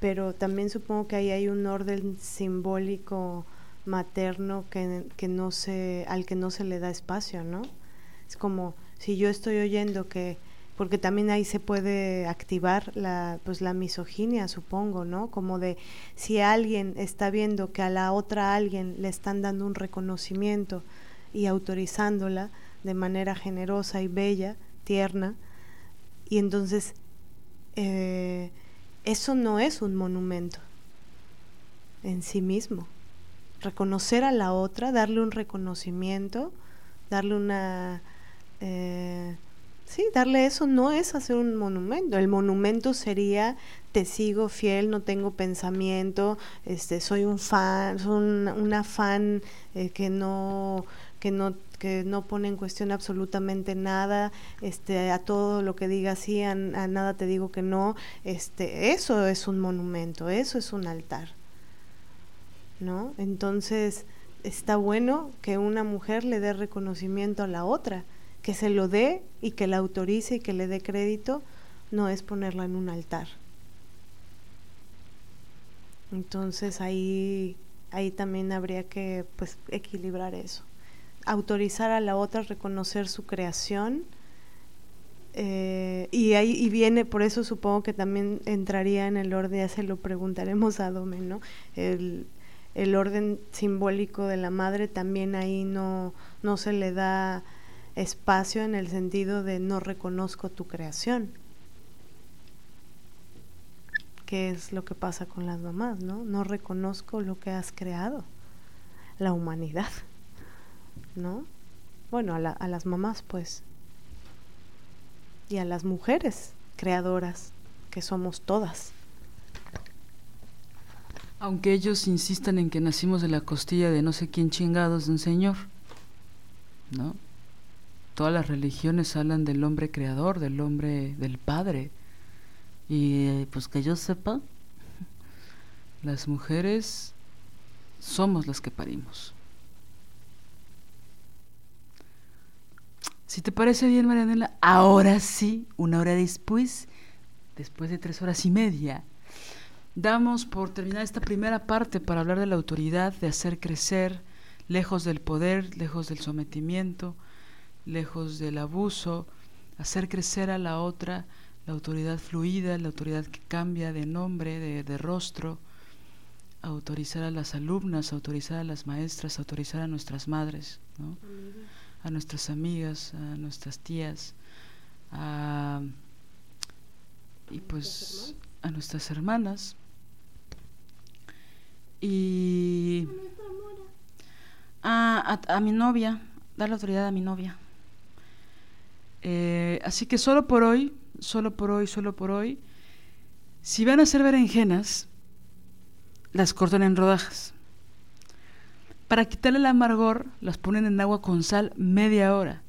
pero también supongo que ahí hay un orden simbólico materno que, que no se, al que no se le da espacio, ¿no? Es como si yo estoy oyendo que porque también ahí se puede activar la pues la misoginia supongo no como de si alguien está viendo que a la otra alguien le están dando un reconocimiento y autorizándola de manera generosa y bella tierna y entonces eh, eso no es un monumento en sí mismo reconocer a la otra darle un reconocimiento darle una eh, Sí, darle eso no es hacer un monumento. El monumento sería te sigo fiel, no tengo pensamiento, este, soy un fan, soy una fan eh, que no que no que no pone en cuestión absolutamente nada, este, a todo lo que diga sí, a, a nada te digo que no, este, eso es un monumento, eso es un altar, ¿no? Entonces está bueno que una mujer le dé reconocimiento a la otra, que se lo dé y que la autorice y que le dé crédito, no es ponerla en un altar. Entonces ahí, ahí también habría que pues, equilibrar eso. Autorizar a la otra a reconocer su creación. Eh, y ahí y viene, por eso supongo que también entraría en el orden, ya se lo preguntaremos a Dome, ¿no? El, el orden simbólico de la madre también ahí no, no se le da espacio en el sentido de no reconozco tu creación. ¿Qué es lo que pasa con las mamás, no? No reconozco lo que has creado, la humanidad, ¿no? Bueno, a, a las mamás, pues. Y a las mujeres creadoras, que somos todas. Aunque ellos insistan en que nacimos de la costilla de no sé quién chingados de un señor, ¿no? todas las religiones hablan del hombre creador, del hombre, del Padre. Y pues que yo sepa, [LAUGHS] las mujeres somos las que parimos. Si te parece bien, Marianela, ahora sí, una hora después, después de tres horas y media, damos por terminar esta primera parte para hablar de la autoridad, de hacer crecer, lejos del poder, lejos del sometimiento, lejos del abuso, hacer crecer a la otra la autoridad fluida, la autoridad que cambia de nombre, de, rostro, autorizar a las alumnas, autorizar a las maestras, autorizar a nuestras madres, a nuestras amigas, a nuestras tías, a, y pues a nuestras hermanas. Y a, a mi novia, dar la autoridad a mi novia. Eh, así que solo por hoy, solo por hoy, solo por hoy, si van a hacer berenjenas, las cortan en rodajas. Para quitarle el amargor, las ponen en agua con sal media hora.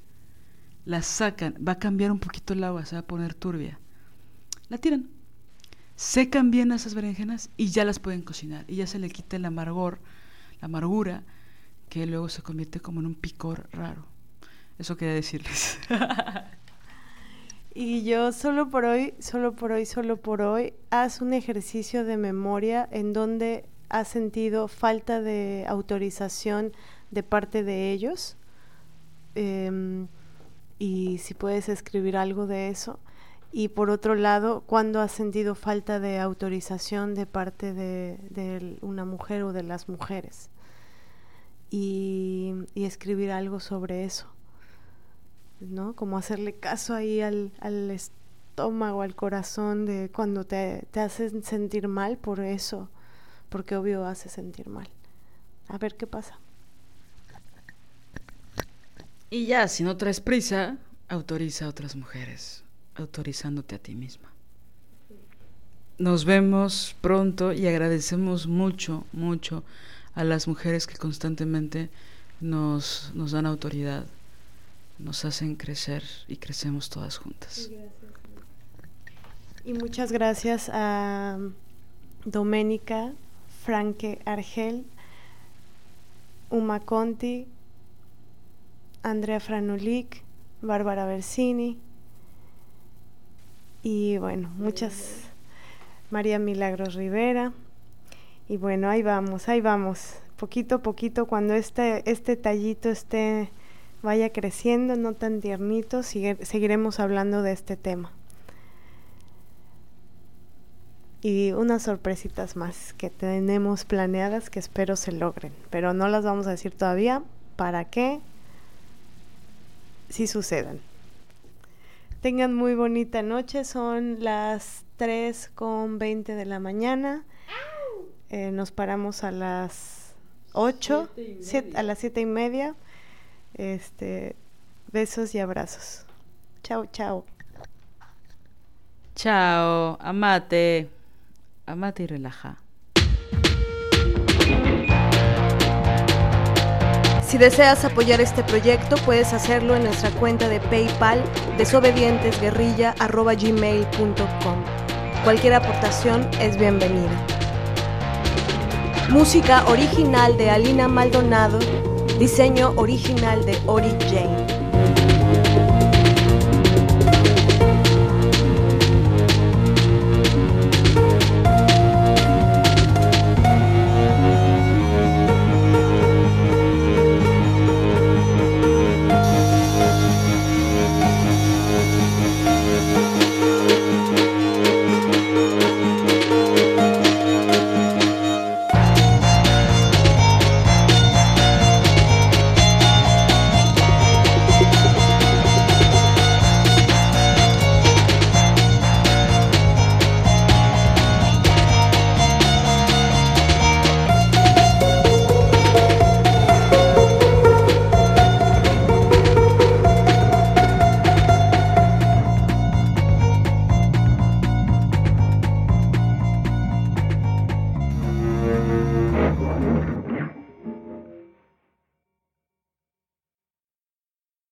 Las sacan, va a cambiar un poquito el agua, se va a poner turbia. La tiran. Secan bien esas berenjenas y ya las pueden cocinar. Y ya se le quita el amargor, la amargura, que luego se convierte como en un picor raro. Eso quería decirles. [LAUGHS] y yo solo por hoy, solo por hoy, solo por hoy, haz un ejercicio de memoria en donde has sentido falta de autorización de parte de ellos. Em, y si puedes escribir algo de eso. Y por otro lado, cuando has sentido falta de autorización de parte de, una mujer o de las mujeres. Y, y escribir algo sobre eso. ¿no? Como hacerle caso ahí al, al estómago, al corazón de cuando te, te hacen sentir mal por eso, porque obvio hace sentir mal. A ver qué pasa. Y ya, si no traes prisa, autoriza a otras mujeres, autorizándote a ti misma. Nos vemos pronto y agradecemos mucho, mucho a las mujeres que constantemente nos, nos dan autoridad nos hacen crecer y crecemos todas juntas. Y muchas gracias a Doménica, Franke Argel, Uma Conti, Andrea Franulik, Bárbara Bersini y bueno, muchas María Milagros Rivera. Y bueno, ahí vamos, ahí vamos. Poquito a poquito, cuando este, este tallito esté, vaya creciendo, no tan tiernito, seguiremos hablando de este tema. Y unas sorpresitas más que tenemos planeadas que espero se logren, pero no las vamos a decir todavía para que sí sucedan. Tengan muy bonita noche, son las 3 con 20 de la mañana. Eh, nos paramos a las 8, a las 7 y media. Este, besos y abrazos. Chao, chao. Chao, amate. Amate y relaja. Si deseas apoyar este proyecto, puedes hacerlo en nuestra cuenta de PayPal desobedientesguerrilla.gmail.com. Cualquier aportación es bienvenida. Música original de Alina Maldonado, diseño original de Ori Jane.